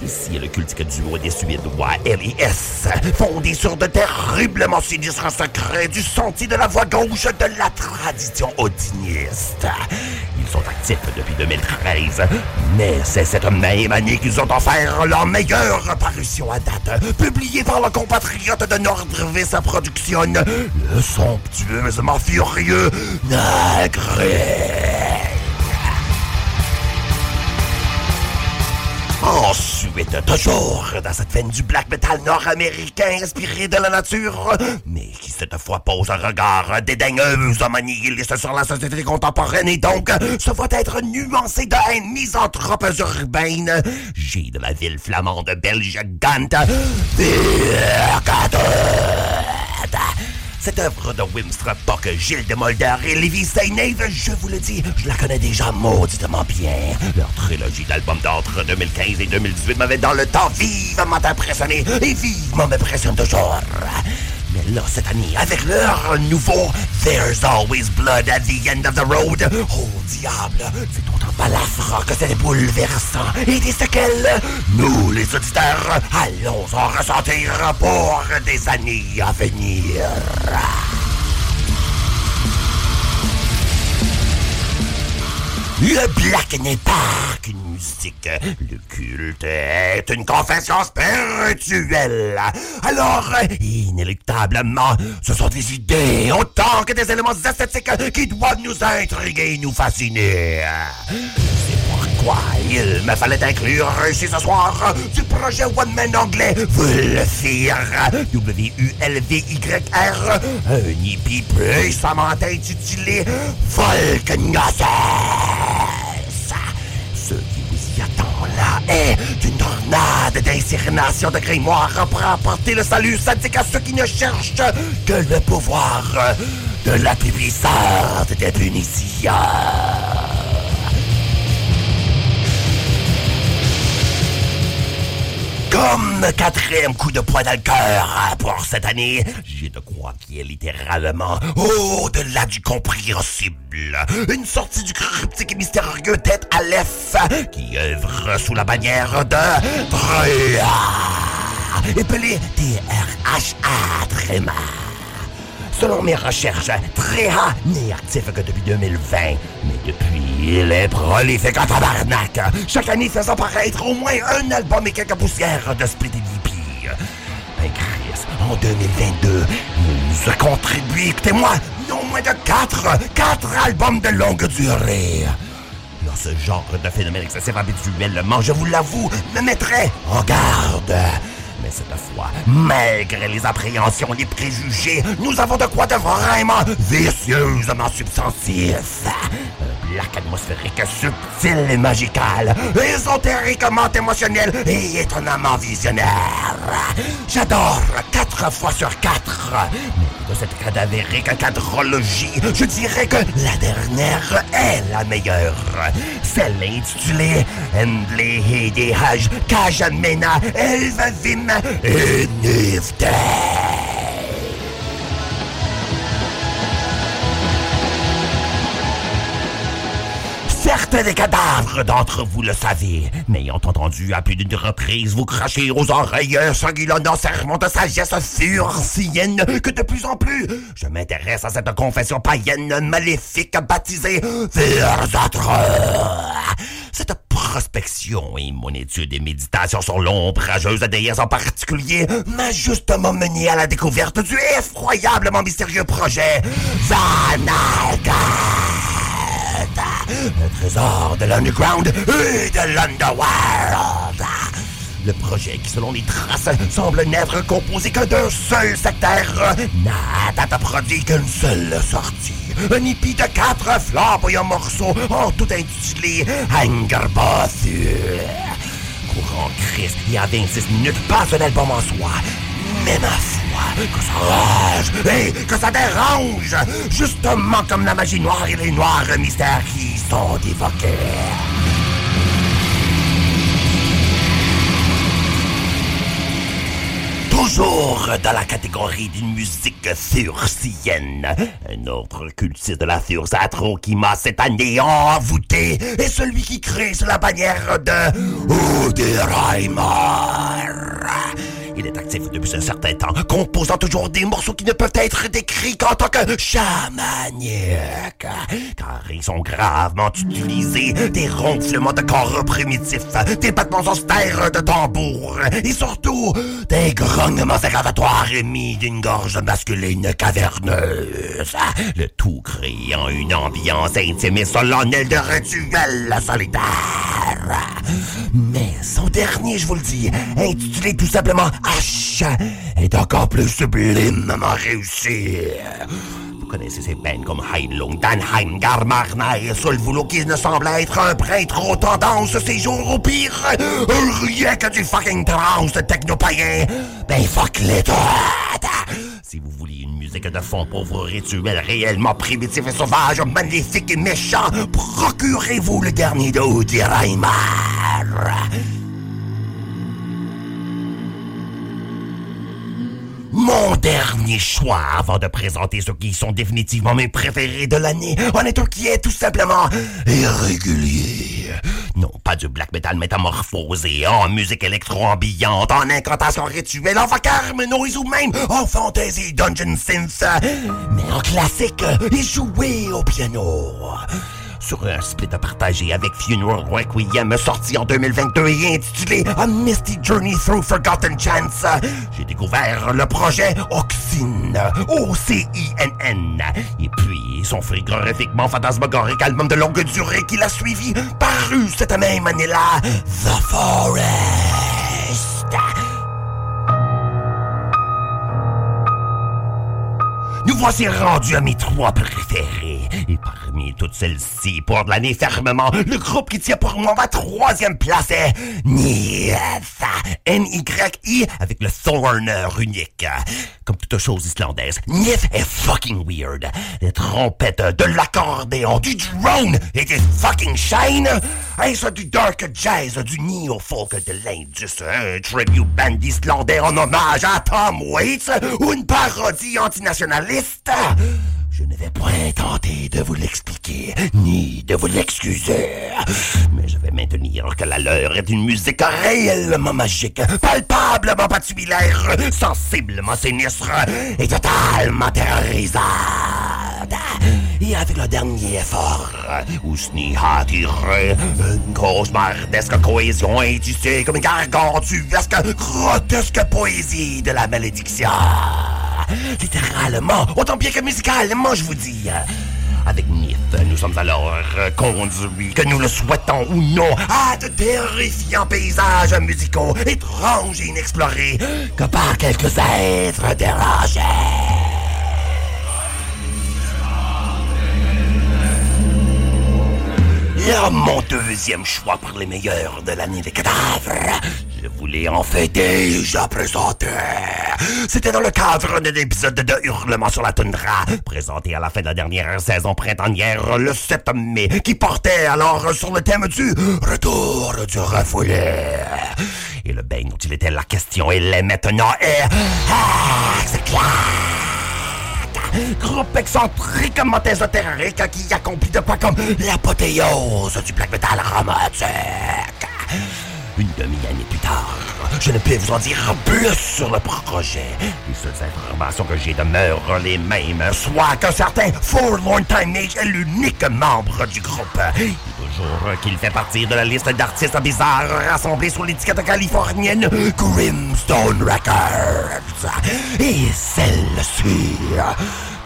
Ici, le cultique duo des Suédois L.I.S. fondé sur de terriblement sinistres secrets du sentier de la voie gauche de la tradition odiniste. Ils sont actifs depuis 2013, mais c'est cette même année qu'ils ont offert leur meilleure parution à date, publiée par le compatriote de Nordvis Production, le somptueusement furieux Nagre. Ensuite, toujours dans cette veine du black metal nord-américain inspiré de la nature, mais qui cette fois pose un regard dédaigneux, nihiliste sur la société contemporaine et donc se voit être nuancé de haine misanthrope urbaine. J'ai de la ville flamande belge Gant, cette œuvre de Wimstra Puck, Gilles de Molder et Lévi Steinave, je vous le dis, je la connais déjà mauditement bien. Leur trilogie d'albums d'entre 2015 et 2018 m'avait dans le temps vivement impressionné et vivement m'impressionne toujours. Mais là, cette année, avec leur nouveau There's Always Blood at the End of the Road, oh diable, c'est autant balafre que c'est bouleversant et des séquelles. Nous, les auditeurs, allons en ressentir pour des années à venir. Le black n'est pas Le culte est une confession spirituelle. Alors, inéluctablement, ce sont des idées autant que des éléments esthétiques qui doivent nous intriguer et nous fasciner. C'est pourquoi il me fallait inclure ici ce soir du projet One Man anglais Vulfir. W-U-L-V-Y-R. Un hippie puissamment intitulé Volcanosas. Attend là est une tornade d'insérénation de grimoire pour apporter le salut sadique à ceux qui ne cherchent que le pouvoir de la plus puissante des punitions. Comme quatrième coup de poing dans le cœur pour cette année, j'ai de quoi qui est littéralement au-delà du compréhensible. Une sortie du cryptique et mystérieux tête à l'Ef qui œuvre sous la bannière de Tréa. Épelé T-R-H-A. Selon mes recherches, Tréha n'est actif que depuis 2020. Mais depuis, il est prolifique en tabarnak. Chaque année faisant paraître au moins un album et quelques poussières de Split Hippie. Ben Chris, en 2022, il nous a contribué, écoutez-moi, non moins de quatre, quatre albums de longue durée. Dans ce genre de phénomène excessif habituellement, je vous l'avoue, me mettrait en garde. Mais cette fois, malgré les appréhensions, les préjugés, nous avons de quoi de vraiment vicieusement substantif. Black atmosphérique subtil et magical, ésotériquement émotionnel et étonnamment visionnaire. J'adore quatre fois sur quatre. Mais de cette cadavérique quadrologie, je dirais que la dernière est la meilleure. Celle intitulée Endley Hedehaj Kajamena Elvavim et Certains des cadavres d'entre vous le savez, m'ayant entendu à plus d'une reprise vous cracher aux oreilles un sanguillonnant sermon de sagesse furcienne que de plus en plus je m'intéresse à cette confession païenne maléfique baptisée Virzatra. Cette prospection et mon étude et méditation sur l'ombrageuse déesse en particulier m'a justement mené à la découverte du effroyablement mystérieux projet Zanalka. Un trésor de l'underground et de l'underworld. Le projet qui, selon les traces, semble n'être composé que d'un seul secteur, n'a produit qu'une seule sortie. Un hippie de quatre flamboyants morceaux, en tout intitulé Angerboth. Courant Christ, il y a 26 minutes, pas un album en soi. Mais ma foi, que ça rage et que ça dérange, justement comme la magie noire et les noirs mystères qui sont évoqués. Toujours dans la catégorie d'une musique furcienne. Un autre cultiste de la Fursatro qui m'a cette année envoûté est celui qui crée sous la bannière de Uderheimer. Il est actif depuis un certain temps, composant toujours des morceaux qui ne peuvent être décrits qu'en tant que chamaniaques. Car ils sont gravement utilisés, des ronflements de corps primitifs, des battements austères de tambour, et surtout des grognements aggravatoires émis d'une gorge masculine caverneuse. Le tout créant une ambiance intime et solennelle de rituel solitaire. Mais son dernier, je vous le dis, intitulé tout simplement H, est encore plus sublimement réussi. Vous connaissez ces peines comme Heilung, Danheim, Garmarna et Solvulo qui ne semble être un prêtre aux tendances ces jours au pire. Rien que du fucking trance techno-païen. Ben fuck les toutes. Si vous voulez une musique de fond pour vos rituels réellement primitifs et sauvages, magnifiques et méchants, procurez-vous le dernier de Udiraimer. Mon dernier choix avant de présenter ceux qui sont définitivement mes préférés de l'année en est qui est tout simplement irrégulier. Non, pas du black metal métamorphosé, en musique électro-ambiante, en incantation rituelle, en vacarme noise ou même en fantasy dungeon synth, mais en classique et joué au piano. Sur un split partagé avec Funeral Requiem sorti en 2022 et intitulé A Misty Journey Through Forgotten Chance. J'ai découvert le projet Oxine, O-C-I-N-N, et puis son frigorifiquement fantasmagorique album de longue durée qui l'a suivi, paru cette même année-là, The Forest. Nous voici rendus à mes trois préférés. Parmi toutes celles-ci, pour l'année fermement, le groupe qui tient pour moi ma troisième place est Nith. N-Y-I avec le Thorner unique. Comme toute chose islandaise, Nith est fucking weird. Les trompettes, de l'accordéon, du drone et des fucking shine. Est-ce du dark jazz, du neo-folk de l'Indus, un tribute band islandais en hommage à Tom Waits ou une parodie antinationaliste? Je ne vais point tenter de vous l'expliquer, ni de vous l'excuser. Mais je vais maintenir que la leur est une musique réellement magique, palpablement patibulaire, sensiblement sinistre et totalement terrorisante. Avec le dernier effort, où Sni a tiré une cauchemardesque cohésion intissée comme une gargantuesque, grotesque poésie de la malédiction. Littéralement, autant bien que musicalement, je vous dis. Avec Nith, nous sommes alors conduits, que nous le souhaitons ou non, à de terrifiants paysages musicaux étranges et inexplorés que par quelques êtres dérangés. Mon deuxième choix pour les meilleurs de l'année des cadavres. Je voulais en fait déjà présenté. C'était dans le cadre d'un épisode de Hurlement sur la toundra, présenté à la fin de la dernière saison printanière, le 7 mai, qui portait alors sur le thème du retour du refoulé. Et le bain dont il était la question, il est maintenant est... Ah, c'est clair Groupe excentriquement ésotérique qui accomplit de pas comme l'apothéose du black metal romantique. Une demi-année plus tard, je ne peux vous en dire plus sur le projet. Les seules informations que j'ai demeurent les mêmes, soit qu'un certain Forlorn Time Mage est l'unique membre du groupe. Et toujours qu'il fait partie de la liste d'artistes bizarres rassemblés sous l'étiquette californienne Grimstone Records. Et celle-ci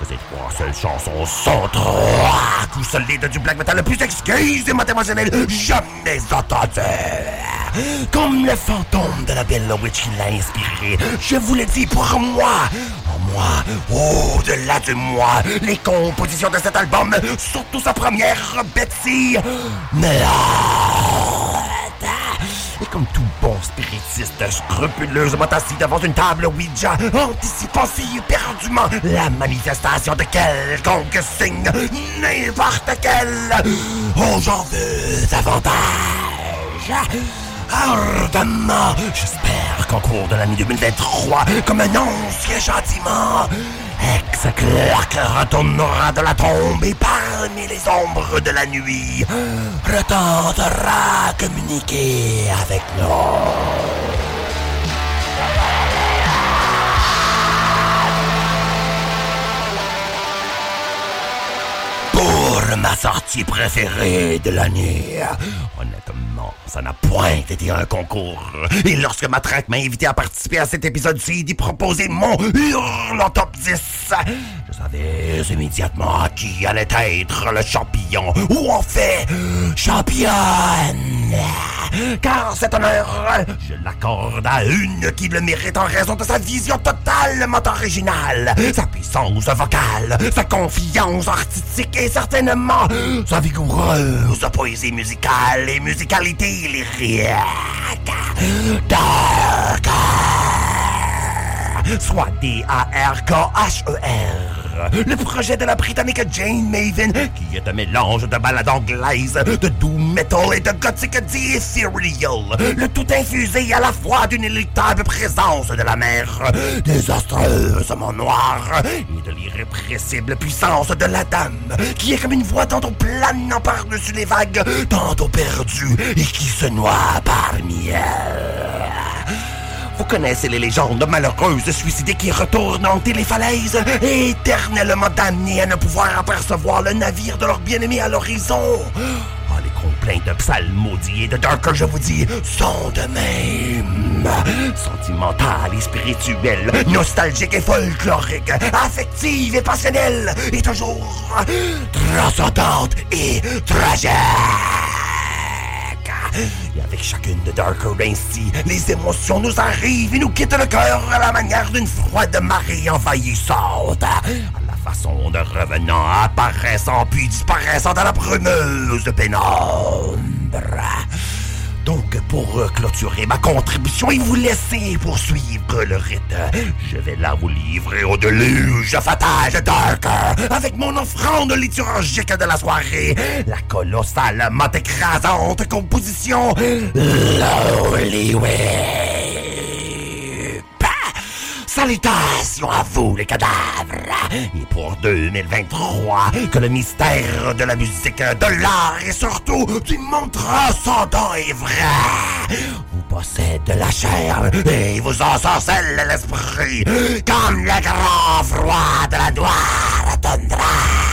que ces trois seules chansons sont trois coups solides du black metal le plus excusez-moi émotionnel jamais entendu. Comme le fantôme de la belle witch qui l'a inspiré, je vous le dis pour moi, moi, au-delà de moi, les compositions de cet album, surtout sa première, Betsy, et comme tout bon spiritiste scrupuleusement assis devant une table Ouija, anticipant si éperdument la manifestation de quelconque signe, n'importe quel, oh j'en veux davantage. Ardemment, j'espère qu'en cours de l'année 2023, comme un ancien châtiment, Ex-Clark retournera de la tombe et parmi les ombres de la nuit, retentera communiquer avec nous. Ma sortie préférée de l'année, honnêtement, ça n'a point été un concours. Et lorsque ma traque m'a invité à participer à cet épisode-ci d'y proposer mon hurlant top 10, je savais immédiatement qui allait être le champion, ou en fait, championne. Car cet honneur, je l'accorde à une qui le mérite en raison de sa vision totalement originale, sa puissance vocale, sa confiance artistique et certainement sa vigoureuse poésie musicale et musicalité lyrique. Dark soit D-A-R-K-H-E-R. Le projet de la britannique Jane Maven, qui est un mélange de ballade anglaise, de doom metal et de gothic the ethereal. Le tout infusé à la fois d'une inéluctable présence de la mer, désastreusement noire, et de l'irrépressible puissance de la dame, qui est comme une voix tantôt planant par-dessus les vagues, tantôt perdue, et qui se noie parmi elles. Vous connaissez les légendes malheureuses suicidées qui retournent hanter les falaises, éternellement damnées à ne pouvoir apercevoir le navire de leur bien-aimé à l'horizon. Ah, les complaintes de psalmodie et de Darker, je vous dis, sont de même. Sentimentales et spirituelles, nostalgiques et folkloriques, affectives et passionnelles, et toujours transcendantes et tragiques. Et avec chacune de ainsi, les émotions nous arrivent et nous quittent le cœur à la manière d'une froide marée envahissante. À la façon de revenants apparaissant puis disparaissant dans la brumeuse pénombre. Pour clôturer ma contribution et vous laisser poursuivre le rite, je vais là vous livrer au déluge fatal de avec mon offrande liturgique de la soirée, la colossalement écrasante composition Whip. Salutations à vous, les cadavres! Et pour 2023, que le mystère de la musique, de l'art et surtout du monde transcendant est vrai! Vous possède la chair et vous ensorcelle l'esprit comme le grand froid de la noire toundra!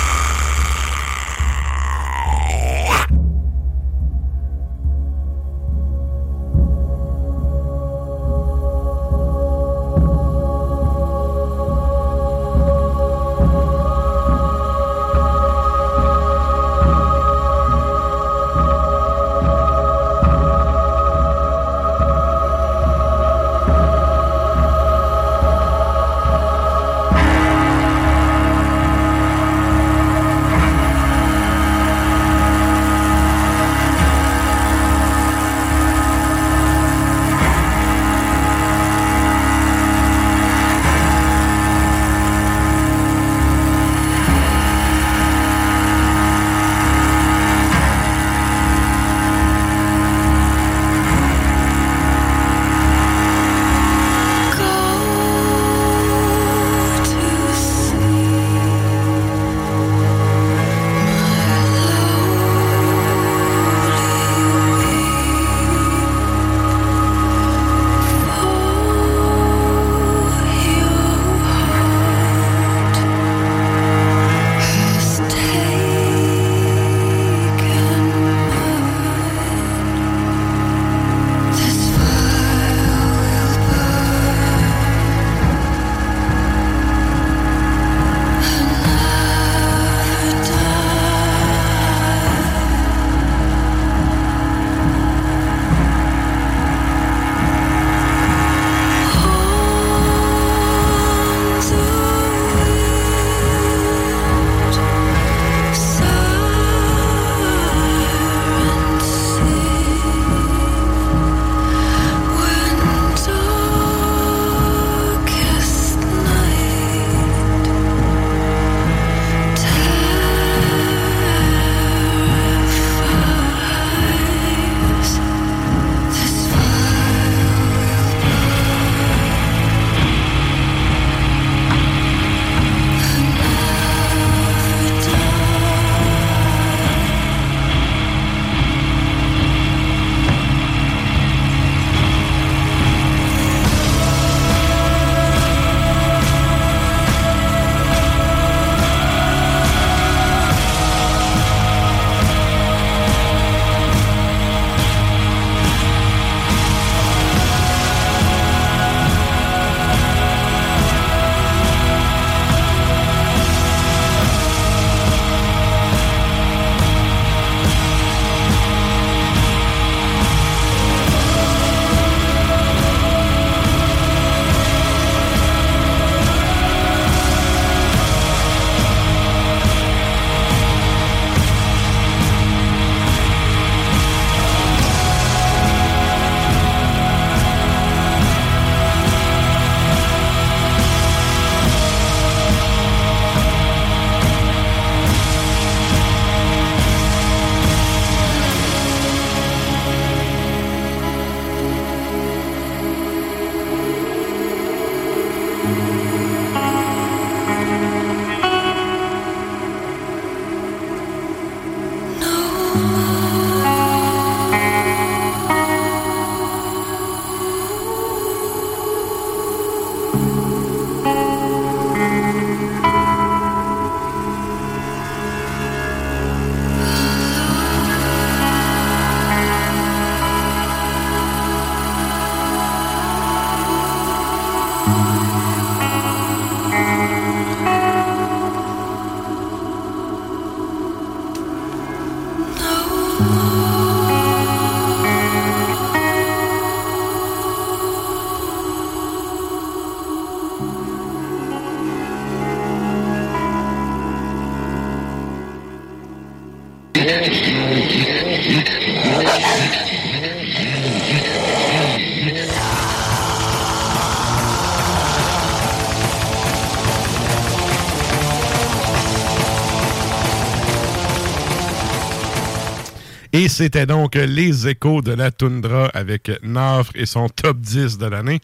Et c'était donc les échos de la toundra avec Nafre et son top 10 de l'année.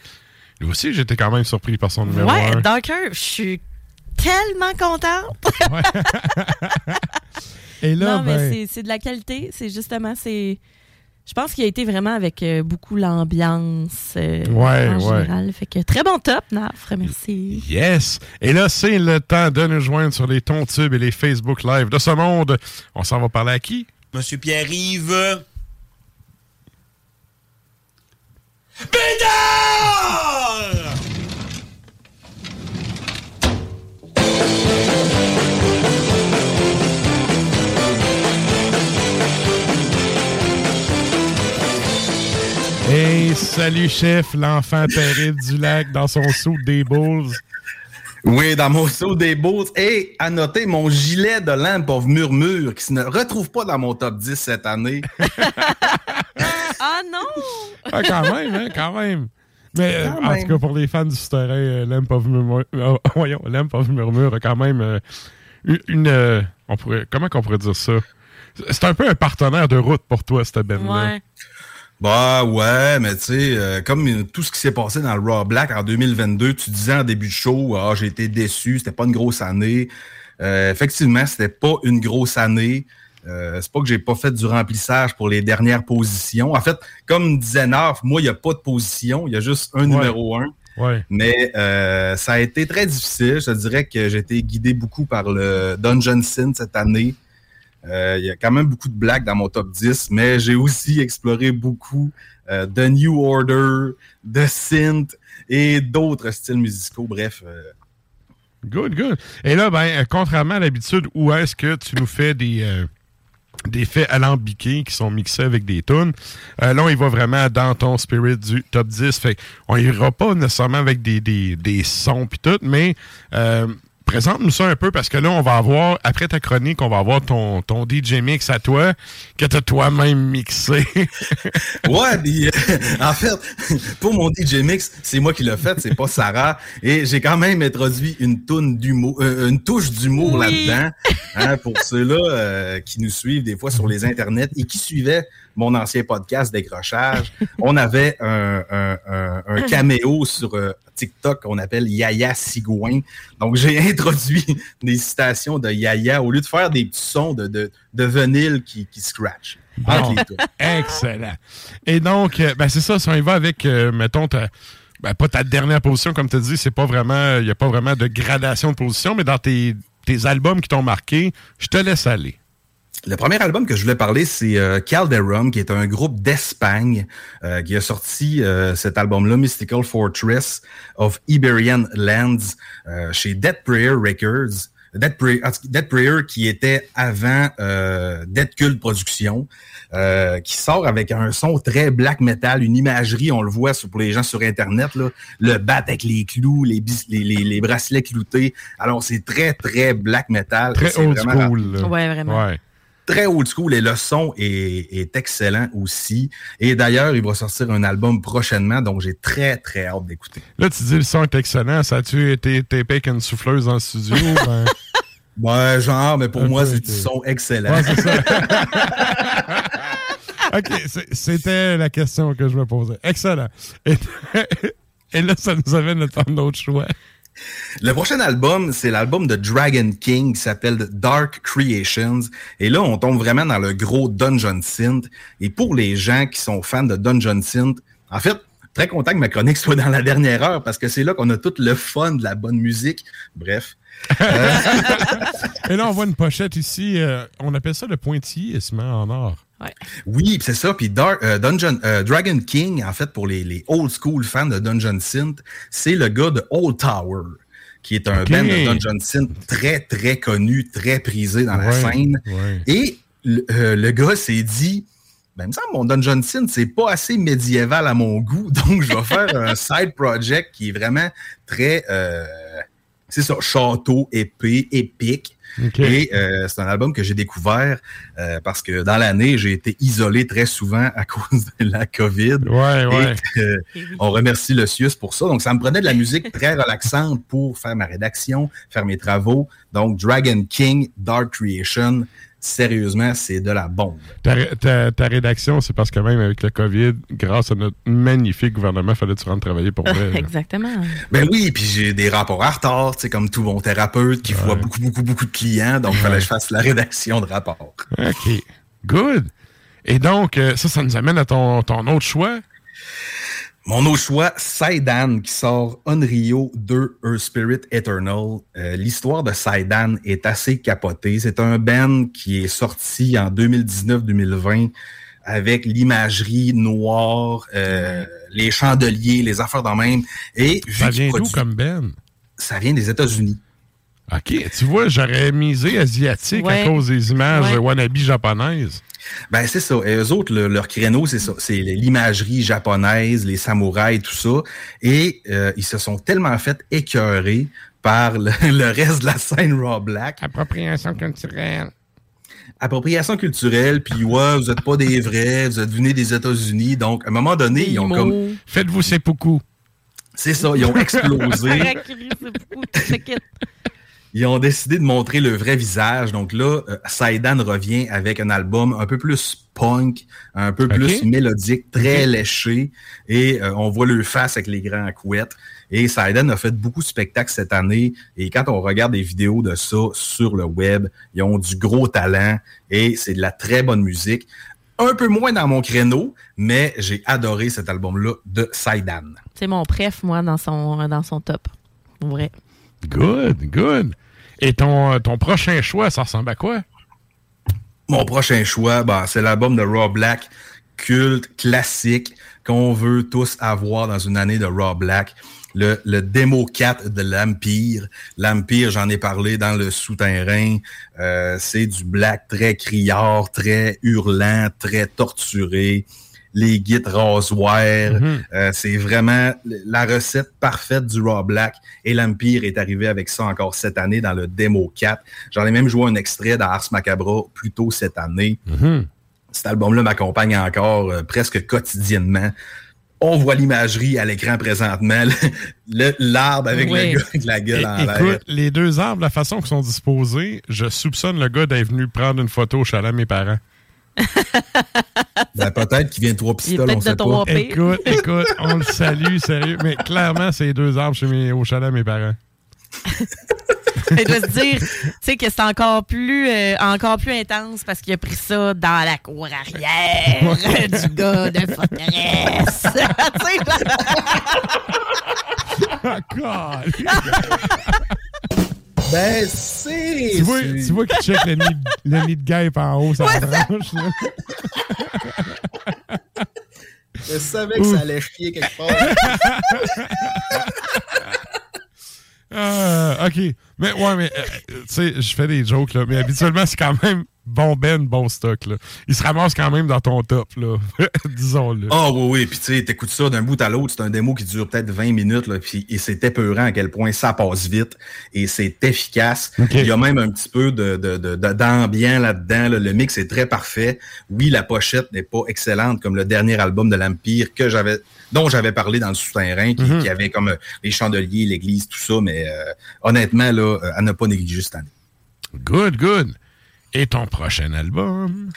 Lui aussi, j'étais quand même surpris par son numéro Ouais, 1. Dunker, je suis tellement contente. Et là, non, mais ben- c'est- c'est de la qualité. C'est justement, c'est. Je pense qu'il a été vraiment avec euh, beaucoup l'ambiance euh, Ouais, en ouais. général. Fait que très bon top, Nafre. Merci. Yes! Et là, c'est le temps de nous joindre sur les tons tubes et les Facebook Live de ce monde. On s'en va parler à qui? Monsieur Pierre-Yves. Bédard! Hey, salut chef, l'enfant terrible du lac dans son sou des Bulls. Oui, dans mon saut des Bulls. Et à noter mon gilet de Lamp of Murmure qui ne retrouve pas dans mon top 10 cette année. Ah non! Ah, quand même, hein, quand même. Mais euh, en même. tout cas, pour les fans du souterrain, euh, Lamp of Murmure, euh, voyons, Lamp of Murmure a quand même euh, une. une, euh, on pourrait, comment qu'on pourrait dire ça? C'est un peu un partenaire de route pour toi, cette band-là. Bah ouais, mais tu sais, euh, comme euh, tout ce qui s'est passé dans le Raw Black en 2022, tu disais en début de show, ah, j'ai été déçu, c'était pas une grosse année. Euh, effectivement, c'était pas une grosse année. Euh, c'est pas que j'ai pas fait du remplissage pour les dernières positions. En fait, comme disait Narf, moi, il n'y a pas de position, il y a juste un numéro un. Ouais. Mais euh, ça a été très difficile. Je te dirais que j'ai été guidé beaucoup par le Dungeon Sin cette année. Euh, Il y a quand même beaucoup de blagues dans mon top 10, mais j'ai aussi exploré beaucoup euh, de New Order, de Synth et d'autres styles musicaux. Bref, euh, Good, good. Et là, ben, euh, contrairement à l'habitude, où est-ce que tu nous fais des, euh, des faits alambiqués qui sont mixés avec des tunes, euh, là, on y va vraiment dans ton spirit du top 10. Fait on ira pas nécessairement avec des, des, des sons pis tout, mais euh, présente-nous ça un peu parce que là, on va avoir, après ta chronique, on va avoir ton, ton DJ mix à toi que tu as toi-même mixé. Ouais, puis, euh, en fait, pour mon DJ mix, c'est moi qui l'ai fait, c'est pas Sarah. Et j'ai quand même introduit une toune d'humour, euh, une touche d'humour Oui. là-dedans. hein, pour ceux-là euh, qui nous suivent des fois sur les internets et qui suivaient mon ancien podcast Décrochage, on avait un, un- un- un caméo sur euh, TikTok qu'on appelle Yaya Sigouin. Donc, j'ai introduit des citations de Yaya au lieu de faire des petits sons de, de, de vinyle qui, qui scratch. Bon, excellent. Et donc, euh, ben c'est ça, si on y va avec, euh, mettons, ta, ben, pas ta dernière position, comme tu dis, c'est pas vraiment, il n'y a pas vraiment de gradation de position, mais dans tes, tes albums qui t'ont marqué, je te laisse aller. Le premier album que je voulais parler, c'est euh, Calderum, qui est un groupe d'Espagne euh, qui a sorti euh, cet album-là, Mystical Fortress of Iberian Lands, euh, chez Dead Prayer Records. Dead Prayer, Dead qui était avant euh, Dead Cult Productions, euh, qui sort avec un son très black metal, une imagerie, on le voit sur- pour les gens sur Internet, là, le bat avec les clous, les, bis- les, les, les bracelets cloutés. Alors, c'est très, très black metal. Très C'est old vraiment- school. là. Ouais, vraiment. Ouais. Très old school et le son est, est excellent aussi. Et d'ailleurs, il va sortir un album prochainement, donc j'ai très, très hâte d'écouter. Là, tu dis le son est excellent. Ça a-tu été tapé avec une souffleuse dans le studio? Ben, Ouais, genre, mais pour Un moi, c'est du son excellent. Ouais, c'est ça. OK, c'était la question que je me posais. Excellent. Et, et là, ça nous amène à faire notre choix. Le prochain album, c'est l'album de Dragon King qui s'appelle Dark Creations. Et là, on tombe vraiment dans le gros Dungeon Synth. Et pour les gens qui sont fans de Dungeon Synth, en fait, très content que ma chronique soit dans la dernière heure parce que c'est là qu'on a tout le fun de la bonne musique. Bref. Euh, Et là, on voit une pochette ici. euh, on appelle ça le pointillissement en or. Oui, c'est ça. Puis Dark- euh, Dungeon, euh, Dragon King, en fait, pour les, les old school fans de Dungeon Synth, c'est le gars de Old Tower, qui est un Ok. band de Dungeon Synth très, très connu, très prisé dans la scène. ouais. Et le, euh, le gars s'est dit, ben, il me semble mon Dungeon Synth, c'est pas assez médiéval à mon goût, donc je vais faire un side project qui est vraiment très, euh, c'est ça, château, épée, épique. Et euh, c'est un album que j'ai découvert euh, parce que dans l'année, j'ai été isolé très souvent à cause de la COVID. Ouais, ouais. Et, euh, on remercie le CIUS pour ça. Donc, ça me prenait de la musique très relaxante pour faire ma rédaction, faire mes travaux. Donc, Dragon King, Dark Creation, sérieusement, c'est de la bombe. Ta, ta- ta rédaction, c'est parce que même avec le COVID, grâce à notre magnifique gouvernement, fallait que tu rentres travailler pour vrai. Exactement. Ben oui, puis j'ai des rapports à retard, tu sais, comme tout bon thérapeute qui voit beaucoup, beaucoup, beaucoup de clients. Donc, il fallait que je fasse la rédaction de rapports. OK. Good. Et donc, euh, ça, ça nous amène à ton, ton autre choix. Mon autre choix, Saidan, qui sort Unrio 2 Earth Spirit Eternal. Euh, L'histoire de Saidan est assez capotée. C'est un band qui est sorti en 2019-2020 avec l'imagerie noire, euh, les chandeliers, les affaires dans même. Et vu Ça vient d'où comme Ben? Ça vient des États-Unis. OK. Tu vois, j'aurais misé asiatique Ouais. à cause des images Ouais. wannabe japonaises. Ben, c'est ça. Et eux autres, le- leur créneau, c'est ça. C'est l'imagerie japonaise, les samouraïs, tout ça. Et euh, ils se sont tellement fait écœurer par le, le reste de la scène Raw Black. Appropriation culturelle. Appropriation culturelle, puis ouais, vous êtes pas des vrais, vous êtes venus des États-Unis. Donc, à un moment donné, ils ont comme... Faites-vous seppuku. C'est ça, ils ont explosé. Ils ont décidé de montrer le vrai visage. Donc là, euh, Saidan revient avec un album un peu plus punk, un peu plus mélodique, très léché. Et euh, on voit le face avec les grands couettes. Et Saidan a fait beaucoup de spectacles cette année. Et quand on regarde des vidéos de ça sur le web, ils ont du gros talent et c'est de la très bonne musique. Un peu moins dans mon créneau, mais j'ai adoré cet album-là de Saidan. C'est mon préf, moi, dans son, dans son top. Vrai. Good, good. Et ton, ton prochain choix, ça ressemble à quoi? Mon prochain choix, bah, c'est l'album de Raw Black, culte, classique, qu'on veut tous avoir dans une année de Raw Black. Le, le démo 4 de l'Empire. L'Empire, j'en ai parlé dans le souterrain. Euh, c'est du black très criard, très hurlant, très torturé. Les guides rasoirs. Mhm. Euh, c'est vraiment la recette parfaite du Raw Black. Et l'Empire est arrivé avec ça encore cette année dans le démo 4. J'en ai même joué un extrait dans Ars Macabra plus tôt cette année. Cet album-là m'accompagne encore euh, presque quotidiennement. On voit l'imagerie à l'écran présentement, l'arbre avec Oui. le gars avec la gueule en l'air. Écoute, les deux arbres, la façon qu'ils sont disposés, je soupçonne le gars d'être venu prendre une photo au chalet à mes parents. Ben, peut-être qu'il vient de trois pistoles, on sait pas. Écoute, écoute, on le salue, sérieux. Mais clairement, c'est deux arbres chez mes, au chalet à mes parents. Il doit se dire, tu sais, que c'est encore plus, euh, encore plus intense parce qu'il a pris ça dans la cour arrière du gars de forteresse. Sais, là. Ben, c'est. Tu vois, tu vois qu'il check le nid, le nid de guêpe en haut, ça branche. là. Je savais que ça allait chier quelque part. Ah, OK. Mais ouais, mais euh, tu sais, je fais des jokes, là. Mais habituellement, c'est quand même bon Ben, bon stock, là. Il se ramasse quand même dans ton top, là. Disons-le. Ah oui, oui, puis tu sais, t'écoutes ça d'un bout à l'autre, c'est un démo qui dure peut-être 20 minutes, là, puis et c'est épeurant à quel point ça passe vite et c'est efficace. Il y a même un petit peu de, de, de- là-dedans, là. le mix est très parfait. Oui, la pochette n'est pas excellente comme le dernier album de l'Empire que j'avais dont j'avais parlé dans le souterrain, qui, Mhm. qui avait comme euh, les chandeliers, l'église, tout ça, mais euh, honnêtement, là, euh, à ne pas négliger cette année. Good, good. Et ton prochain album?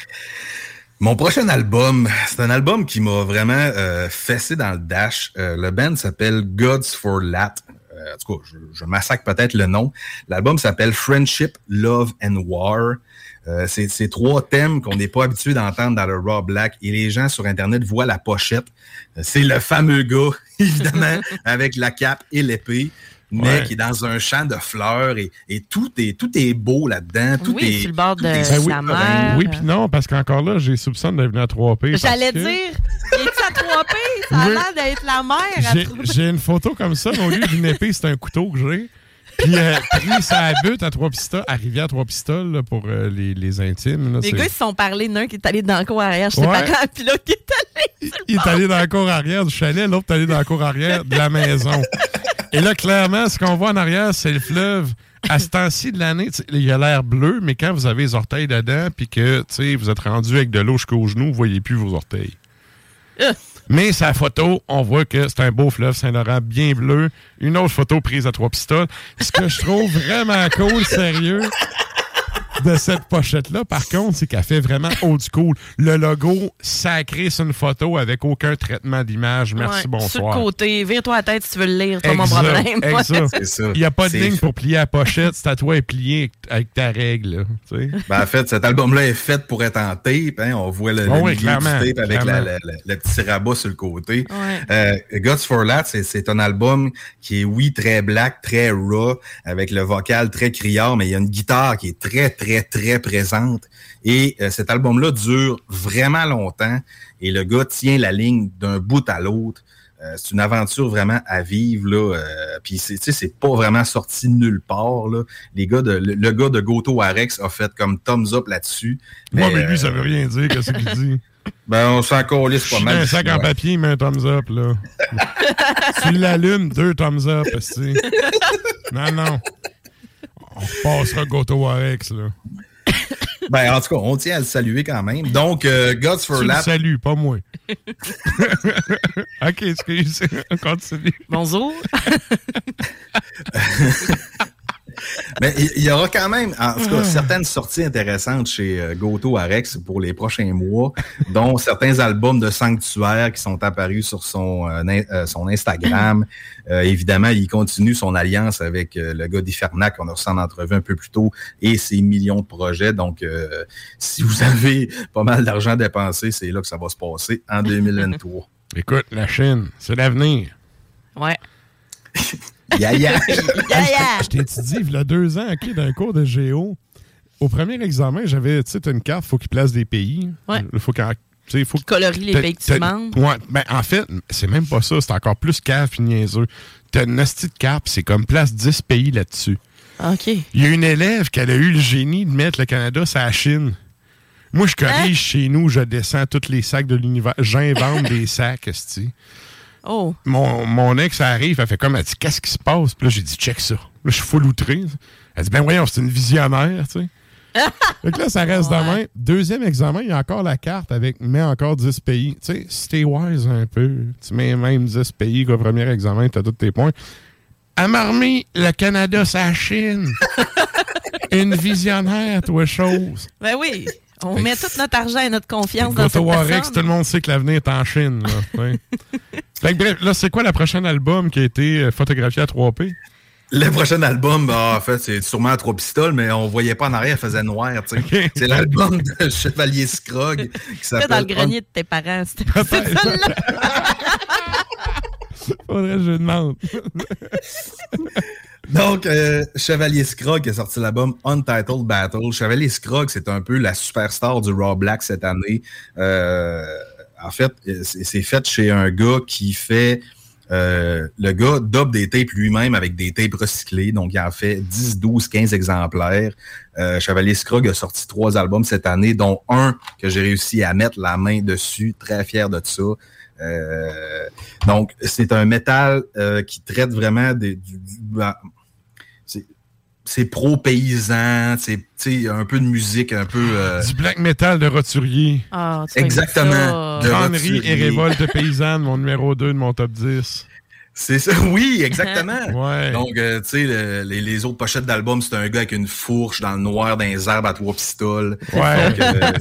Mon prochain album, c'est un album qui m'a vraiment euh, fessé dans le dash. Euh, le band s'appelle Gods for Lat. Euh, en tout cas, je, je massacre peut-être le nom. L'album s'appelle Friendship, Love and War. Euh, c'est trois thèmes qu'on n'est pas habitué d'entendre dans le Raw Black et les gens sur Internet voient la pochette. C'est le fameux gars, évidemment, avec la cape et l'épée, mais Ouais. qui est dans un champ de fleurs et, et tout, est, tout est beau là-dedans. Tout Oui, est, sur le bord tout de est la super mer. beau. Oui, puis non, parce qu'encore là, j'ai soupçonne d'être venu à 3P. parce J'allais que dire, est à 3P? Ça a Oui. l'air d'être la mer à J'ai 3P. j'ai une photo comme ça, mais au lieu d'une épée, c'est un couteau que j'ai. Puis, euh, pris sa butte à trois pistoles, arrivé à trois pistoles là, pour euh, les, les intimes. là, Les gars, ils se sont parlé d'un qui est allé dans le cour arrière chez ses Ouais. parents, puis l'autre qui est allé. Il est allé dans la cour arrière du chalet, l'autre est allé dans la cour arrière de la maison. Et là, clairement, ce qu'on voit en arrière, c'est le fleuve à ce temps-ci de l'année, il a l'air bleu, mais quand vous avez les orteils dedans, puis que vous êtes rendu avec de l'eau jusqu'aux genoux, vous voyez plus vos orteils. Mais sa photo, on voit que c'est un beau fleuve Saint-Laurent bien bleu. Une autre photo prise à trois pistoles. Ce que je trouve vraiment cool, sérieux, de cette pochette-là, par contre, c'est qu'elle fait vraiment old school. Le logo sacré sur une photo avec aucun traitement d'image. Merci, Ouais, Sur bonsoir. le côté, vire-toi la tête si tu veux le lire, c'est pas mon problème. Il n'y a pas de ligne pour plier la pochette. C'est à toi de plier avec, ta règle. là. Ben, en fait, cet album-là est fait pour être en tape. hein. On voit le, le oui, milieu clairement, du tape avec la- clairement. la- la- le petit rabat sur le côté. Ouais. Euh, Guts for Lat, c'est- c'est un album qui est, oui, très black, très raw, avec le vocal très criard, mais il y a une guitare qui est très, très, très présente. Et euh, cet album-là dure vraiment longtemps et le gars tient la ligne d'un bout à l'autre. Euh, c'est une aventure vraiment à vivre là. euh, Puis c'est, tu sais, c'est pas vraiment sorti de nulle part là. Les gars de, le, le gars de Goto Arex a fait comme thumbs up là-dessus. Moi, mais lui, ça veut rien dire. Qu'est-ce qu'il dit? Ben, on s'en calisse Je pas mal. un sac en papier, il met un thumbs up, là. tu l'allumes, deux thumbs up, esti. Non, non. On passera Goto Warex, là. Ben, en tout cas, on tient à le saluer quand même. Donc, euh, Gods for Tu le Lap. salues, pas moi. OK, excuse. On continue. Bonjour. Mais il y aura quand même, en tout cas, Ah. certaines sorties intéressantes chez euh, Goto Arex pour les prochains mois, dont certains albums de Sanctuaire qui sont apparus sur son, euh, euh, son Instagram. Euh, évidemment, il continue son alliance avec euh, le gars d'Ifernac qu'on a reçu en entrevue un peu plus tôt et ses millions de projets. Donc, euh, si vous avez pas mal d'argent dépensé, c'est là que ça va se passer en 2023. Écoute, la Chine, c'est l'avenir. Ouais. Ya, ya. Je t'ai dit, il y a deux ans, OK, d'un cours de géo, au premier examen, j'avais, tu sais, une carte, il faut qu'il place des pays. Ouais. Il faut qu'il tu sais, faut que- colorie les pays que tu demandes. Ouais, ben, en fait, c'est même pas ça. C'est encore plus cave puis niaiseux. T'as une hostie de carte, c'est comme place 10 pays là-dessus. OK. Il y a une élève qui a eu le génie de mettre le Canada sur la Chine. Moi, je corrige Hein? chez nous, je descends tous les sacs de l'univers. J'invente des sacs, esti. Oh. Mon, mon ex arrive, elle fait comme, elle dit, qu'est-ce qui se passe? Puis là, j'ai dit, check ça. Là, je suis full outré. Elle dit, ben voyons, c'est une visionnaire, tu sais. Fait que là, ça reste demain. Deuxième examen, il y a encore la carte avec, mais encore 10 pays. Tu sais, stay wise un peu. Tu mets même 10 pays qu'au premier examen, tu as tous tes points. Elle m'a remis le Canada, c'est la Chine. Une visionnaire, toi, chose. Ben oui. On Fait met tout notre argent et notre confiance dans cette Warex, personne. tout le monde sait que l'avenir est en Chine. Là, ouais. Fait que bref, là, c'est quoi le prochain album qui a été euh, photographié à 3P? Le prochain album, bah, en fait, c'est sûrement à trois pistoles, mais on voyait pas en arrière, il faisait noir. C'est l'album de Chevalier Scrog qui s'appelle. dans le grenier de tes parents. C'était Faudrait que je demande. Donc, euh, Chevalier Scrog a sorti l'album Untitled Battle. Chevalier Scrog, c'est un peu la superstar du Raw Black cette année. Euh, en fait, c'est fait chez un gars qui fait... euh, le gars dope des tapes lui-même avec des tapes recyclées. Donc, il en fait 10, 12, 15 exemplaires. Euh, Chevalier Scrog a sorti trois albums cette année, dont un que j'ai réussi à mettre la main dessus. Très fier de ça. Donc, c'est un métal qui traite vraiment des, du, du- c'est pro-paysan, c'est tu sais, un peu de musique, un peu... euh, Du black metal de roturier. Ah, Exactement. De roturier. et révolte paysanne, mon numéro 2 de mon top 10. C'est ça, oui, exactement. Ouais. Donc, euh, tu sais, le- les, les autres pochettes d'albums, c'est un gars avec une fourche dans le noir, dans les arbres à trois pistoles. Ouais. Euh,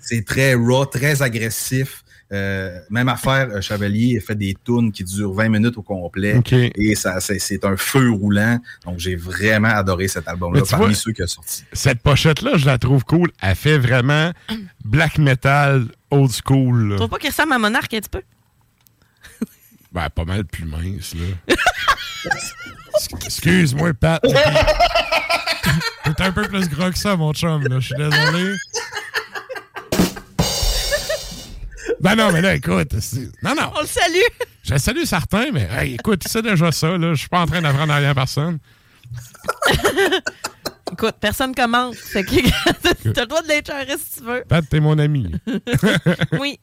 c'est très raw, très agressif. Euh, même affaire, euh, Chevalier a fait des tunes qui durent 20 minutes au complet. Et ça, c'est, c'est un feu roulant. Donc, j'ai vraiment adoré cet album-là, parmi vois- ceux qui a sorti. Cette pochette-là, je la trouve cool. Elle fait vraiment black metal old school. Tu trouves pas qu'il ressemble à Monarque un petit peu? Ben, pas mal plus mince, là. Excuse-moi, Pat. T'es un peu plus gros que ça, mon chum, là. Je suis désolé. Ben non, mais là, écoute. Non, non. On le salue! Je salue certains, mais hey, écoute, c'est déjà ça, là. Je suis pas en train d'apprendre à rien à personne. Écoute, personne commente. Fait que t'as le droit de l'échanger si tu veux. Pat, t'es mon ami. oui.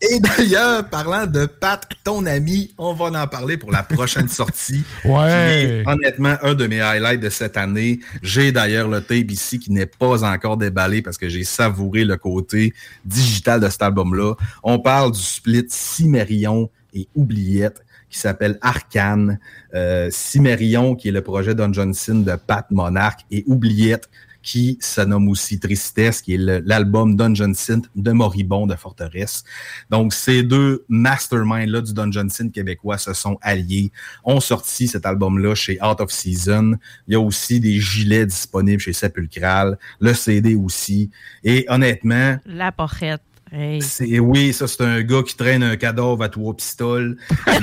Et d'ailleurs, parlant de Pat, ton ami, on va en parler pour la prochaine sortie. Ouais. Qui est honnêtement un de mes highlights de cette année. J'ai d'ailleurs le tape ici qui n'est pas encore déballé parce que j'ai savouré le côté digital de cet album-là. On parle du split Cimérion et Oubliette qui s'appelle Arcane. Euh, Cimérion, qui est le projet Johnson de Pat Monarch, et Oubliette, qui se nomme aussi Tristesse, qui est l'album Don Johnson de Moribond de Forteresse. Donc, ces deux masterminds-là du Johnson québécois se sont alliés, ont sorti cet album-là chez Out of Season. Il y a aussi des gilets disponibles chez Sepulchral, le CD aussi. Et honnêtement, La porrette. Hey. c'est oui, ça c'est un gars qui traîne un cadavre à trois pistoles.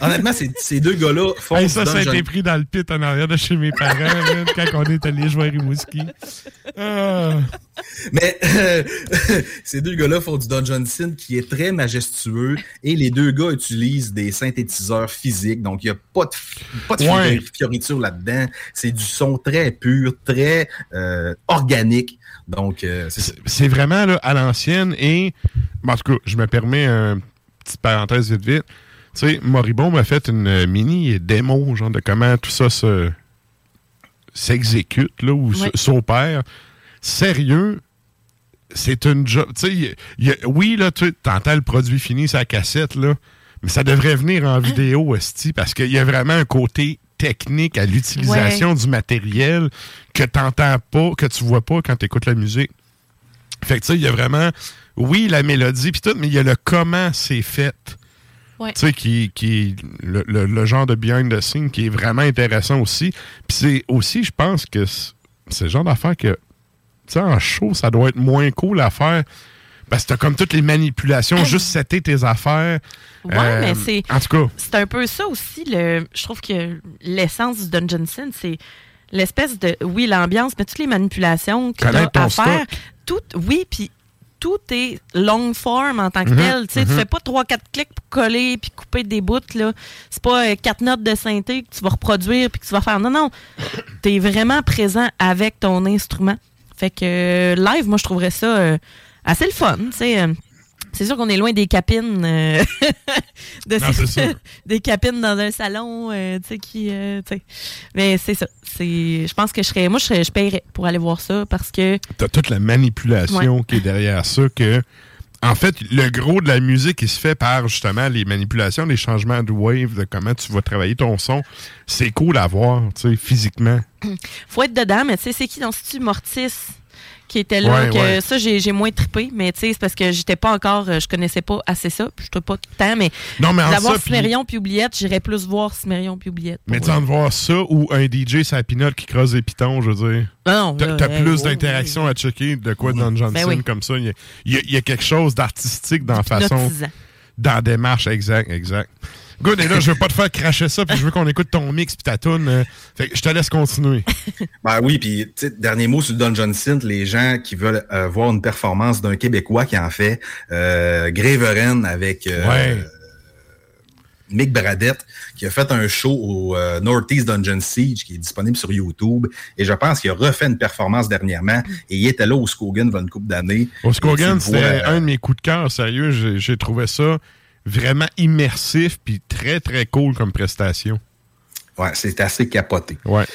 Honnêtement, ces, ces deux gars-là font Hey, ça, ça a été pris dans le pit en arrière de chez mes parents quand on est allé jouer à Rimouski. Ah. Mais euh, ces deux gars-là font du Don Johnson qui est très majestueux et les deux gars utilisent des synthétiseurs physiques, donc il n'y a pas de, pas de Ouais. fiori- fioriture là-dedans. C'est du son très pur, très euh, organique. Donc, euh, c'est vraiment là, à l'ancienne et, en tout cas, je me permets une petite parenthèse vite vite. Tu sais, Moribond m'a fait une euh, mini démo, genre de comment tout ça se s'exécute, là, ou s'opère. Sérieux, c'est une job. Oui, là, tu entends le produit fini, sa cassette, là, mais ça devrait venir en vidéo, esti, parce qu'il y a vraiment un côté technique à l'utilisation du matériel que tu n'entends pas, que tu vois pas quand tu écoutes la musique. Fait que tu sais, il y a vraiment, oui, la mélodie puis tout, mais il y a le comment c'est fait. Ouais. Tu sais, qui, qui le, le- le genre de behind the scene qui est vraiment intéressant aussi. Puis c'est aussi, je pense que c'est le genre d'affaire que, tu sais, en show, ça doit être moins cool à faire. Parce que t'as comme toutes les manipulations, juste setter tes affaires. Ouais, Euh, mais c'est. En tout cas, C'est un peu ça aussi. Le, je trouve que l'essence du Don Johnson, c'est l'espèce de. Oui, l'ambiance, mais toutes les manipulations que ton à faire. stock. Tout, oui, puis tout est long form en tant que Mhm, tel. Tu sais, Tu mhm. fais pas trois, quatre clics pour coller puis couper des bouts. là. C'est pas euh, quatre notes de synthé que tu vas reproduire puis que tu vas faire. Non, non. Tu es vraiment présent avec ton instrument. Fait que euh, live, moi, je trouverais ça euh, assez le fun. tu sais, c'est sûr qu'on est loin des capines. euh, de Non, c'est sûr. des capines dans un salon, euh, tu sais, qui. euh, tu. Mais c'est ça. C'est, je pense que je serais. Moi, je, serais, je paierais pour aller voir ça parce que. t'as toute la manipulation Ouais. qui est derrière ça que en fait le gros de la musique qui se fait par justement les manipulations les changements de wave de comment tu vas travailler ton son c'est cool à voir tu sais physiquement faut être dedans, mais tu sais, c'est qui dans ce Mortis? Qui était là, Ouais, que ouais. ça, j'ai, j'ai moins trippé, mais tu sais, c'est parce que j'étais pas encore, euh, je connaissais pas assez ça, puis je pas tant, mais, Non, mais en d'avoir ça, puis- Cimérion puis Oubliette, j'irais plus voir Cimérion puis Oubliette. mais tu de voir ça ou un DJ sa pinote qui creuse des pitons je veux dire. Ah non, t'as, là, t'as hey, plus oh, d'interactions à checker de quoi dans Johnson Ben oui. comme ça. Il y, a, il y a- il y a quelque chose d'artistique dans la façon dans la démarche. Exact exact Good, et là, je veux pas te faire cracher ça, puis je veux qu'on écoute ton mix puis ta tune. euh, fait que je te laisse continuer. Ben oui, puis tu sais, dernier mot sur Don Johnson, les gens qui veulent euh, voir une performance d'un Québécois qui en fait, euh, Graveren avec euh, Ouais. Mick Bradette, qui a fait un show au euh, Northeast Dungeon Siege, qui est disponible sur YouTube. Et je pense qu'il a refait une performance dernièrement. Et il était là au Skogan il y a une couple d'années. Au Skogan, le c'était euh, un de mes coups de cœur, sérieux. J'ai trouvé ça vraiment immersif puis très, très cool comme prestation. Ouais, c'est assez capoté. Ouais.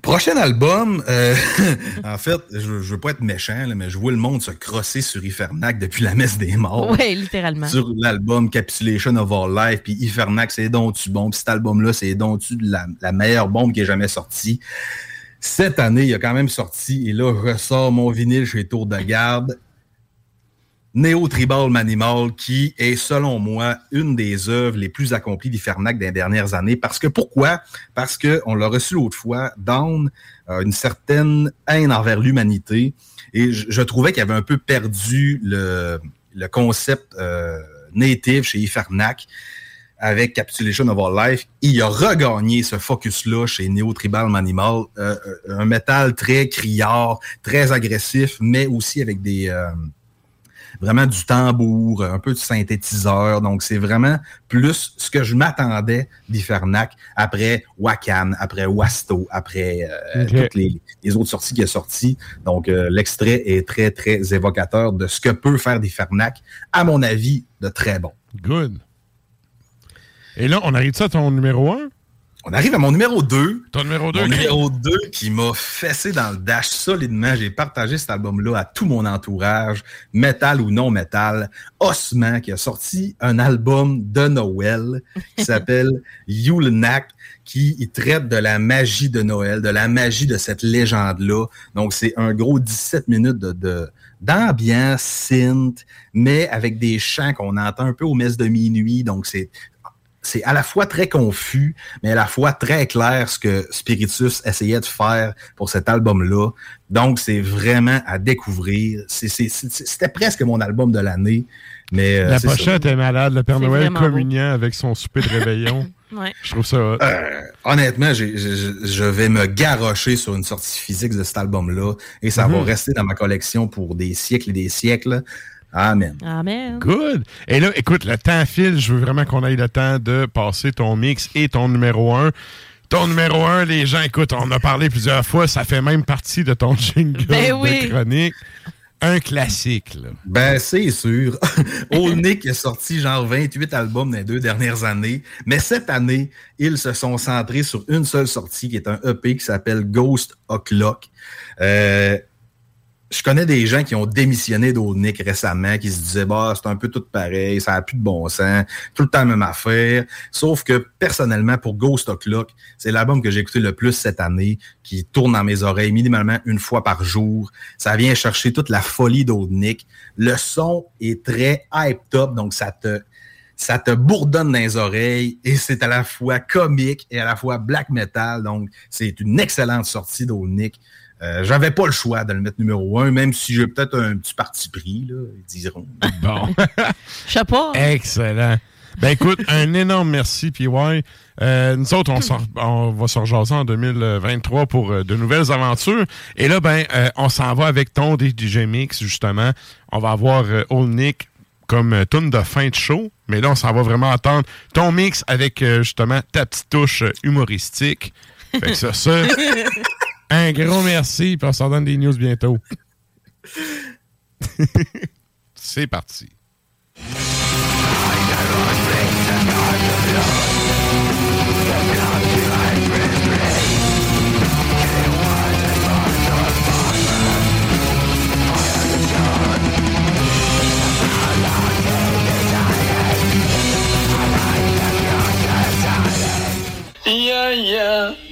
Prochain album, euh, en fait, je, je veux pas être méchant, là, mais je vois le monde se crosser sur Ifernac depuis la messe des morts. Ouais, littéralement. Sur l'album Capsulation of Our Life, puis Ifernac, c'est donc tu bon, puis cet album-là, c'est donc tu la, la meilleure bombe qui est jamais sortie. Cette année, il a quand même sorti, et là, je ressors mon vinyle chez Tour de Garde. Néo Tribal Manimal, qui est, selon moi, une des œuvres les plus accomplies d'Ifernac des dernières années. Parce que pourquoi? Parce que on l'a reçu l'autre fois, une certaine haine envers l'humanité. Et je, trouvais qu'il avait un peu perdu le, concept euh, native chez Ifernac avec Capsulation of Our Life. Il a regagné ce focus-là chez Neo Tribal Manimal. Euh, un métal très criard, très agressif, mais aussi avec des... euh, vraiment du tambour, un peu de synthétiseur. Donc, c'est vraiment plus ce que je m'attendais d'Ifernac après Wakan, après Wasto, après euh, toutes les, les autres sorties qui a sorties. Donc, euh, l'extrait est très, très évocateur de ce que peut faire d'Ifernac, à mon avis, de très bon. Good. Et là, on arrive ça à ton numéro 1? On arrive à mon numéro 2. Ton numéro 2? Mon numéro 2 qui m'a fessé dans le dash solidement. J'ai partagé cet album-là à tout mon entourage, métal ou non métal. Osman qui a sorti un album de Noël qui s'appelle Yulnak qui il traite de la magie de Noël, de la magie de cette légende-là. Donc, c'est un gros 17 minutes de, de- d'ambiance synth, mais avec des chants qu'on entend un peu aux messes de minuit. Donc, c'est c'est à la fois très confus, mais à la fois très clair ce que Spiritus essayait de faire pour cet album-là. Donc, c'est vraiment à découvrir. C'était presque mon album de l'année. Mais, euh, La ça. pochette est malade. Le Père Noël beau. communiant avec son souper de réveillon. Ouais. Je trouve ça. Euh, honnêtement, je vais me garrocher sur une sortie physique de cet album-là et ça va Mhm. rester dans ma collection pour des siècles et des siècles. Amen. Amen. Good. Et là, écoute, le temps file. Je veux vraiment qu'on ait le temps de passer ton mix et ton numéro 1. Ton numéro 1, les gens, écoute, on en a parlé plusieurs fois. Ça fait même partie de ton jingle Ben oui. de chronique. Un classique, là. Ben, c'est sûr. Old Nick a sorti genre 28 albums dans les deux dernières années. Mais cette année, ils se sont centrés sur une seule sortie qui est un EP qui s'appelle Ghost O'Clock. Euh, je connais des gens qui ont démissionné d'Old Nick récemment, qui se disaient, bah, c'est un peu tout pareil, ça n'a plus de bon sens, tout le temps même affaire. Sauf que, personnellement, pour Ghost O'Clock, c'est l'album que j'ai écouté le plus cette année, qui tourne dans mes oreilles minimalement une fois par jour. Ça vient chercher toute la folie d'Old Nick. Le son est très hyped up, donc ça te, ça te bourdonne dans les oreilles et c'est à la fois comique et à la fois black metal. Donc, c'est une excellente sortie d'Old Nick. Euh, J'avais pas le choix de le mettre numéro un, même si j'ai peut-être un petit parti pris, là, ils diront. Bon. Je sais pas. Excellent. Ben écoute, un énorme merci, PY. Euh, nous autres, on, on va se rejaser en 2023 pour euh, de nouvelles aventures. Et là, ben, euh, on s'en va avec ton DJ Mix, justement. On va avoir euh, Old Nick comme euh, tune de fin de show. Mais là, on s'en va vraiment entendre ton mix avec, euh, justement, ta petite touche euh, humoristique. Fait que ça, ça, un gros merci, puis on s'en donne des news bientôt. C'est parti. Yeah, yeah.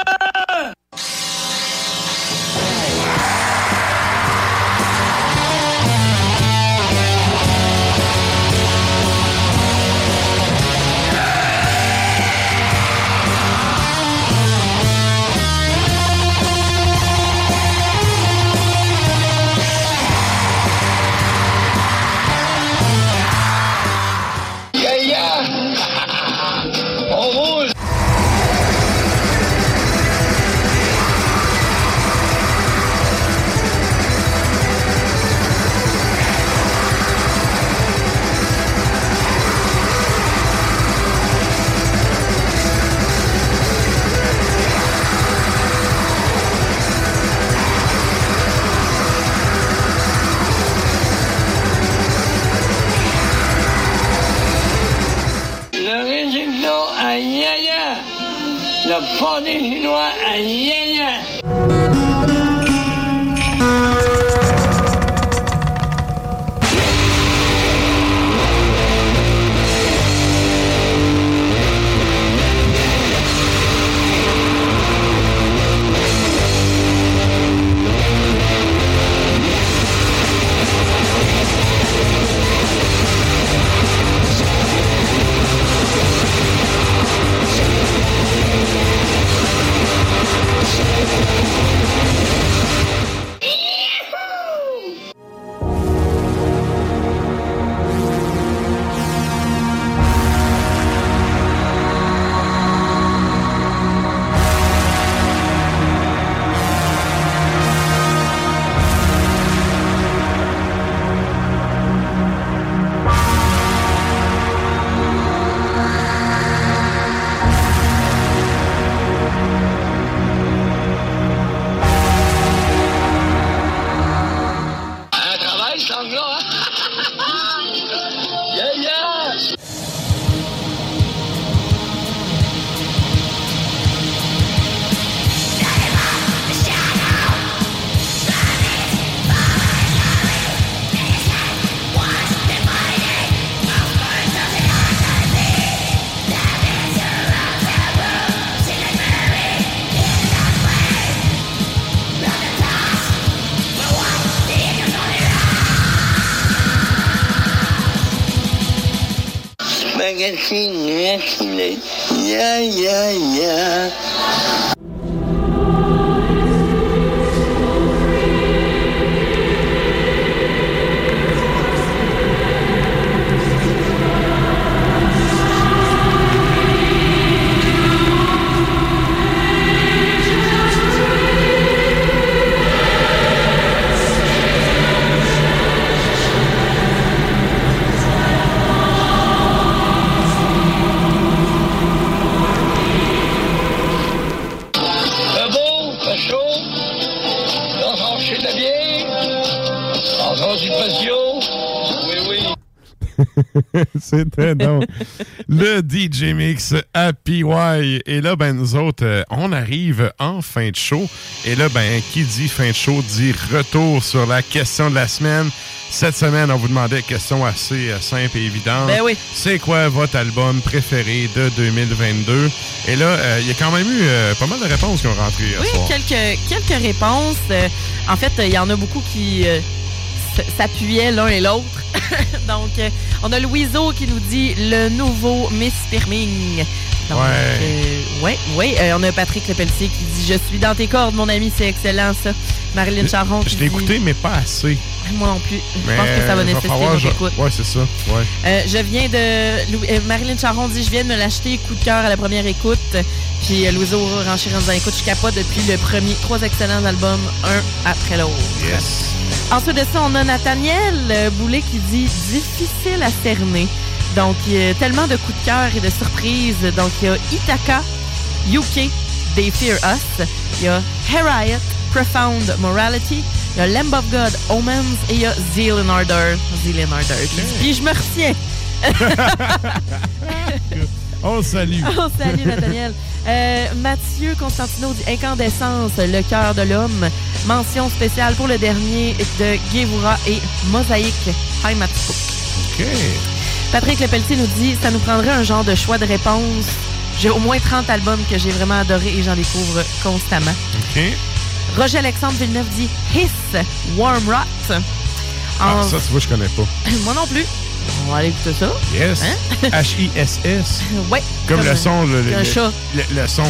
Le pâté chinois à Yaya. очень-очень. Я-я-я. C'était donc le DJ Mix à PY. Et là, ben, nous autres, euh, on arrive en fin de show. Et là, ben, qui dit fin de show dit retour sur la question de la semaine. Cette semaine, on vous demandait une question assez euh, simple et évidente. Ben oui. C'est quoi votre album préféré de 2022? Et là, euh, il y a quand même eu euh, pas mal de réponses qui ont rentré Oui, soir. quelques, quelques réponses. En fait, il y en a beaucoup qui s'appuyaient l'un et l'autre. Donc, euh, on a Louiseau qui nous dit le nouveau Miss Firming. Donc, Ouais. euh, ouais, ouais. Euh, on a Patrick Lepelletier qui dit Je suis dans tes cordes, mon ami, c'est excellent ça. Marilyn Charron qui Je l'ai écouté, mais pas assez. Moi non plus. Je pense que ça va nécessiter une je- écoute. Ouais, c'est ça. Ouais. Euh, je viens de. Marilyn Charon dit Je viens de me l'acheter, coup de cœur à la première écoute. Puis Louiseau renchir dans l'écoute. Je capote depuis le premier. Trois excellents albums, un après l'autre. Yes. Ensuite de ça, on a Nathaniel euh, Boulet qui dit Difficile à cerner. Donc, il y a tellement de coups de cœur et de surprises. Donc, il y a Itaka, UK, They Fear Us. Il y a Harriet, Profound Morality. Il y a Lamb of God, Omens. Et il y a Zeal and Ardor. Zeal and Ardor. qui dit, Puis je me retiens. On salue. Oh, salut Nathaniel. Euh, Mathieu Constantino dit Incandescence, le cœur de l'homme. Mention spéciale pour le dernier de Guévoura et Mosaïque Heimatspuk. OK. Patrick Lepelletier nous dit Ça nous prendrait un genre de choix de réponse. J'ai au moins 30 albums que j'ai vraiment adorés et j'en découvre constamment. OK. Roger Alexandre Villeneuve dit Hiss, Warm Rot. Ah, ça, tu vois, je connais pas. Moi non plus. On va aller écouter ça. Yes. Hein? H-I-S-S. Ouais. Comme, le son, le, le- chat. Le, le son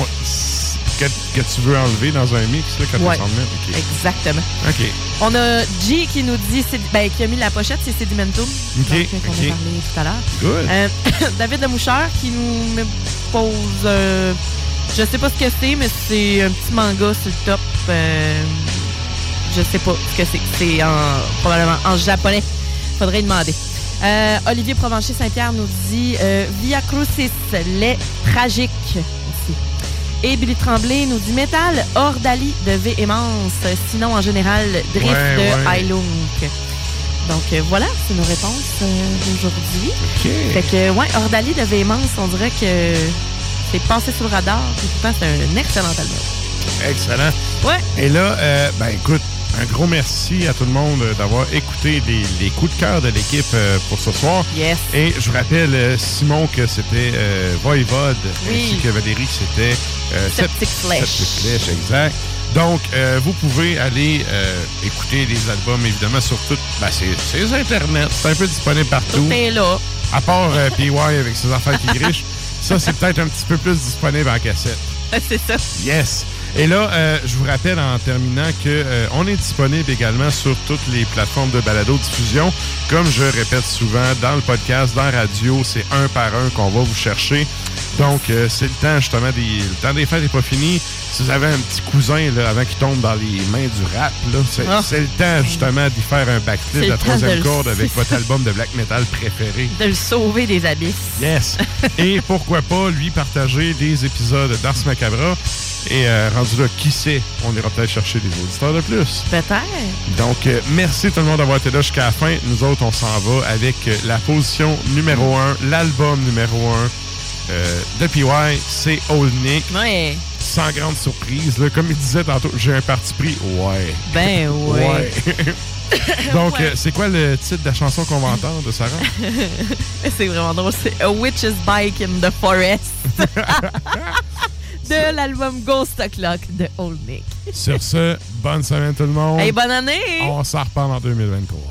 que, que tu veux enlever dans un mix, là, quand Ouais. tu s'en mets. OK. Exactement. OK. On a G qui nous dit, ben, qui a mis la pochette, c'est Sedimentum. OK, Donc, euh, qu'on OK. a parlé tout à l'heure. Good. Euh, David Lemoucheur qui nous pose, euh, je sais pas ce que c'est, mais c'est un petit manga sur le top. euh, je sais pas ce que c'est. C'est en, probablement en japonais. Faudrait demander. Euh, Olivier Provencher-Saint-Pierre nous dit euh, Via Crucis, les tragiques. Et Billy Tremblay nous dit Métal, Ordali de Véhémence, sinon en général Drift Ouais, de ouais. Donc euh, voilà, c'est nos réponses d'aujourd'hui. Fait que, ouais, Ordali de Véhémence, on dirait que c'est passé sous le radar, puis pourtant c'est un excellent album. Excellent. Ouais. Et là, euh, ben écoute, un gros merci à tout le monde d'avoir écouté les, les coups de cœur de l'équipe euh, pour ce soir. Yes. Et je vous rappelle, euh, Simon, que c'était euh, Voivode, Oui. ainsi que Valérie, que c'était euh, Septic Sept- Flesh. Septic Flesh, exact. Donc, euh, vous pouvez aller euh, écouter les albums, évidemment, sur tout. Ben, c'est Internet. C'est un peu disponible partout. Tout est là. À part euh, PY avec ses affaires qui grichent. Ça, c'est peut-être un petit peu plus disponible en cassette. c'est ça. Yes. Et là, euh, je vous rappelle en terminant que euh, on est disponible également sur toutes les plateformes de balado-diffusion. Comme je répète souvent, dans le podcast, dans la radio, c'est un par un qu'on va vous chercher. Donc, euh, c'est le temps, justement, des, le temps des fêtes n'est pas fini. Si vous avez un petit cousin là, avant qu'il tombe dans les mains du rap, là, c'est, Ah. c'est le temps, justement, d'y faire un backflip la troisième de corde avec votre album de black metal préféré. De le sauver des abysses. Yes. Et pourquoi pas lui partager des épisodes d'Ars Macabra. Et euh, rendu là, qui sait, on ira peut-être chercher des auditeurs de plus. Peut-être. Donc, euh, merci tout le monde d'avoir été là jusqu'à la fin. Nous autres, on s'en va avec euh, la position numéro 1, l'album numéro 1 euh, de PY, c'est Old Nick. Ouais. Sans grande surprise. là. comme il disait tantôt, j'ai un parti pris. Ouais. Ben ouais. Donc, Ouais. euh, c'est quoi le titre de la chanson qu'on va entendre de Sarah? c'est vraiment drôle. C'est A Witch's Bike in the Forest. De l'album Ghost O'Clock de Old Nick. Sur ce, bonne semaine tout le monde. Hey, bonne année! On s'en reparle en 2023.